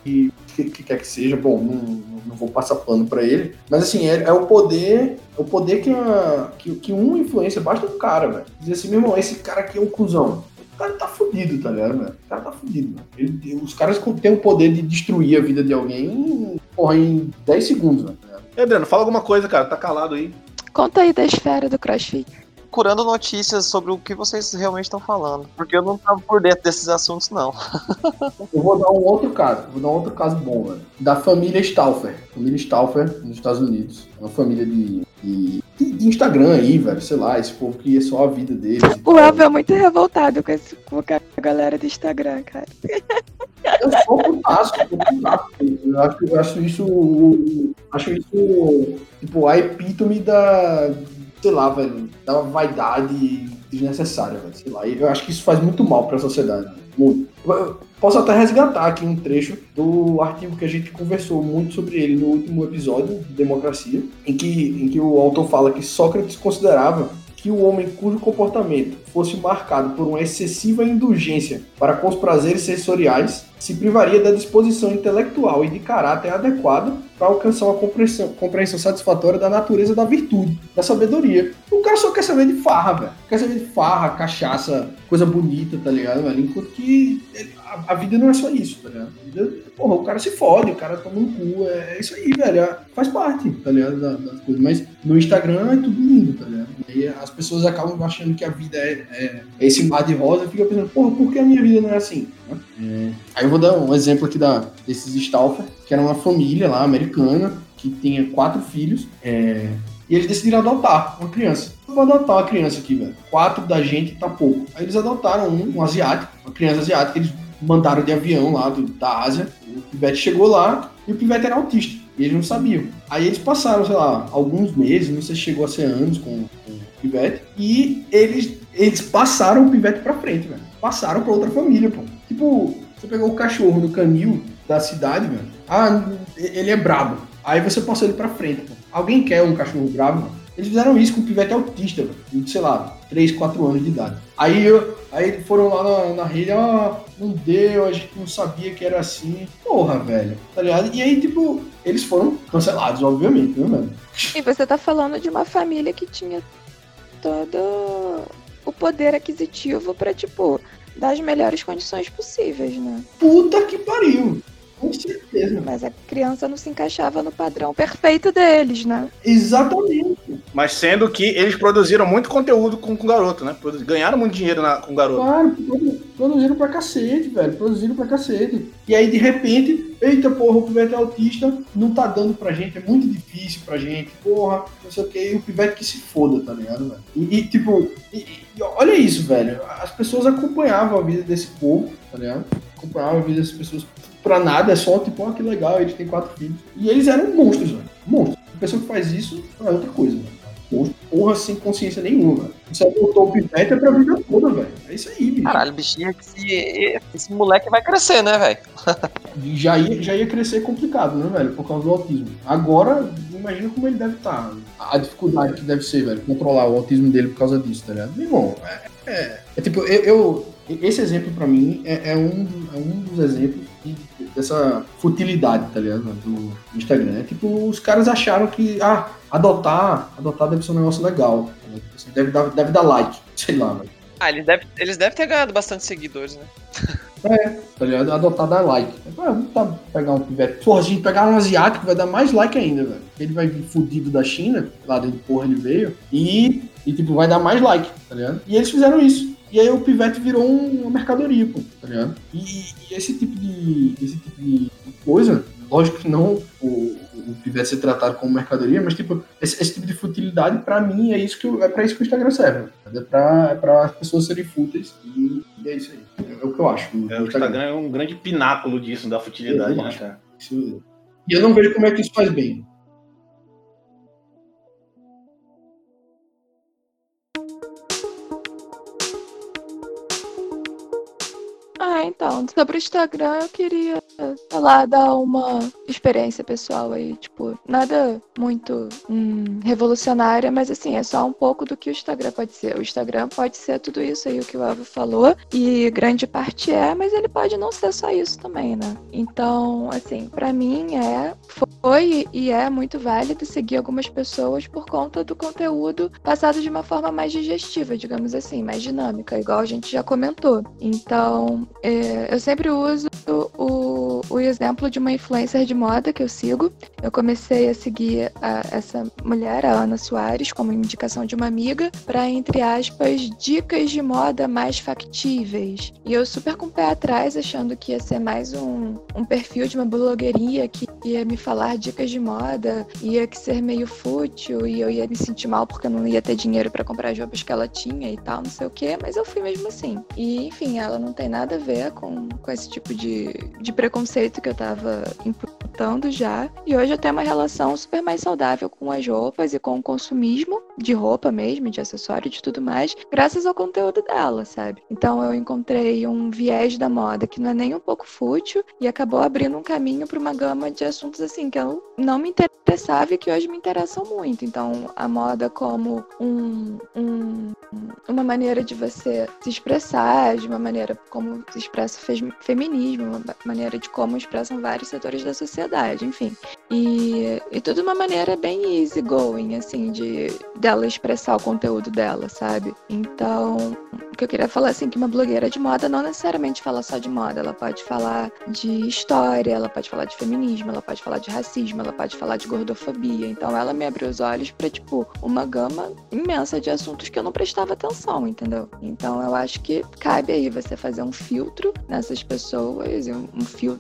que, que, quer que seja. Bom, não, não vou passar pano para ele. Mas assim, é, é, o poder, é o poder que, uma, que, que uma influência basta um cara, velho. Dizer assim, meu irmão, esse cara aqui é um cuzão o cara tá fudido, tá ligado, velho? O cara tá fudido, velho. os caras têm o poder de destruir a vida de alguém porra, em 10 segundos, velho. E Adriano, fala alguma coisa, cara. Tá calado aí. Conta aí da esfera do CrossFit. Procurando notícias sobre o que vocês realmente estão falando. Porque eu não tava por dentro desses assuntos, não. *laughs* eu vou dar um outro caso. Vou dar um outro caso bom, velho. Da família Stauffer. Família Stauffer, nos Estados Unidos. É uma família de, de, de, Instagram aí, velho. Sei lá, esse povo que é só a vida deles. O Elvio é muito revoltado com, esse, com a galera do Instagram, cara. Eu sou fantástico, eu sou. Eu acho, eu acho isso. Acho isso, tipo, a epítome da. Sei lá, velho. Da vaidade desnecessária, velho. Sei lá. Eu acho que isso faz muito mal pra sociedade. Muito. Posso até resgatar aqui um trecho do artigo que a gente conversou muito sobre ele no último episódio, Democracia, em que, em que o autor fala que Sócrates considerava que o homem cujo comportamento fosse marcado por uma excessiva indulgência para com os prazeres sensoriais se privaria da disposição intelectual e de caráter adequado para alcançar uma compreensão, compreensão satisfatória da natureza da virtude, da sabedoria. O cara só quer saber de farra, velho. Quer saber de farra, cachaça, coisa bonita, tá ligado, velho? Enquanto que a, a, vida não é só isso, tá ligado? Vida, porra, o cara se fode, o cara toma um cu, é, é isso aí, velho. É, faz parte, tá ligado, das coisas. Mas no Instagram é tudo lindo, tá ligado? E as pessoas acabam achando que a vida é, é, esse mar de rosa e fica pensando, porra, por que a minha vida não é assim? Né? É, aí eu vou dar um exemplo aqui da, desses Stauffer, que era uma família lá americana que tinha quatro filhos. É, e eles decidiram adotar uma criança. Vou adotar uma criança aqui, velho. Quatro da gente tá pouco. Aí eles adotaram um, um asiático, uma criança asiática. Eles mandaram de avião lá do, da Ásia. O pivete chegou lá e o pivete era autista. E eles não sabiam. Aí eles passaram, sei lá, alguns meses, não sei se chegou a ser anos com, com o pivete. E eles, eles passaram o pivete pra frente, velho. Passaram pra outra família, pô. Tipo, você pegou o cachorro do canil da cidade, velho. Ah, ele é brabo. Aí você passou ele pra frente, pô. Alguém quer um cachorro bravo, mano? Eles fizeram isso com o pivete autista, velho. Sei lá, 3, 4 anos de idade. Aí, eu, aí foram lá na, na rede, ah, não deu, a gente não sabia que era assim. Porra, velho, tá ligado? E aí, tipo, eles foram cancelados, obviamente, né, mano? E você tá falando de uma família que tinha todo o poder aquisitivo pra, tipo, dar as melhores condições possíveis, né? Puta que pariu! Com certeza. Mas a criança não se encaixava no padrão perfeito deles, né? Exatamente. Mas sendo que eles produziram muito conteúdo com, com o garoto, né? Ganharam muito dinheiro na- com o garoto. Claro, produ- produziram pra cacete, velho. Produziram pra cacete. E aí, de repente, eita porra, o pivete é autista, não tá dando pra gente, é muito difícil pra gente, porra, não sei o que, e o pivete que se foda, tá ligado, velho? E, e, tipo, e- e olha isso, velho. As pessoas acompanhavam a vida desse povo, tá ligado? Acompanhavam a vida dessas pessoas pra nada, é só tipo, ó, que legal, eles têm quatro filhos. E eles eram monstros, velho. Monstros. A pessoa que faz isso é outra coisa, velho. Monstro, porra, sem consciência nenhuma, velho. Você adotou o pivete é pra vida toda, velho. É isso aí, bicho. Caralho, bichinho, esse, esse moleque vai crescer, né, velho? Já ia, já ia crescer complicado, né, velho? Por causa do autismo. Agora, imagina como ele deve estar. A dificuldade que deve ser, velho, controlar o autismo dele por causa disso, tá ligado? Meu irmão, é, é, é tipo, eu, eu- Esse exemplo pra mim é, é um, é um dos exemplos dessa futilidade, tá ligado? Do Instagram. É tipo, os caras acharam que, ah, adotar, adotar deve ser um negócio legal. Assim, Deve dar, deve dar like, sei lá, velho. Ah, eles devem eles devem ter ganhado bastante seguidores, né? Tá ligado? Adotar dá like. Ah, vamos tá, pegar um pivete. Porra, se a gente pegar um asiático, vai dar mais like ainda, velho. Ele vai vir fudido da China, lá dentro de porra ele veio, e, e tipo, vai dar mais like, tá ligado? E eles fizeram isso. E aí o pivete virou um- uma mercadoria, pô, tá ligado? E, e esse tipo de. esse tipo de coisa, lógico que não o, o pivete ser tratado como mercadoria, mas tipo, esse, esse tipo de futilidade, pra mim, é isso que eu- é pra isso que o Instagram serve. É pra, é pra as pessoas serem fúteis. E, e é isso aí. É, o que eu acho. do É, o Instagram é um grande pináculo disso, da futilidade, né, cara? Isso- E eu não vejo como é que isso faz bem. Então, sobre o Instagram, eu queria, sei lá, dar uma experiência pessoal aí, tipo, nada muito hum, revolucionária, mas assim, é só um pouco do que o Instagram pode ser. O Instagram pode ser tudo isso aí, o que o Ava falou, e grande parte é, mas ele pode não ser só isso também, né? Então, assim, pra mim é, foi e é muito válido seguir algumas pessoas por conta do conteúdo passado de uma forma mais digestiva, digamos assim, mais dinâmica, igual a gente já comentou. Então, é, eu sempre uso o, o exemplo de uma influencer de moda que eu sigo. Eu comecei a seguir a- essa mulher, a Ana Soares, como indicação de uma amiga, para, entre aspas, dicas de moda mais factíveis. E eu super com o pé atrás, achando que ia ser mais um, um perfil de uma blogueirinha que ia me falar dicas de moda, ia que ser meio fútil e eu ia me sentir mal porque eu não ia ter dinheiro para comprar as roupas que ela tinha e tal, não sei o que, mas eu fui mesmo assim. E enfim, ela não tem nada a ver com, com esse tipo de, de preconceito que eu tava imputando já. E hoje eu tenho uma relação super mais saudável com as roupas e com o consumismo de roupa mesmo, de acessório, de tudo mais, graças ao conteúdo dela, sabe? Então eu encontrei um viés da moda que não é nem um pouco fútil e acabou abrindo um caminho para uma gama de assuntos assim que eu não me interessava e que hoje me interessam muito. Então a moda como um, um uma maneira de você se expressar, de uma maneira como se expressa feminismo, uma maneira de como expressam vários setores da sociedade, enfim. E, e tudo de uma maneira bem easygoing, assim, de dela expressar o conteúdo dela, sabe? Então, que eu queria falar assim que uma blogueira de moda não necessariamente fala só de moda, ela pode falar de história, ela pode falar de feminismo, ela pode falar de racismo, ela pode falar de gordofobia. Então ela me abriu os olhos para tipo uma gama imensa de assuntos que eu não prestava atenção, entendeu? Então eu acho que cabe aí você fazer um filtro nessas pessoas, um filtro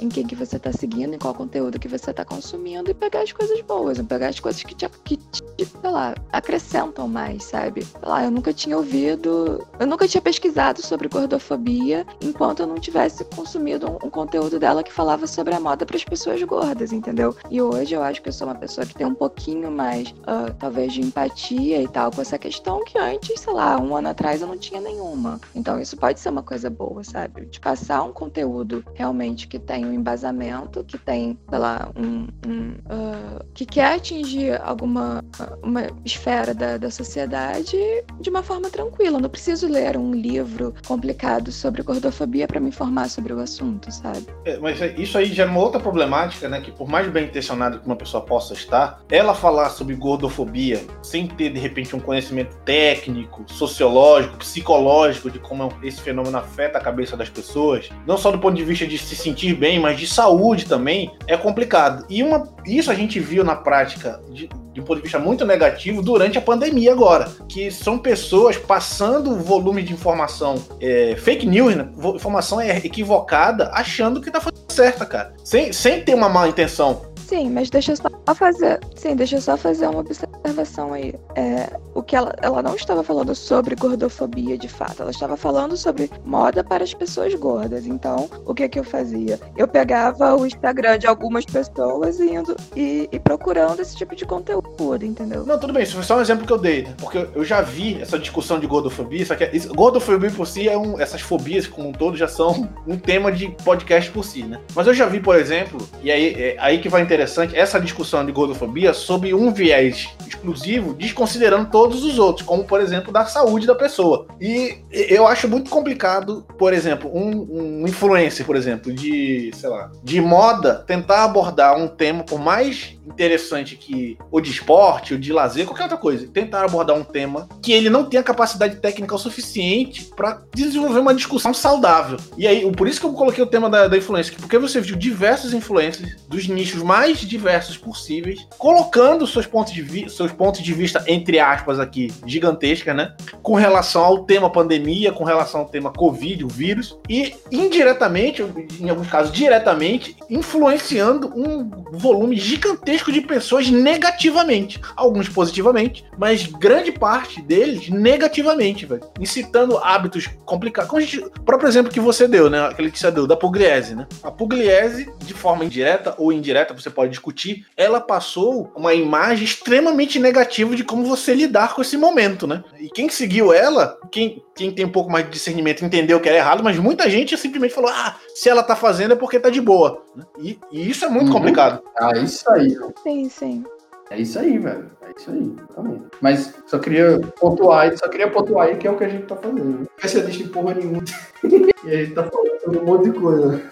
em quem que você tá seguindo, em qual conteúdo que você tá consumindo e pegar as coisas boas, pegar as coisas que te, que te sei lá, acrescentam mais, sabe? Sei lá, eu nunca tinha ouvido, eu nunca tinha pesquisado sobre gordofobia enquanto eu não tivesse consumido um, um conteúdo dela que falava sobre a moda para as pessoas gordas, entendeu? E hoje eu acho que eu sou uma pessoa que tem um pouquinho mais, uh, talvez, de empatia e tal com essa questão que antes, sei lá, um ano atrás eu não tinha nenhuma. Então isso pode ser uma coisa boa, sabe? De passar um conteúdo realmente que tem um embasamento, que tem, sei lá, um. um uh, que quer atingir alguma uma esfera da, da sociedade de uma forma tranquila. Eu não preciso ler um livro complicado sobre gordofobia para me informar sobre o assunto, sabe? É, mas isso aí já é uma outra problemática, né? Que por mais bem intencionado que uma pessoa possa estar, ela falar sobre gordofobia sem ter, de repente, um conhecimento técnico, sociológico, psicológico de como esse fenômeno afeta a cabeça das pessoas, não só do ponto de vista de se sentir bem, mas de saúde também, é complicado. E uma, isso a gente viu na prática de, de um ponto de vista muito negativo durante a pandemia agora, que são pessoas passando volume de informação é, fake news, né? informação é equivocada, achando que tá fazendo certa, cara, sem, sem ter uma má intenção. Sim, mas deixa eu só fazer. Sim, deixa só fazer uma observação aí. É, o que ela, ela não estava falando sobre gordofobia de fato, ela estava falando sobre moda para as pessoas gordas. Então, o que que eu fazia? Eu pegava o Instagram de algumas pessoas indo e, e procurando esse tipo de conteúdo, entendeu? Não, tudo bem, isso foi só um exemplo que eu dei, né? Porque eu já vi essa discussão de gordofobia, só que isso, gordofobia por si é um. Essas fobias como um todo já são um tema de podcast por si, né? Mas eu já vi, por exemplo, e aí, é aí que vai entender interessante essa discussão de gordofobia sob um viés exclusivo, desconsiderando todos os outros, como por exemplo da saúde da pessoa. E eu acho muito complicado, por exemplo, um, um influencer, por exemplo, de, sei lá, de moda, tentar abordar um tema por mais interessante que ou de esporte, ou de lazer, qualquer outra coisa, tentar abordar um tema que ele não tem a capacidade técnica o suficiente para desenvolver uma discussão saudável. E aí, por isso que eu coloquei o tema da, da influência, porque você viu diversos influencers dos nichos mais diversos possíveis, colocando seus pontos de, vi seus pontos de vista, entre aspas, aqui, gigantescas, né? Com relação ao tema pandemia, com relação ao tema Covid, o vírus, e indiretamente, em alguns casos diretamente, influenciando um volume gigantesco de pessoas negativamente. Alguns positivamente, mas grande parte deles negativamente, velho. Incitando hábitos complicados. Como gente, o próprio exemplo que você deu, né? Aquele que você deu, da pugliese, né? A pugliese, de forma indireta ou indireta, você pode discutir, ela passou uma imagem extremamente negativa de como você lidar com esse momento, né? E quem seguiu ela, quem, quem tem um pouco mais de discernimento entendeu que era errado, mas muita gente simplesmente falou: ah, se ela tá fazendo é porque tá de boa. E, e isso é muito uhum. complicado. Ah, isso aí. Sim, sim. É isso aí, velho. É isso aí, exatamente. Mas só queria pontuar, só queria pontuar aí que é o que a gente tá fazendo. Especialista em porra nenhuma. *laughs* e a gente tá falando sobre um monte de coisa.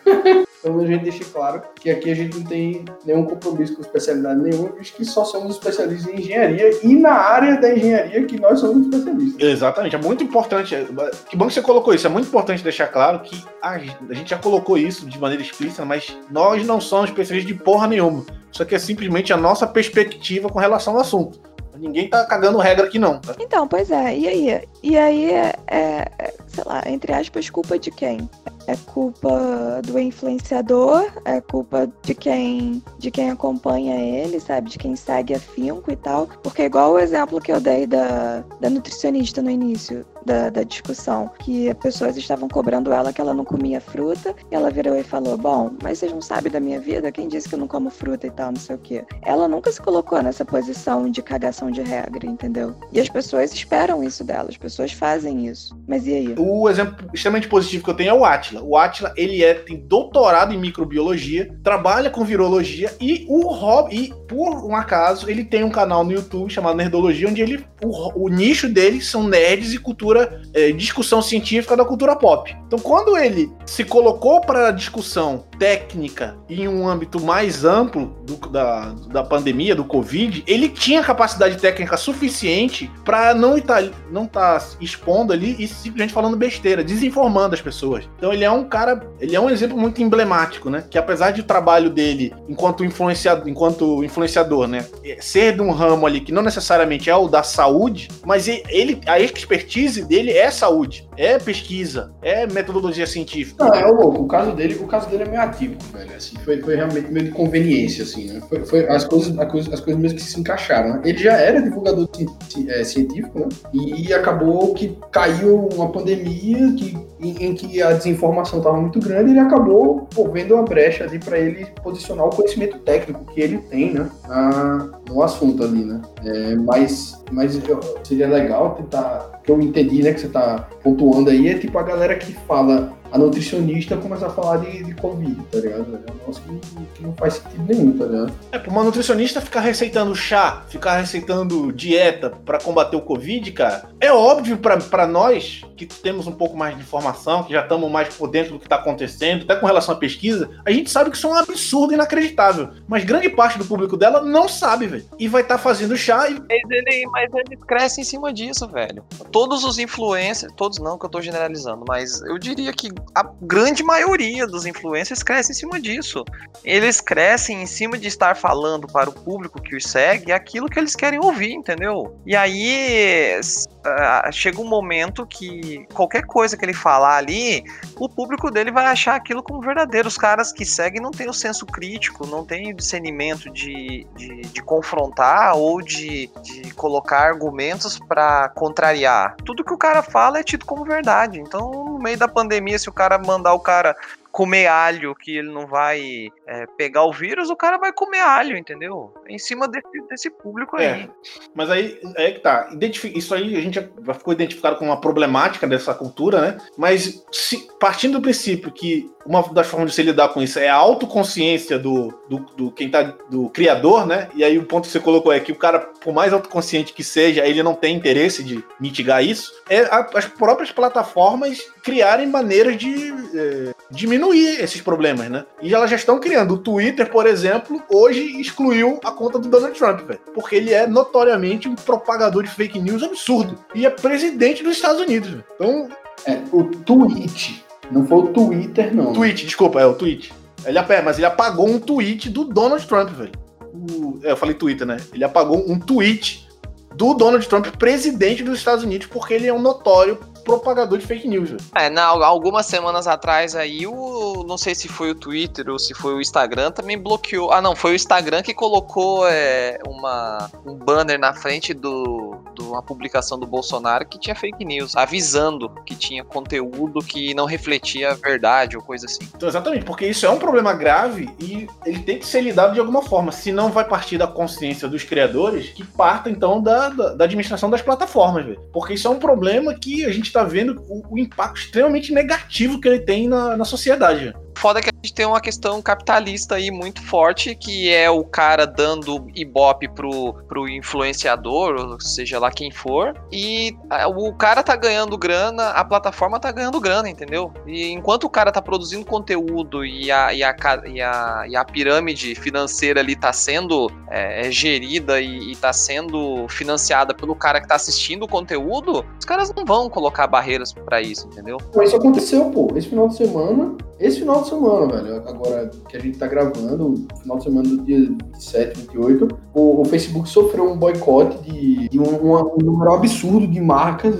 Então a gente deixa claro que aqui a gente não tem nenhum compromisso com especialidade nenhuma, visto que só somos especialistas em engenharia e na área da engenharia que nós somos especialistas. Exatamente, é muito importante. Que bom que você colocou isso. É muito importante deixar claro que a gente já colocou isso de maneira explícita, mas nós não somos especialistas de porra nenhuma. Isso aqui é simplesmente a nossa perspectiva com relação ao assunto. Ninguém tá cagando regra aqui, não. Tá? Então, pois é. E aí? E aí é, é, é sei lá, entre aspas, culpa de quem? É culpa do influenciador, é culpa de quem de quem acompanha ele, sabe? De quem segue afinco e tal. Porque igual o exemplo que eu dei da, da nutricionista no início da, da discussão, que as pessoas estavam cobrando ela que ela não comia fruta, e ela virou e falou: Bom, mas vocês não sabem da minha vida? Quem disse que eu não como fruta e tal, não sei o quê. Ela nunca se colocou nessa posição de cagação de regra, entendeu? E as pessoas esperam isso dela, as pessoas fazem isso. Mas e aí? O, exemplo extremamente positivo que eu tenho é o Atila. O Atila, ele é, tem doutorado em microbiologia, trabalha com virologia e o Rob, e por um acaso, ele tem um canal no YouTube chamado Nerdologia, onde ele, o, o nicho dele são nerds e cultura, é, discussão científica da cultura pop. Então, quando ele se colocou para discussão técnica em um âmbito mais amplo do, da, da pandemia, do Covid, ele tinha capacidade técnica suficiente para não estar não tá expondo ali e simplesmente falando besteira, desinformando as pessoas. Então ele é um cara, ele é um exemplo muito emblemático, né? Que apesar de o trabalho dele enquanto influenciador, enquanto influenciador, né, ser de um ramo ali que não necessariamente é o da saúde, mas ele a expertise dele é saúde, é pesquisa, é metodologia científica. Não, é louco. O caso dele, o caso dele é meio atípico, velho. Assim, foi, foi realmente meio de conveniência, assim, né? Foi, foi as coisas, as coisas, as coisas mesmo que se encaixaram. Né? Ele já era divulgador é, científico, né? E acabou que caiu uma pandemia que, em, em que a desinformação estava muito grande. Ele acabou pô, vendo uma brecha ali para ele posicionar o conhecimento técnico que ele tem, né? Na, no assunto ali, né? É, mas, mas seria legal tentar que eu entendi, né, que você tá pontuando aí, é tipo a galera que fala a nutricionista começar a falar de, de Covid, tá ligado? É um negócio que, não faz sentido nenhum, tá ligado? É, pra uma nutricionista ficar receitando chá, ficar receitando dieta para combater o Covid, cara, é óbvio para nós que temos um pouco mais de informação, que já estamos mais por dentro do que tá acontecendo, até com relação à pesquisa, a gente sabe que isso é um absurdo inacreditável. Mas grande parte do público dela não sabe, velho. E vai estar tá fazendo chá e. Mas ele, mas ele cresce em cima disso, velho. Todos os influencers, todos não que eu tô generalizando, mas eu diria que a grande maioria dos influencers cresce em cima disso. Eles crescem em cima de estar falando para o público que os segue aquilo que eles querem ouvir, entendeu? E aí uh, chega um momento que qualquer coisa que ele falar ali, o público dele vai achar aquilo como verdadeiro. Os caras que seguem não têm o senso crítico, não têm o discernimento de, de, de confrontar ou de, de colocar argumentos para contrariar. Tudo que o cara fala é tido como verdade. Então, no meio da pandemia, se o cara mandar o cara comer alho que ele não vai é, pegar o vírus, o cara vai comer alho, entendeu? Em cima desse, desse público aí. É, mas aí é que tá. Isso aí a gente já ficou identificado como uma problemática dessa cultura, né? Mas se, partindo do princípio que uma das formas de se lidar com isso é a autoconsciência do, do, do, quem tá, do criador, né? E aí o ponto que você colocou é que o cara, por mais autoconsciente que seja, ele não tem interesse de mitigar isso. É a, as próprias plataformas criarem maneiras de é, diminuir esses problemas, né? E elas já estão criando. O Twitter, por exemplo, hoje excluiu a conta do Donald Trump, velho. Porque ele é notoriamente um propagador de fake news absurdo. E é presidente dos Estados Unidos, velho. Então. É, o tweet não foi o Twitter, não. Tweet, desculpa, é o tweet. Ele, mas ele apagou um tweet do Donald Trump, velho. O, é, eu falei Twitter, né? Ele apagou um tweet do Donald Trump, presidente dos Estados Unidos, porque ele é um notório propagador de fake news. Véio. É, na, algumas semanas atrás aí, o, não sei se foi o Twitter ou se foi o Instagram, também bloqueou. Ah, não, foi o Instagram que colocou é, uma, um banner na frente do, de uma publicação do Bolsonaro que tinha fake news, avisando que tinha conteúdo que não refletia a verdade ou coisa assim. Então, exatamente, porque isso é um problema grave e ele tem que ser lidado de alguma forma. Se não vai partir da consciência dos criadores, que parta então da, da, da administração das plataformas, véio. porque isso é um problema que a gente está vendo o, o, impacto extremamente negativo que ele tem na, na sociedade. Foda que a gente tem uma questão capitalista aí muito forte, que é o cara dando ibope pro, pro influenciador, ou seja lá quem for, e o cara tá ganhando grana, a plataforma tá ganhando grana, entendeu? E enquanto o cara tá produzindo conteúdo e a, e a, e a, e a pirâmide financeira ali tá sendo é, é, gerida e, e tá sendo financiada pelo cara que tá assistindo o conteúdo, os caras não vão colocar barreiras para isso, entendeu? Isso aconteceu, pô. Esse final de semana, esse final de semana, velho, agora que a gente tá gravando, final de semana do dia 27, 28, o, o Facebook sofreu um boicote de, de um, um, número absurdo de marcas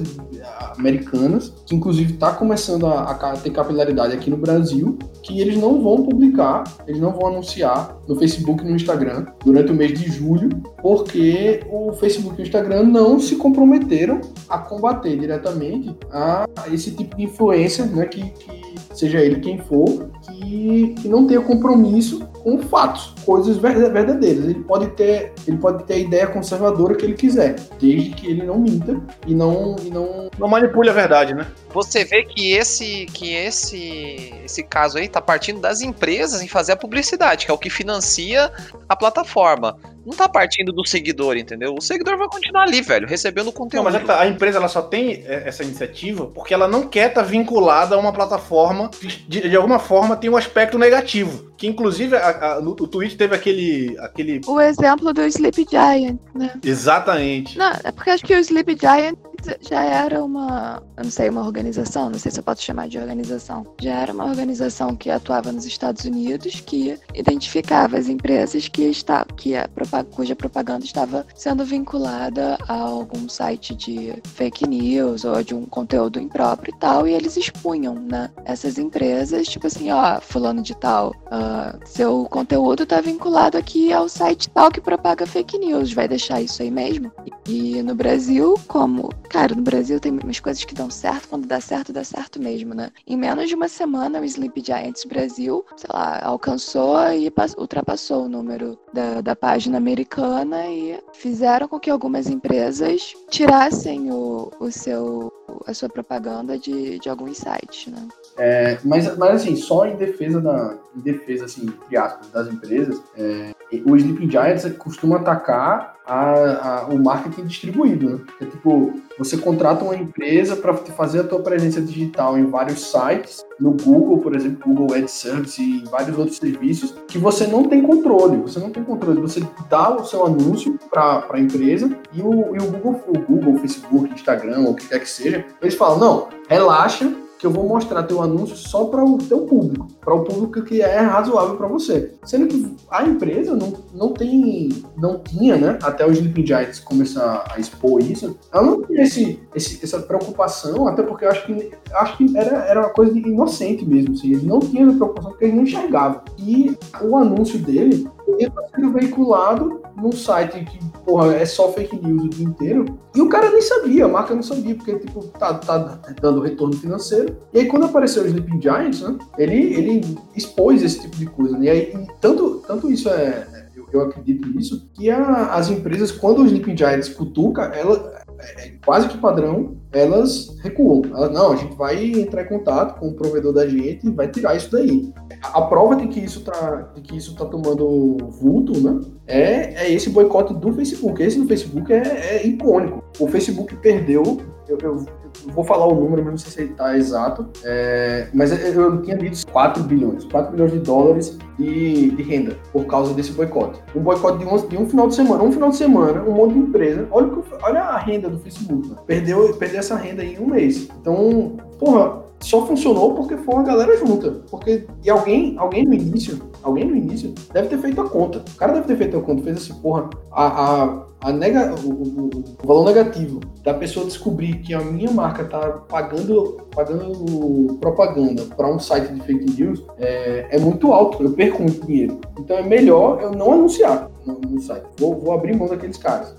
americanas, que inclusive está começando a, a, ter capilaridade aqui no Brasil, que eles não vão publicar, eles não vão anunciar no Facebook e no Instagram durante o mês de julho, porque o Facebook e o Instagram não se comprometeram a combater diretamente a esse tipo de influência, né, que, que seja ele quem for, que, que não tenha compromisso com fatos, coisas verdadeiras. Ele pode ter, ele pode ter a ideia conservadora que ele quiser, desde que ele não minta e não e não não manipule a verdade, né? Você vê que esse que esse esse caso aí tá partindo das empresas em fazer a publicidade, que é o que financia a plataforma. Não tá partindo do seguidor, entendeu? O seguidor vai continuar ali, velho, recebendo conteúdo. Não, mas a empresa ela só tem é, essa iniciativa porque ela não quer estar tá vinculada a uma plataforma que de, de, alguma forma tem um aspecto negativo. Que inclusive a, a, no, o Twitch teve aquele, aquele. O exemplo do Sleep Giant, né? Exatamente. Não, é porque acho que o Sleep Giant já era uma, não sei, uma organização, não sei se eu posso chamar de organização. Já era uma organização que atuava nos Estados Unidos, que identificava as empresas que está, que a, cuja propaganda estava sendo vinculada a algum site de fake news ou de um conteúdo impróprio e tal, e eles expunham, né, essas empresas, tipo assim, ó, fulano de tal, uh, seu conteúdo está vinculado aqui ao site tal que propaga fake news, vai deixar isso aí mesmo? E no Brasil, como Cara, no Brasil tem umas coisas que dão certo, quando dá certo, dá certo mesmo, né? Em menos de uma semana, o Sleep Giants Brasil, sei lá, alcançou e ultrapassou o número da, da página americana e fizeram com que algumas empresas tirassem o, o seu, a sua propaganda de, de alguns sites, né? É, mas, mas assim, só em defesa da, em defesa assim, entre aspas, das empresas, é, o Sleeping Giants costuma atacar a, a, o marketing distribuído, né? É tipo, você contrata uma empresa para fazer a tua presença digital em vários sites, no Google, por exemplo, Google Ad Service e vários outros serviços, que você não tem controle. Você não tem controle. Você dá o seu anúncio para a empresa e o, e o Google, o Google, Facebook, Instagram, ou o que quer que seja, eles falam, não, relaxa, que eu vou mostrar teu anúncio só para o teu público, para o público que é razoável para você. Sendo que a empresa não, não tem, não tinha, né, até o Sleeping Giants começar a expor isso, ela não tinha esse, esse, essa preocupação, até porque eu acho que, acho que era, era uma coisa inocente mesmo, assim, eles não tinham essa preocupação porque eles não enxergavam. E o anúncio dele ia sendo veiculado num site que, porra, é só fake news o dia inteiro. E o cara nem sabia, a marca não sabia, porque, tipo, tá, tá dando retorno financeiro. E aí, quando apareceu o Sleeping Giants, né, ele, ele expôs esse tipo de coisa. Né? E aí, tanto, tanto isso é, eu, eu acredito nisso, que a, as empresas, quando o Sleeping Giants cutuca, ela, é, é quase que padrão, elas recuam. Elas, não, a gente vai entrar em contato com o provedor da gente e vai tirar isso daí. A, prova de que isso tá, de que isso tá tomando vulto, né? É, é esse boicote do Facebook. Esse do Facebook é, é icônico. O Facebook perdeu. Eu, eu, vou falar o número, mas não sei se ele está exato. É, mas eu, tinha dito 4 bilhões. 4 bilhões de dólares de, de renda por causa desse boicote. Um boicote de um, de um final de semana. Um final de semana, um monte de empresa. Olha, olha a renda do Facebook. Né? Perdeu, perdeu essa renda em um mês. Então, porra, só funcionou porque foi uma galera junta. Porque e alguém, alguém no início, alguém no início deve ter feito a conta. O cara deve ter feito a conta, fez assim, porra, a, a, a nega, o, o, o, valor negativo da pessoa descobrir que a minha marca tá pagando, pagando propaganda para um site de fake news é, é, muito alto. Eu perco muito dinheiro. Então é melhor eu não anunciar no, no site. Vou, vou abrir mão daqueles caras.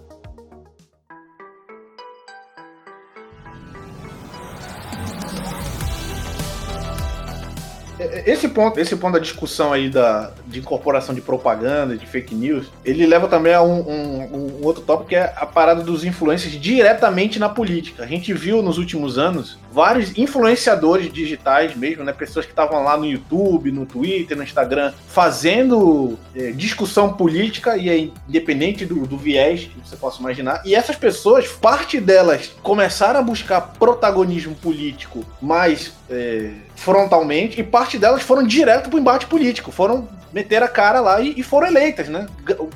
Esse ponto, esse ponto da discussão aí da, de incorporação de propaganda, de fake news, ele leva também a um, um, um outro tópico que é a parada dos influencers diretamente na política. A gente viu nos últimos anos vários influenciadores digitais mesmo, né? Pessoas que estavam lá no YouTube, no Twitter, no Instagram, fazendo é, discussão política e é independente do, do viés que você possa imaginar. E essas pessoas, parte delas começaram a buscar protagonismo político mais é, frontalmente e parte delas foram direto pro embate político, foram meter a cara lá e, e, foram eleitas, né?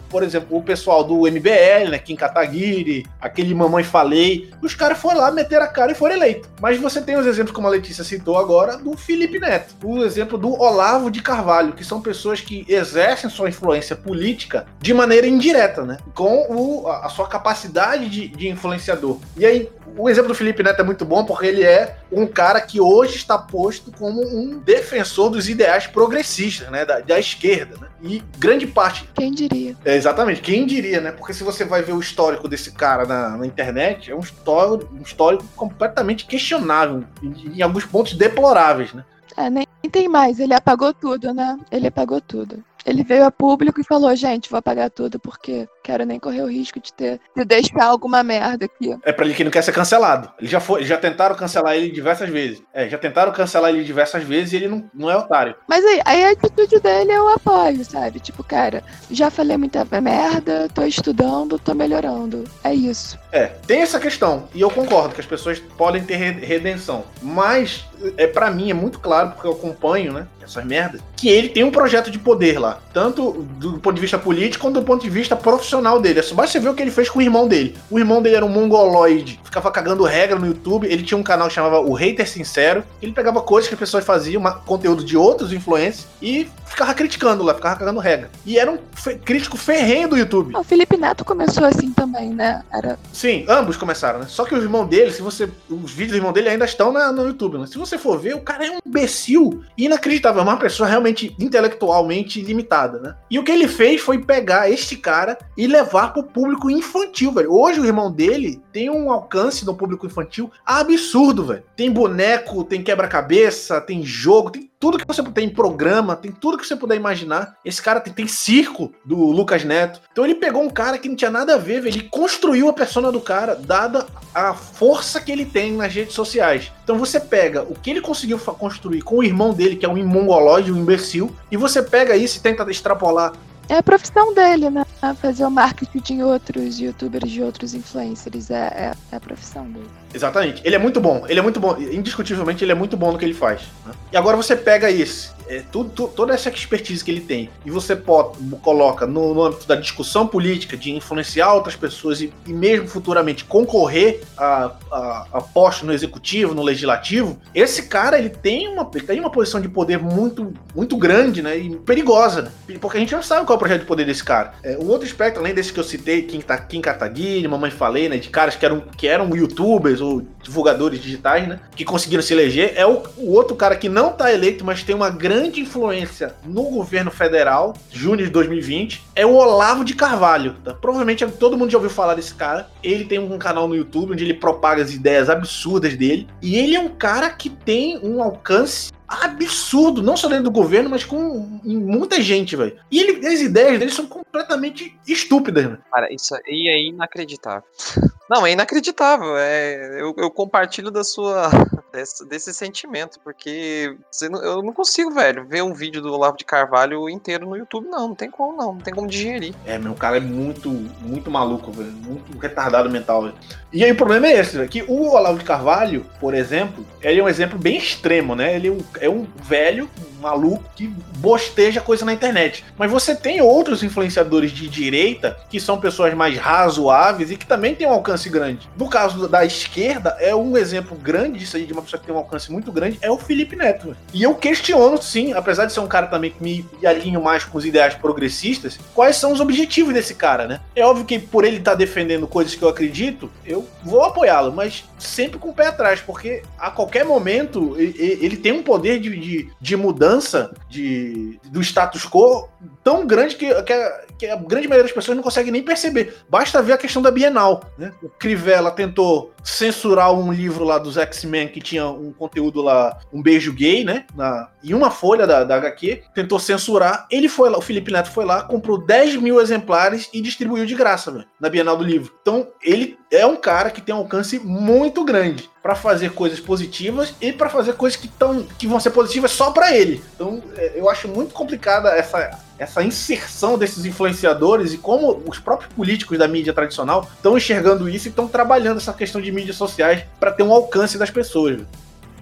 Por exemplo, o pessoal do MBL, né? Kim Kataguiri, aquele Mamãe Falei, os caras foram lá, meter a cara e foram eleitos. Mas você tem os exemplos, como a Letícia citou agora, do Felipe Neto, o exemplo do Olavo de Carvalho, que são pessoas que exercem sua influência política de maneira indireta, né? Com o, a sua capacidade de, de influenciador. E aí, o exemplo do Felipe Neto é muito bom porque ele é um cara que hoje está posto como um defensor dos ideais progressistas, né? Da, da esquerda, né? E grande parte. Quem diria? É, exatamente, quem diria, né? Porque se você vai ver o histórico desse cara na, na internet, é um histórico, um histórico completamente questionável, em, em alguns pontos deploráveis, né? É, nem tem mais, ele apagou tudo, né? Ele apagou tudo. Ele veio a público e falou, gente, vou apagar tudo porque quero nem correr o risco de ter de deixar alguma merda aqui. É pra ele que não quer ser cancelado. Ele já foi, já tentaram cancelar ele diversas vezes. É, já tentaram cancelar ele diversas vezes e ele não, não é otário. Mas aí, aí a atitude dele eu apoio, sabe? Tipo, cara, já falei muita merda, tô estudando, tô melhorando. É isso. É, tem essa questão. E eu concordo que as pessoas podem ter redenção. Mas, é para mim, é muito claro, porque eu acompanho, né? Essas merdas, que ele tem um projeto de poder lá. Tanto do ponto de vista político quanto do ponto de vista profissional dele. É só basta você ver o que ele fez com o irmão dele. O irmão dele era um mongoloide, ficava cagando regra no YouTube. Ele tinha um canal que chamava O Hater Sincero. Ele pegava coisas que as pessoas faziam, conteúdo de outros influencers, e ficava criticando lá, ficava cagando regra. E era um crítico ferrenho do YouTube. O Felipe Neto começou assim também, né? Era... Sim, ambos começaram, né? Só que o irmão dele, se você. Os vídeos do irmão dele ainda estão na, no YouTube, né? Se você for ver, o cara é um imbecil inacreditável. É uma pessoa realmente intelectualmente limitada, né? E o que ele fez foi pegar este cara e levar pro público infantil, velho. Hoje o irmão dele tem um alcance no público infantil absurdo, velho. Tem boneco, tem quebra-cabeça, tem jogo, tem tudo que você tem programa, tem tudo que você puder imaginar. Esse cara tem, tem circo do Lucas Neto. Então ele pegou um cara que não tinha nada a ver, velho. Ele construiu a persona do cara, dada a força que ele tem nas redes sociais. Então você pega o que ele conseguiu construir com o irmão dele, que é um imongolóide, um imbecil, e você pega isso e tenta extrapolar é a profissão dele, né? Fazer o marketing de outros youtubers, de outros influencers. É, é, é, a profissão dele. Exatamente. Ele é muito bom. Ele é muito bom. Indiscutivelmente, ele é muito bom no que ele faz. Né? E agora você pega isso é, tudo, toda essa expertise que ele tem e você pode, coloca no, no âmbito da discussão política, de influenciar outras pessoas e, e mesmo futuramente concorrer a, a, a posto no executivo, no legislativo, esse cara ele tem uma, ele tem uma posição de poder muito, muito grande né, e perigosa, né? porque a gente não sabe qual é projeto de poder desse cara. É, um outro aspecto, além desse que eu citei, Kim, Kim Kataguiri, Mamãe Falei, né, de caras que eram, que eram youtubers ou divulgadores digitais, né, que conseguiram se eleger, é o, o outro cara que não está eleito, mas tem uma grande grande influência no governo federal, junho de 2020, é o Olavo de Carvalho. Tá? Provavelmente todo mundo já ouviu falar desse cara. Ele tem um canal no YouTube onde ele propaga as ideias absurdas dele. E ele é um cara que tem um alcance absurdo, não só dentro do governo, mas com muita gente, velho. E ele, as ideias dele são completamente estúpidas, né? Cara, isso aí é inacreditável. *laughs* Não, é inacreditável. É, eu, eu compartilho da sua desse, desse sentimento, porque eu não consigo, velho, ver um vídeo do Olavo de Carvalho inteiro no YouTube, não. Não tem como, não. Não tem como digerir. É, meu, cara é muito, muito maluco, velho. Muito retardado mental, velho. E aí o problema é esse, velho, que o Olavo de Carvalho, por exemplo, ele é um exemplo bem extremo, né? Ele é um, é um velho maluco que bosteja coisa na internet. Mas você tem outros influenciadores de direita que são pessoas mais razoáveis e que também têm um alcance grande. No caso da esquerda, é um exemplo grande disso aí, de uma pessoa que tem um alcance muito grande, é o Felipe Neto. E eu questiono, sim, apesar de ser um cara também que me alinho mais com os ideais progressistas, quais são os objetivos desse cara, né? É óbvio que por ele estar tá defendendo coisas que eu acredito, eu vou apoiá-lo, mas sempre com o pé atrás, porque a qualquer momento ele tem um poder de, de, de mudança de, do status quo tão grande que, que, a, que, a, grande maioria das pessoas não consegue nem perceber. Basta ver a questão da Bienal. Né? O Crivella tentou censurar um livro lá dos X-Men que tinha um conteúdo lá, um beijo gay, né? Na, em uma folha da, da HQ, tentou censurar. Ele foi lá, o Felipe Neto foi lá, comprou 10 mil exemplares e distribuiu de graça, véio, na Bienal do Livro. Então, ele é um cara que tem um alcance muito grande para fazer coisas positivas e para fazer coisas que, tão, que vão ser positivas só para ele. Então, é, eu acho muito complicada essa, essa inserção desses influenciadores e como os próprios políticos da mídia tradicional estão enxergando isso e estão trabalhando essa questão de mídias sociais para ter um alcance das pessoas.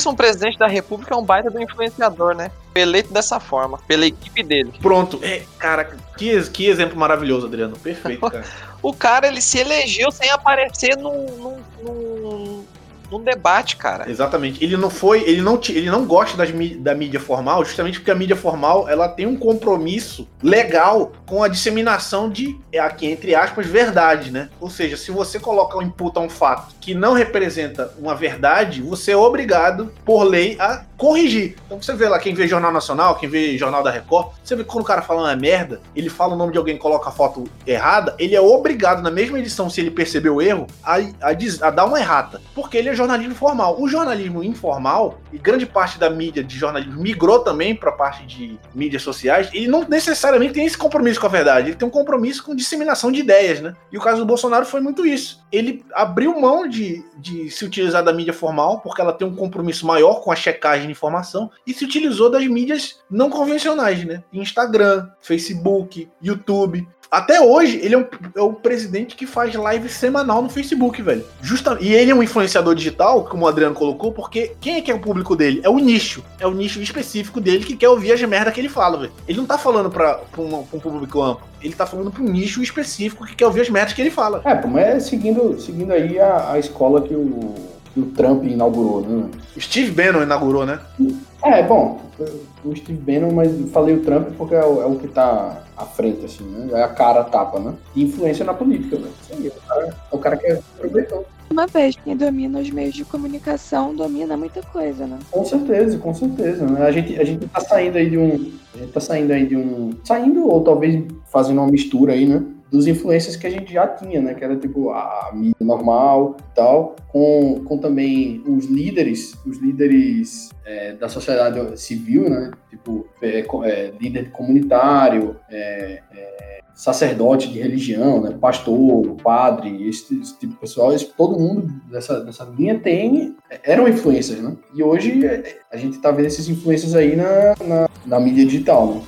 Um presidente da república é um baita do influenciador, né? Eleito dessa forma, pela equipe dele. Pronto. É, cara, que, que exemplo maravilhoso, Adriano. Perfeito, *laughs* cara. o cara, ele se elegeu sem aparecer num, num, num num debate, cara. Exatamente. Ele não foi, ele não, ele não gosta das, da mídia formal, justamente porque a mídia formal ela tem um compromisso legal com a disseminação de, aqui entre aspas, verdade, né? Ou seja, se você coloca ou imputa um fato que não representa uma verdade, você é obrigado, por lei, a corrigir. Então você vê lá, quem vê Jornal Nacional, quem vê Jornal da Record, você vê que quando o cara fala uma merda, ele fala o nome de alguém e coloca a foto errada, ele é obrigado, na mesma edição, se ele perceber o erro, a, a, a dar uma errata. Porque ele é jornalismo formal. O jornalismo informal, e grande parte da mídia de jornalismo migrou também para a parte de mídias sociais, ele não necessariamente tem esse compromisso com a verdade, ele tem um compromisso com disseminação de ideias, né? E o caso do Bolsonaro foi muito isso. Ele abriu mão de, de se utilizar da mídia formal, porque ela tem um compromisso maior com a checagem de informação, e se utilizou das mídias não convencionais, né? Instagram, Facebook, YouTube. Até hoje, ele é, um, é o presidente que faz live semanal no Facebook, velho. Justa, e ele é um influenciador digital, como o Adriano colocou, porque quem é que é o público dele? É o nicho. É o nicho específico dele que quer ouvir as merda que ele fala, velho. Ele não tá falando pra, pra, um, pra um público amplo. Ele tá falando pra um nicho específico que quer ouvir as merdas que ele fala. É, mas é seguindo, seguindo aí a, a escola que o, que o Trump inaugurou, né? O Steve Bannon inaugurou, né? É, bom, o Steve Bannon, mas falei o Trump porque é o, é o que tá à frente, assim, né? É a cara a tapa, né? E influência na política, velho. Isso aí, o cara, é o cara que aproveitou. Uma vez, quem domina os meios de comunicação domina muita coisa, né? Com certeza, com certeza. Né? A, gente, a gente tá saindo aí de um. A gente tá saindo aí de um. Saindo, ou talvez fazendo uma mistura aí, né? Dos influências que a gente já tinha, né? Que era tipo a mídia normal tal, com, com também os líderes, os líderes é, da sociedade civil, né? Tipo, é, é, líder comunitário, é, é, sacerdote de religião, né? Pastor, padre, esse, esse tipo de pessoal, esse- todo mundo dessa, dessa linha tem eram influências, né? E hoje é, a gente tá vendo esses influências aí na, na, na mídia digital, né?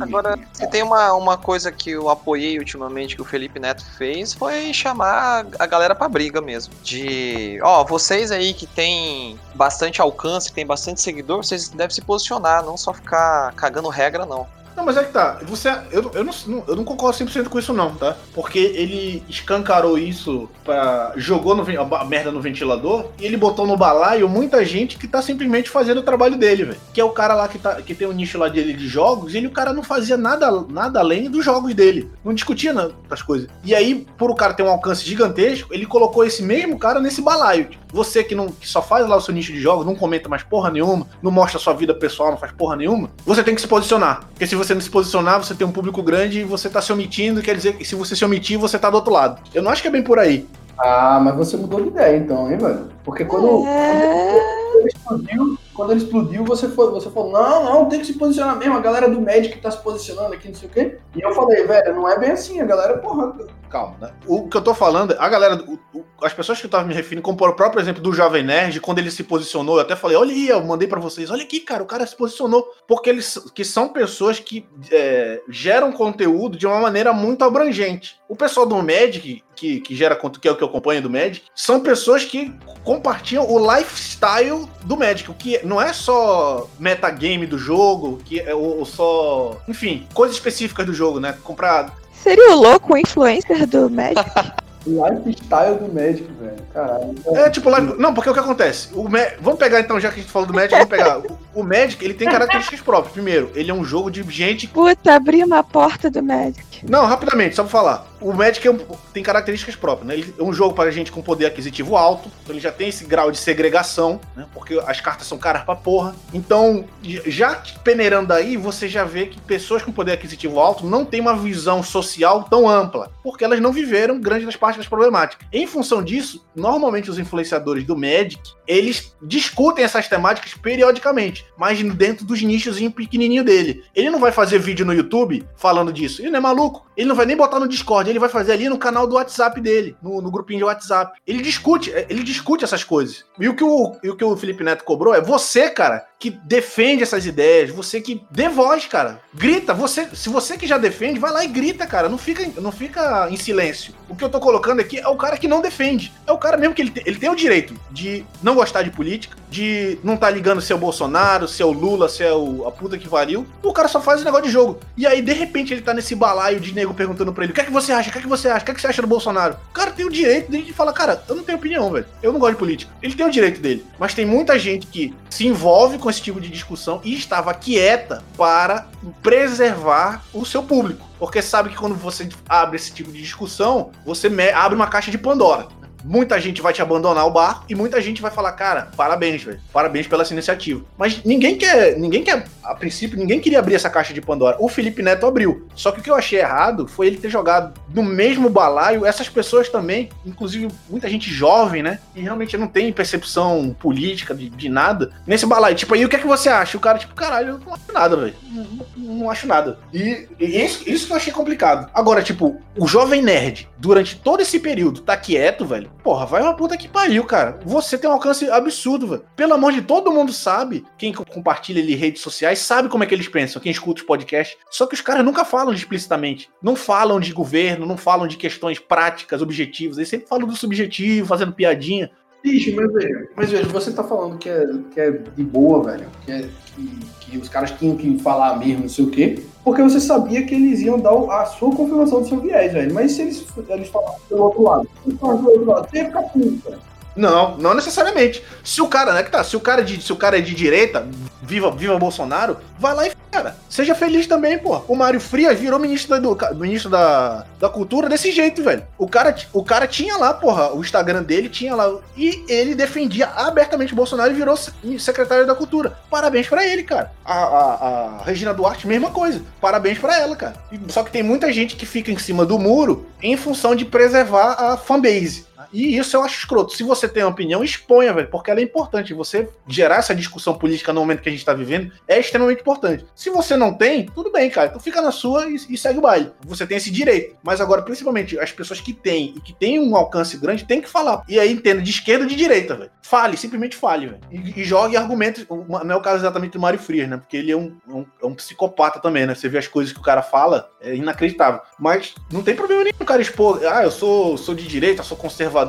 Agora, se tem uma, uma coisa que eu apoiei ultimamente que o Felipe Neto fez foi chamar a galera pra briga mesmo. De, ó, vocês aí que tem bastante alcance, que tem bastante seguidor, vocês devem se posicionar, não só ficar cagando regra, não. Não, mas é que tá. Você, eu, eu, não, eu não concordo 100% com isso, não, tá? Porque ele escancarou isso, pra, jogou no, a merda no ventilador e ele botou no balaio muita gente que tá simplesmente fazendo o trabalho dele, velho. Que é o cara lá que, tá, que tem o nicho lá dele de jogos e ele, o cara não fazia nada, nada além dos jogos dele. Não discutia das coisas. E aí, por o cara ter um alcance gigantesco, ele colocou esse mesmo cara nesse balaio. Tipo, você que, não, que só faz lá o seu nicho de jogos, não comenta mais porra nenhuma, não mostra sua vida pessoal, não faz porra nenhuma, você tem que se posicionar. Porque se você não se posicionar, você tem um público grande e você tá se omitindo, quer dizer que se você se omitir, você tá do outro lado. Eu não acho que é bem por aí. Ah, mas você mudou de ideia então, hein, velho? Porque quando, É... quando ele explodiu, quando ele explodiu, você, foi, você falou, não, não, tem que se posicionar mesmo, a galera do Magic tá se posicionando aqui, não sei o quê. E eu falei, velho, não é bem assim, a galera, porra, Calma, né? O que eu tô falando, a galera, o- o- as pessoas que eu tava me referindo, como o próprio exemplo do Jovem Nerd, quando ele se posicionou, eu até falei, olha aí, eu mandei pra vocês, olha aqui, cara, o cara se posicionou. Porque eles que são pessoas que é, geram conteúdo de uma maneira muito abrangente. O pessoal do Magic, que, que gera conteúdo, que é o que eu acompanho do Magic, são pessoas que compartilham o lifestyle do Magic, o que não é só metagame do jogo, que é ou, ou só, enfim, coisas específicas do jogo, né? Comprar Seria o louco o influencer do Magic? *laughs* o lifestyle do Magic, velho, caralho. É tipo live. Não, porque o que acontece? O Ma- Vamos pegar então, já que a gente falou do Magic, vamos pegar. O, o Magic, ele tem características próprias. Primeiro, ele é um jogo de gente. Puta, abri uma porta do Magic. Não, rapidamente, só pra falar. O Magic é um- tem características próprias, né? Ele é um jogo para gente com poder aquisitivo alto, então ele já tem esse grau de segregação, né? Porque as cartas são caras pra porra. Então, já peneirando aí, você já vê que pessoas com poder aquisitivo alto não têm uma visão social tão ampla, porque elas não viveram grande das partes das problemáticas. Em função disso, normalmente os influenciadores do Magic, eles discutem essas temáticas periodicamente, mas dentro dos nichos pequenininho dele. Ele não vai fazer vídeo no YouTube falando disso. Ele não é maluco. Ele não vai nem botar no Discord, ele vai fazer ali no canal do WhatsApp dele, no, no grupinho de WhatsApp. Ele discute, é, ele discute essas coisas. E o que o, e o que o Felipe Neto cobrou é você, cara, que defende essas ideias, você que dê voz, cara. Grita, você, se você que já defende, vai lá e grita, cara. Não fica, não fica em silêncio. O que eu tô colocando aqui é o cara que não defende. É o cara mesmo que ele, te- ele tem o direito de não gostar de política, de não tá ligando se é o Bolsonaro, se é o Lula, se é o, a puta que variu. O cara só faz o negócio de jogo. E aí, de repente, ele tá nesse balaio de nego perguntando pra ele: o que é que você acha? O que é que você acha? O que é que você acha do Bolsonaro? O cara tem o direito de falar: cara, eu não tenho opinião, velho. Eu não gosto de política. Ele tem o direito dele. Mas tem muita gente que se envolve com esse tipo de discussão e estava quieta para preservar o seu público. Porque sabe que quando você abre esse tipo de discussão, você abre uma caixa de Pandora. Muita gente vai te abandonar o bar e muita gente vai falar, cara, parabéns, velho. Parabéns pela essa iniciativa. Mas ninguém quer, ninguém quer, a princípio, ninguém queria abrir essa caixa de Pandora. O Felipe Neto abriu. Só que o que eu achei errado foi ele ter jogado no mesmo balaio essas pessoas também, inclusive muita gente jovem, né? E realmente não tem percepção política de, de nada nesse balaio. Tipo, aí o que é que você acha? O cara, tipo, caralho, eu não acho nada, velho. Não, não, não acho nada. E, e isso, isso que eu achei complicado. Agora, tipo, o jovem nerd, durante todo esse período, tá quieto, velho. Porra, vai uma puta que pariu, cara. Você tem um alcance absurdo, velho. Pelo amor de todo mundo sabe, quem compartilha ali redes sociais sabe como é que eles pensam, quem escuta os podcasts. Só que os caras nunca falam explicitamente. Não falam de governo, não falam de questões práticas, objetivas. Eles sempre falam do subjetivo, fazendo piadinha. Bicho, mas velho, mas velho, você tá falando que é, que é de boa, velho, que, é, que, que os caras tinham que falar mesmo, não sei o quê, porque você sabia que eles iam dar a sua confirmação do seu viés, velho. Mas se eles, eles falassem pelo outro lado, eles falassem pelo outro lado, você ia ficar puto, velho. Não, não necessariamente. Se o cara, né, que tá, se o cara é de, se o cara é de direita, viva, viva Bolsonaro, vai lá e cara, seja feliz também, pô. O Mário Frias virou ministro da, ministro da, da cultura desse jeito, velho. O cara, o cara tinha lá, porra, o Instagram dele tinha lá e ele defendia abertamente Bolsonaro e virou secretário da cultura. Parabéns para ele, cara. A, a, a, Regina Duarte, mesma coisa. Parabéns para ela, cara. Só que tem muita gente que fica em cima do muro em função de preservar a fanbase. E isso eu acho escroto. Se você tem uma opinião, exponha, velho, porque ela é importante. Você gerar essa discussão política no momento que a gente tá vivendo é extremamente importante. Se você não tem, tudo bem, cara. Então fica na sua e, e segue o baile. Você tem esse direito. Mas agora, principalmente, as pessoas que têm e que têm um alcance grande, tem que falar. E aí entenda de esquerda ou de direita, velho. Fale, simplesmente fale, velho. E, e, jogue argumentos. Não é o caso exatamente do Mário Frias, né? Porque ele é um, um, é um psicopata também, né? Você vê as coisas que o cara fala, é inacreditável. Mas não tem problema nenhum o cara expor. Ah, eu sou, sou de direita, sou conservador,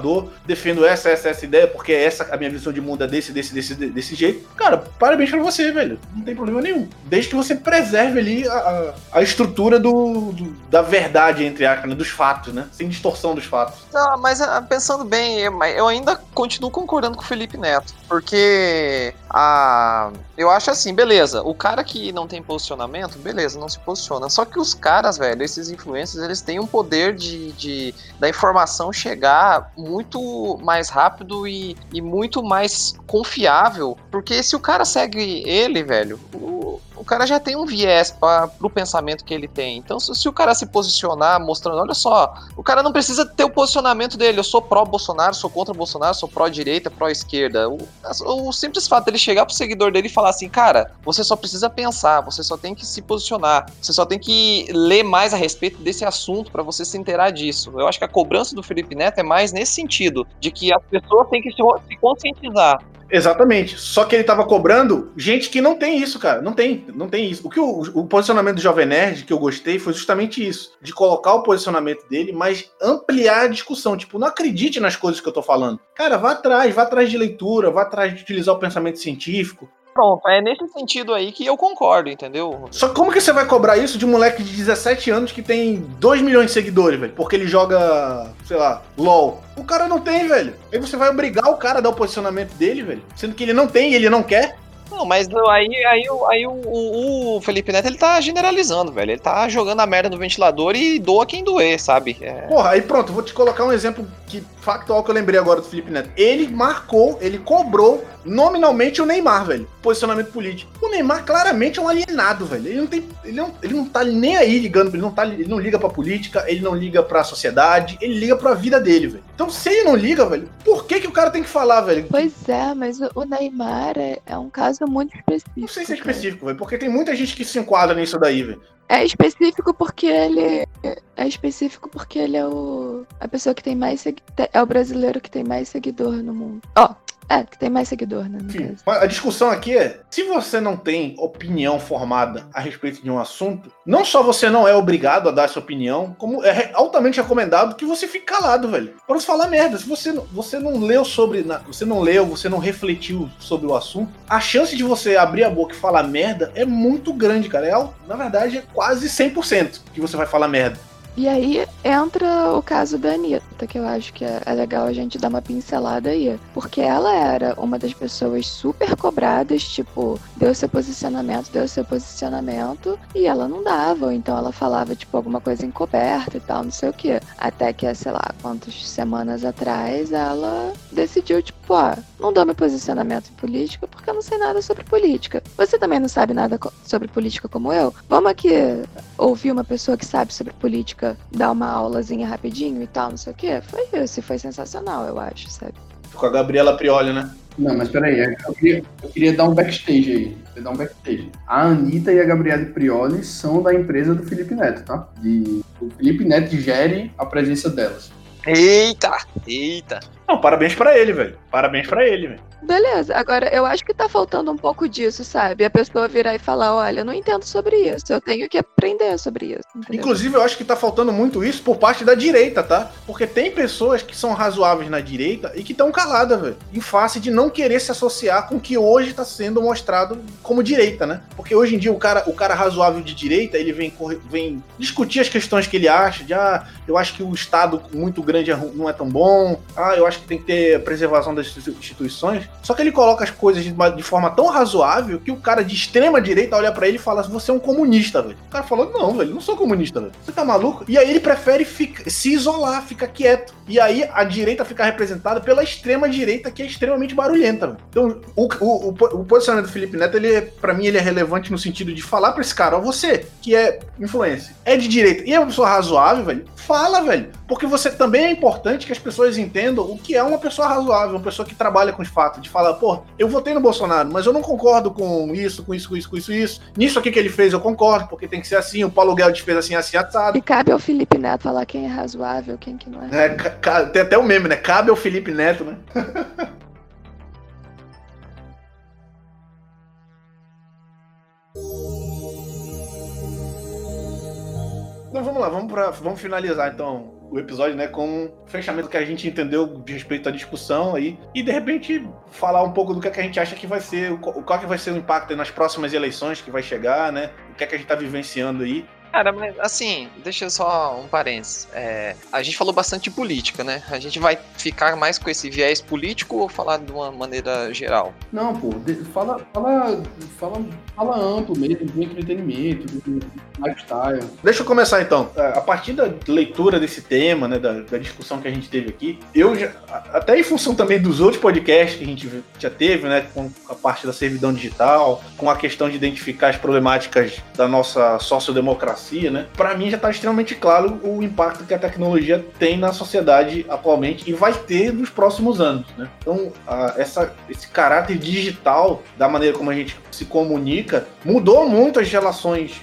defendo essa, essa, essa ideia, porque essa a minha visão de mundo é desse, desse, desse, desse jeito. Cara, parabéns pra você, velho. Não tem problema nenhum. Desde que você preserve ali a, a, a estrutura do, do, da verdade, entre aspas, né? dos fatos, né? Sem distorção dos fatos. Não, mas ah, pensando bem, eu ainda continuo concordando com o Felipe Neto, porque a eu acho assim, beleza, o cara que não tem posicionamento, beleza, não se posiciona. Só que os caras, velho, esses influencers, eles têm um poder de, de da informação chegar muito mais rápido e, e muito mais confiável. Porque se o cara segue ele, velho, o, o cara já tem um viés para pro pensamento que ele tem. Então, se, se, o cara se posicionar mostrando, olha só, o cara não precisa ter o posicionamento dele. Eu sou pró-Bolsonaro, sou contra Bolsonaro, sou pró-direita, pró-esquerda. O, o, simples fato dele chegar pro seguidor dele e falar assim, cara, você só precisa pensar, você só tem que se posicionar, você só tem que ler mais a respeito desse assunto para você se inteirar disso. Eu acho que a cobrança do Felipe Neto é mais nesse sentido, de que as pessoas têm que se, se conscientizar. Exatamente. Só que ele tava cobrando gente que não tem isso, cara. Não tem, não tem isso. O que o, o, posicionamento do Jovem Nerd que eu gostei foi justamente isso. De colocar o posicionamento dele, mas ampliar a discussão. Tipo, não acredite nas coisas que eu tô falando. Cara, vá atrás, vá atrás de leitura, vá atrás de utilizar o pensamento científico. Pronto, é nesse sentido aí que eu concordo, entendeu? Só como que você vai cobrar isso de um moleque de 17 anos que tem 2 milhões de seguidores, velho? Porque ele joga, sei lá, LOL. O cara não tem, velho. Aí você vai obrigar o cara a dar o posicionamento dele, velho. Sendo que ele não tem e ele não quer. Não, mas aí, aí, aí o, o, o, Felipe Neto ele tá generalizando, velho. Ele tá jogando a merda no ventilador e doa quem doer, sabe? É... Porra, aí pronto, vou te colocar um exemplo que factual que eu lembrei agora do Felipe Neto. Ele marcou, ele cobrou nominalmente o Neymar, velho. Posicionamento político. O Neymar claramente é um alienado, velho. Ele não tem. Ele não, ele não tá nem aí ligando, ele não, tá, ele não liga pra política, ele não liga pra sociedade, ele liga pra vida dele, velho. Então, se ele não liga, velho, por que, que o cara tem que falar, velho? Pois é, mas o Neymar é, é um caso muito específico. Não sei se é específico, velho, porque tem muita gente que se enquadra nisso daí, velho. É específico porque ele. É específico porque ele é o. A pessoa que tem mais. É o brasileiro que tem mais seguidor no mundo. Ó, oh, é, que tem mais seguidor, né? Enfim, a discussão aqui é: se você não tem opinião formada a respeito de um assunto, não só você não é obrigado a dar essa opinião, como é altamente recomendado que você fique calado, velho. Pra você falar merda. Se você, você não leu sobre. Você não leu, você não refletiu sobre o assunto, a chance de você abrir a boca e falar merda é muito grande, cara. É, na verdade, é quase 100% que você vai falar merda. E aí entra o caso da Anitta, que eu acho que é, é legal a gente dar uma pincelada aí. Porque ela era uma das pessoas super cobradas, tipo, deu seu posicionamento, deu seu posicionamento, e ela não dava. Então ela falava, tipo, alguma coisa encoberta e tal, não sei o quê. Até que, sei lá, quantas semanas atrás, ela decidiu, tipo, ó, não dou meu posicionamento em política porque eu não sei nada sobre política. Você também não sabe nada sobre política como eu? Vamos aqui ouvir uma pessoa que sabe sobre política dar uma aulazinha rapidinho e tal, não sei o quê? Foi isso, e foi sensacional, eu acho, sabe? Com a Gabriela Prioli, né? Não, mas peraí, eu queria, eu queria dar um backstage aí. Eu dar um backstage. A Anitta e a Gabriela Prioli são da empresa do Felipe Neto, tá? De, o Felipe Neto gere a presença delas. Eita! Eita! Não, parabéns pra ele, velho. Parabéns pra ele, velho. Beleza, agora eu acho que tá faltando um pouco disso, sabe? A pessoa virar e falar, olha, eu não entendo sobre isso, eu tenho que aprender sobre isso. entendeu? Inclusive, eu acho que tá faltando muito isso por parte da direita, tá? Porque tem pessoas que são razoáveis na direita e que estão caladas, velho. Em face de não querer se associar com o que hoje tá sendo mostrado como direita, né? Porque hoje em dia o cara, o cara razoável de direita, ele vem, vem discutir as questões que ele acha, de ah, eu acho que o Estado muito grande é não é tão bom, ah, eu acho que tem que ter preservação das institui- instituições. Só que ele coloca as coisas de, uma- de forma tão razoável que o cara de extrema direita olha pra ele e fala: Você é um comunista, velho. O cara falou: Não, velho, não sou comunista, velho. Você tá maluco? E aí ele prefere fica- se isolar, ficar quieto. E aí a direita fica representada pela extrema direita, que é extremamente barulhenta, velho. Então, o, o, o, o posicionamento do Felipe Neto, ele, é- pra mim, ele é relevante no sentido de falar pra esse cara: Ó, você, que é influência, é de direita e é uma pessoa razoável, velho, fala, velho. Porque você também é importante que as pessoas entendam o que é uma pessoa razoável, uma pessoa que trabalha com os fatos, de falar, pô, eu votei no Bolsonaro, mas eu não concordo com isso, com isso, com isso, com isso, isso. Nisso aqui que ele fez, eu concordo, porque tem que ser assim, o Paulo Guedes fez assim, assim, assado. E cabe ao Felipe Neto falar quem é razoável, quem que não é. É, tem até o meme, né? Cabe ao Felipe Neto, né? *laughs* Então vamos lá, vamos, pra, vamos finalizar então o episódio, né, com um fechamento que a gente entendeu de respeito à discussão aí e de repente falar um pouco do que, é que a gente acha que vai ser, o qual que vai ser o impacto nas próximas eleições que vai chegar, né? O que é que a gente tá vivenciando aí. Cara, mas assim, deixa eu só um parênteses. É, a gente falou bastante de política, né? A gente vai ficar mais com esse viés político ou falar de uma maneira geral? Não, pô, de- fala, fala, fala, fala amplo mesmo, do entretenimento, do, do lifestyle. Deixa eu começar então. É, A partir da leitura desse tema, né, da, da discussão que a gente teve aqui, eu já, até em função também dos outros podcasts que a gente já teve, né, com a parte da servidão digital, com a questão de identificar as problemáticas da nossa sociodemocracia, né, para mim já está extremamente claro o impacto que a tecnologia tem na sociedade atualmente e vai ter nos próximos anos, né. Então, a- essa, esse caráter digital da maneira como a gente se comunica mudou muito as relações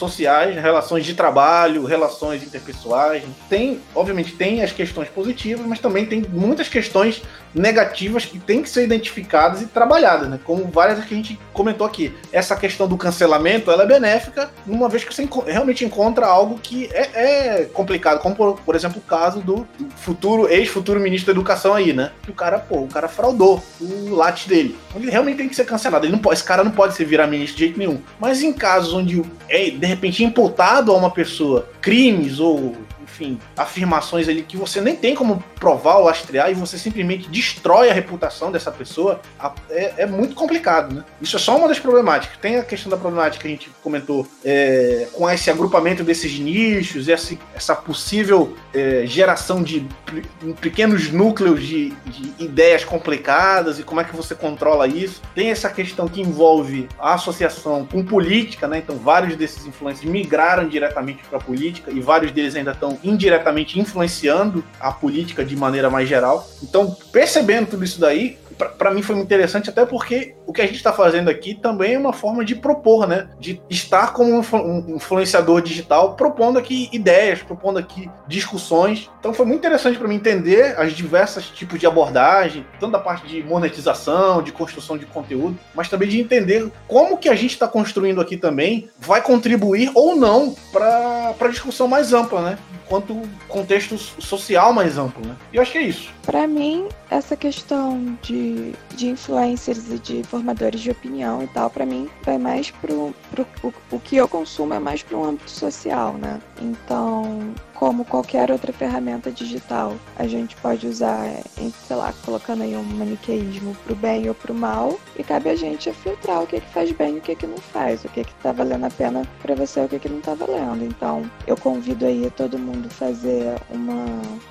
sociais, relações de trabalho, relações interpessoais. Tem, obviamente, tem as questões positivas, mas também tem muitas questões negativas que têm que ser identificadas e trabalhadas, né? Como várias que a gente comentou aqui. Essa questão do cancelamento, ela é benéfica, uma vez que você realmente encontra algo que é, é complicado, como por, por exemplo o caso do futuro ex-futuro ministro da Educação aí, né? Que o cara, pô, o cara fraudou o latte dele. Ele realmente tem que ser cancelado. Ele não pode, esse cara não pode ser virar ministro de jeito nenhum. Mas em casos onde é de repente imputado a uma pessoa crimes ou enfim, afirmações ali que você nem tem como provar ou lastrear e você simplesmente destrói a reputação dessa pessoa, é, é muito complicado, né? Isso é só uma das problemáticas. Tem a questão da problemática que a gente comentou é, com esse agrupamento desses nichos, essa, essa possível é, geração de pe- pequenos núcleos de, de ideias complicadas e como é que você controla isso. Tem essa questão que envolve a associação com política, né? Então, vários desses influencers migraram diretamente para a política e vários deles ainda estão indiretamente influenciando a política de maneira mais geral. Então, percebendo tudo isso daí, para mim foi interessante, até porque o que a gente está fazendo aqui também é uma forma de propor, né? De estar como um influ- influenciador digital, propondo aqui ideias, propondo aqui discussões. Então foi muito interessante para mim entender as diversas tipos de abordagem, tanto da parte de monetização, de construção de conteúdo, mas também de entender como que a gente está construindo aqui também vai contribuir ou não para a discussão mais ampla, né? Enquanto contexto social mais amplo, né? E eu acho que é isso. Pra mim, essa questão de, de influencers e de formadores de opinião e tal, pra mim, vai mais pro, pro o, o que eu consumo é mais pro âmbito social, né? Então, como qualquer outra ferramenta digital, a gente pode usar, sei lá, colocando aí um maniqueísmo pro bem ou pro mal, e cabe a gente filtrar o que, que faz bem e o que, que não faz, o que, que tá valendo a pena para você e o que, que não tá valendo. Então, eu convido aí todo mundo fazer uma,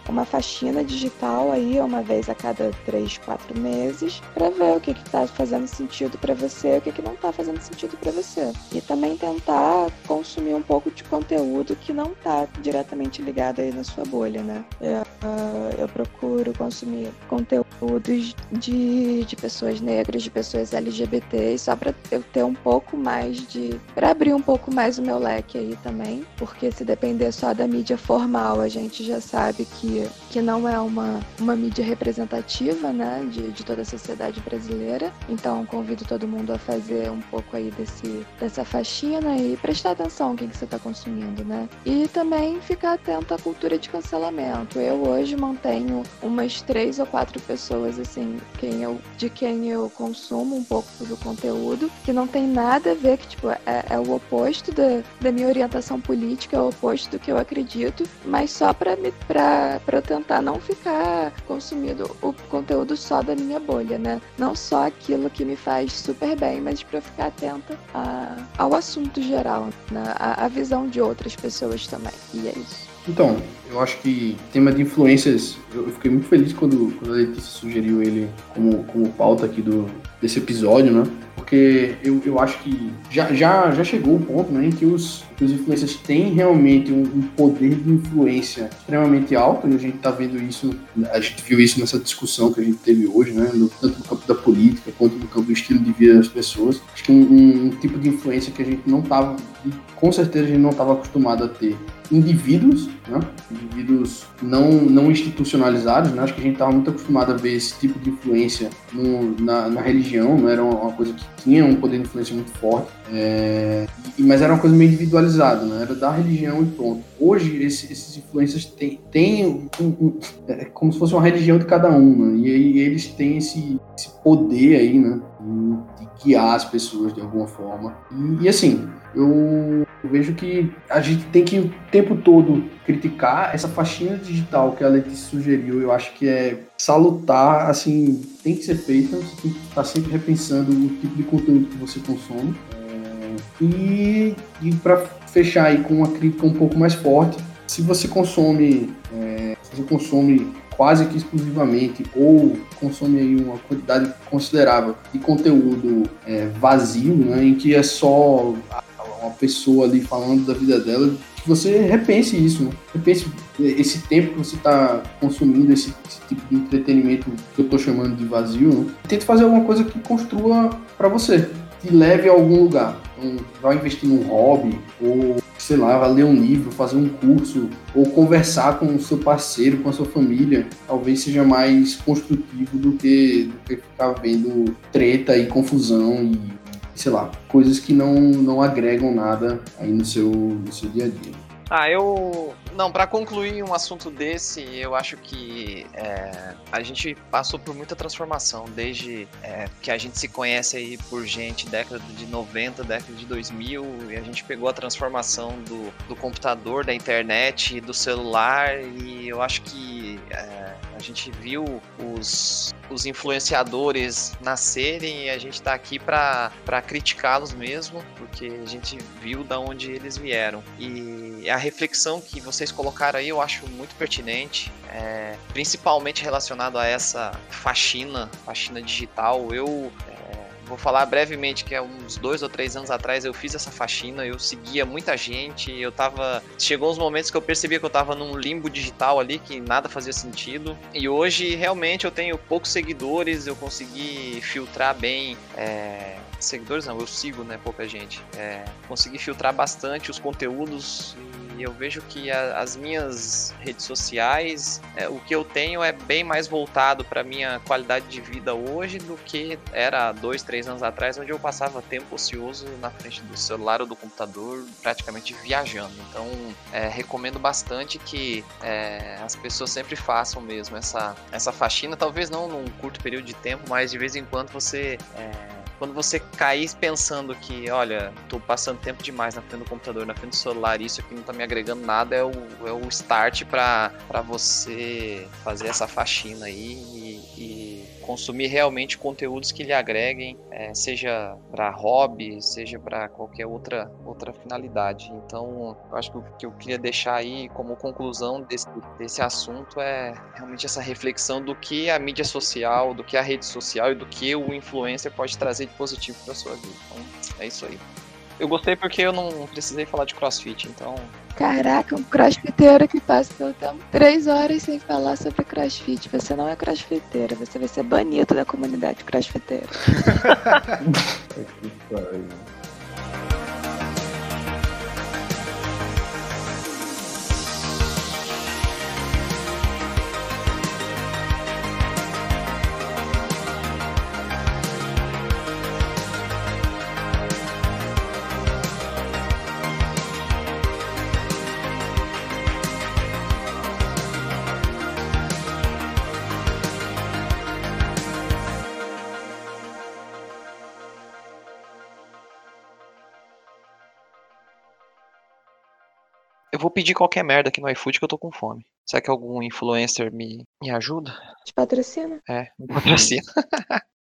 uma faxina digital aí, uma vez a cada três, quatro meses, para ver o que, que tá fazendo sentido para você e o que, que não tá fazendo sentido para você. E também tentar consumir um pouco de conteúdo que não tá diretamente ligado aí na sua bolha, né? Eu, eu procuro consumir conteúdos de, de pessoas negras, de pessoas LGBT, só para eu ter um pouco mais de. para abrir um pouco mais o meu leque aí também, porque se depender só da mídia formal, a gente já sabe que, que não é uma, uma mídia representativa, né, de, de toda a sociedade brasileira. Então, convido todo mundo a fazer um pouco aí desse, dessa faxina e prestar atenção no que, você está consumindo, né? E também ficar atento à cultura de cancelamento. Eu hoje mantenho umas três ou quatro pessoas, assim, quem eu, de quem eu consumo um pouco do conteúdo, que não tem nada a ver, que, tipo, é, é o oposto da, da minha orientação política, é o oposto do que eu acredito, mas só para eu tentar não ficar consumindo o conteúdo só da minha bolha, né? Não só aquilo que me faz super bem, mas para ficar atenta a, ao assunto geral, né? a, a visão de outras pessoas também. E é isso. Então, eu acho que tema de influências, eu, fiquei muito feliz quando, quando a Letícia sugeriu ele como, como pauta aqui do, desse episódio, né? Porque eu, eu acho que já, já, já chegou o ponto né, em que os, que os influencers têm realmente um, um, poder de influência extremamente alto, e a gente está vendo isso, a gente viu isso nessa discussão que a gente teve hoje, né? No, tanto no campo da política quanto no campo do estilo de vida das pessoas. Acho que um, um, um tipo de influência que a gente não estava, com certeza a gente não estava acostumado a ter indivíduos, né? indivíduos não, não institucionalizados. Né? Acho que a gente estava muito acostumado a ver esse tipo de influência no, na, na, religião, não era uma coisa que tinha um poder de influência muito forte, é, e, mas era uma coisa meio individualizada, né? era da religião e pronto. Hoje, esse, esses influencers têm, têm um, um, é como se fosse uma religião de cada um, né? e aí eles têm esse, esse poder aí, né? de guiar as pessoas de alguma forma. E, e assim, eu vejo que a gente tem que o tempo todo criticar essa faxina digital que a Letícia sugeriu. Eu acho que é salutar, assim, tem que ser feita. Você tem que estar sempre repensando o tipo de conteúdo que você consome. É, e, e para fechar aí com uma crítica um pouco mais forte, se você consome, é, se você consome quase que exclusivamente ou consome aí uma quantidade considerável de conteúdo é, vazio, né, em que é só uma pessoa ali falando da vida dela, que você repense isso, né? repense esse tempo que você está consumindo, esse, esse, tipo de entretenimento que eu estou chamando de vazio, né? tente fazer alguma coisa que construa para você, que leve a algum lugar. Então, vai investir num hobby, ou sei lá, vai ler um livro, fazer um curso, ou conversar com o seu parceiro, com a sua família, talvez seja mais construtivo do que, do que ficar vendo treta e confusão e, sei lá, coisas que não, não agregam nada aí no seu, no seu dia a dia. Ah, eu não, para concluir um assunto desse, eu acho que é, a gente passou por muita transformação, desde é, que a gente se conhece aí por gente década de 90, década de 2000, e a gente pegou a transformação do, do computador, da internet, do celular, e eu acho que é, a gente viu os, os influenciadores nascerem e a gente está aqui para criticá-los mesmo, porque a gente viu da onde eles vieram. E a reflexão que vocês colocaram aí eu acho muito pertinente, é, principalmente relacionado a essa faxina, faxina digital. Eu Vou falar brevemente que há uns dois ou três anos atrás eu fiz essa faxina, eu seguia muita gente, eu tava. Chegou uns momentos que eu percebia que eu tava num limbo digital ali, que nada fazia sentido. E hoje realmente eu tenho poucos seguidores, eu consegui filtrar bem. É... Seguidores não, eu sigo, né? Pouca gente. É... Consegui filtrar bastante os conteúdos e eu vejo que a, as minhas redes sociais, é, o que eu tenho é bem mais voltado para minha qualidade de vida hoje do que era dois, três anos atrás, onde eu passava tempo ocioso na frente do celular ou do computador, praticamente viajando. Então, é, recomendo bastante que é, as pessoas sempre façam mesmo essa, essa faxina, talvez não num curto período de tempo, mas de vez em quando você é, quando você cair pensando que, olha, tô passando tempo demais na frente do computador, na frente do celular, isso aqui não tá me agregando nada, é o, é o start para você fazer essa faxina aí e, e consumir realmente conteúdos que lhe agreguem, é, seja para hobby, seja para qualquer outra, outra finalidade. Então, eu acho que o que eu queria deixar aí como conclusão desse, desse assunto é realmente essa reflexão do que a mídia social, do que a rede social e do que o influencer pode trazer de positivo para sua vida. Então, é isso aí. Eu gostei porque eu não precisei falar de crossfit, então. Caraca, um crossfiteiro que passa pelo tempo três horas sem falar sobre crossfit. Você não é crossfiteiro, você vai ser banido da comunidade crossfiteira. *laughs* *laughs* Eu vou pedir qualquer merda aqui no iFood que eu tô com fome. Será que algum influencer me, me ajuda? Te patrocina? É, me patrocina. *laughs* *laughs*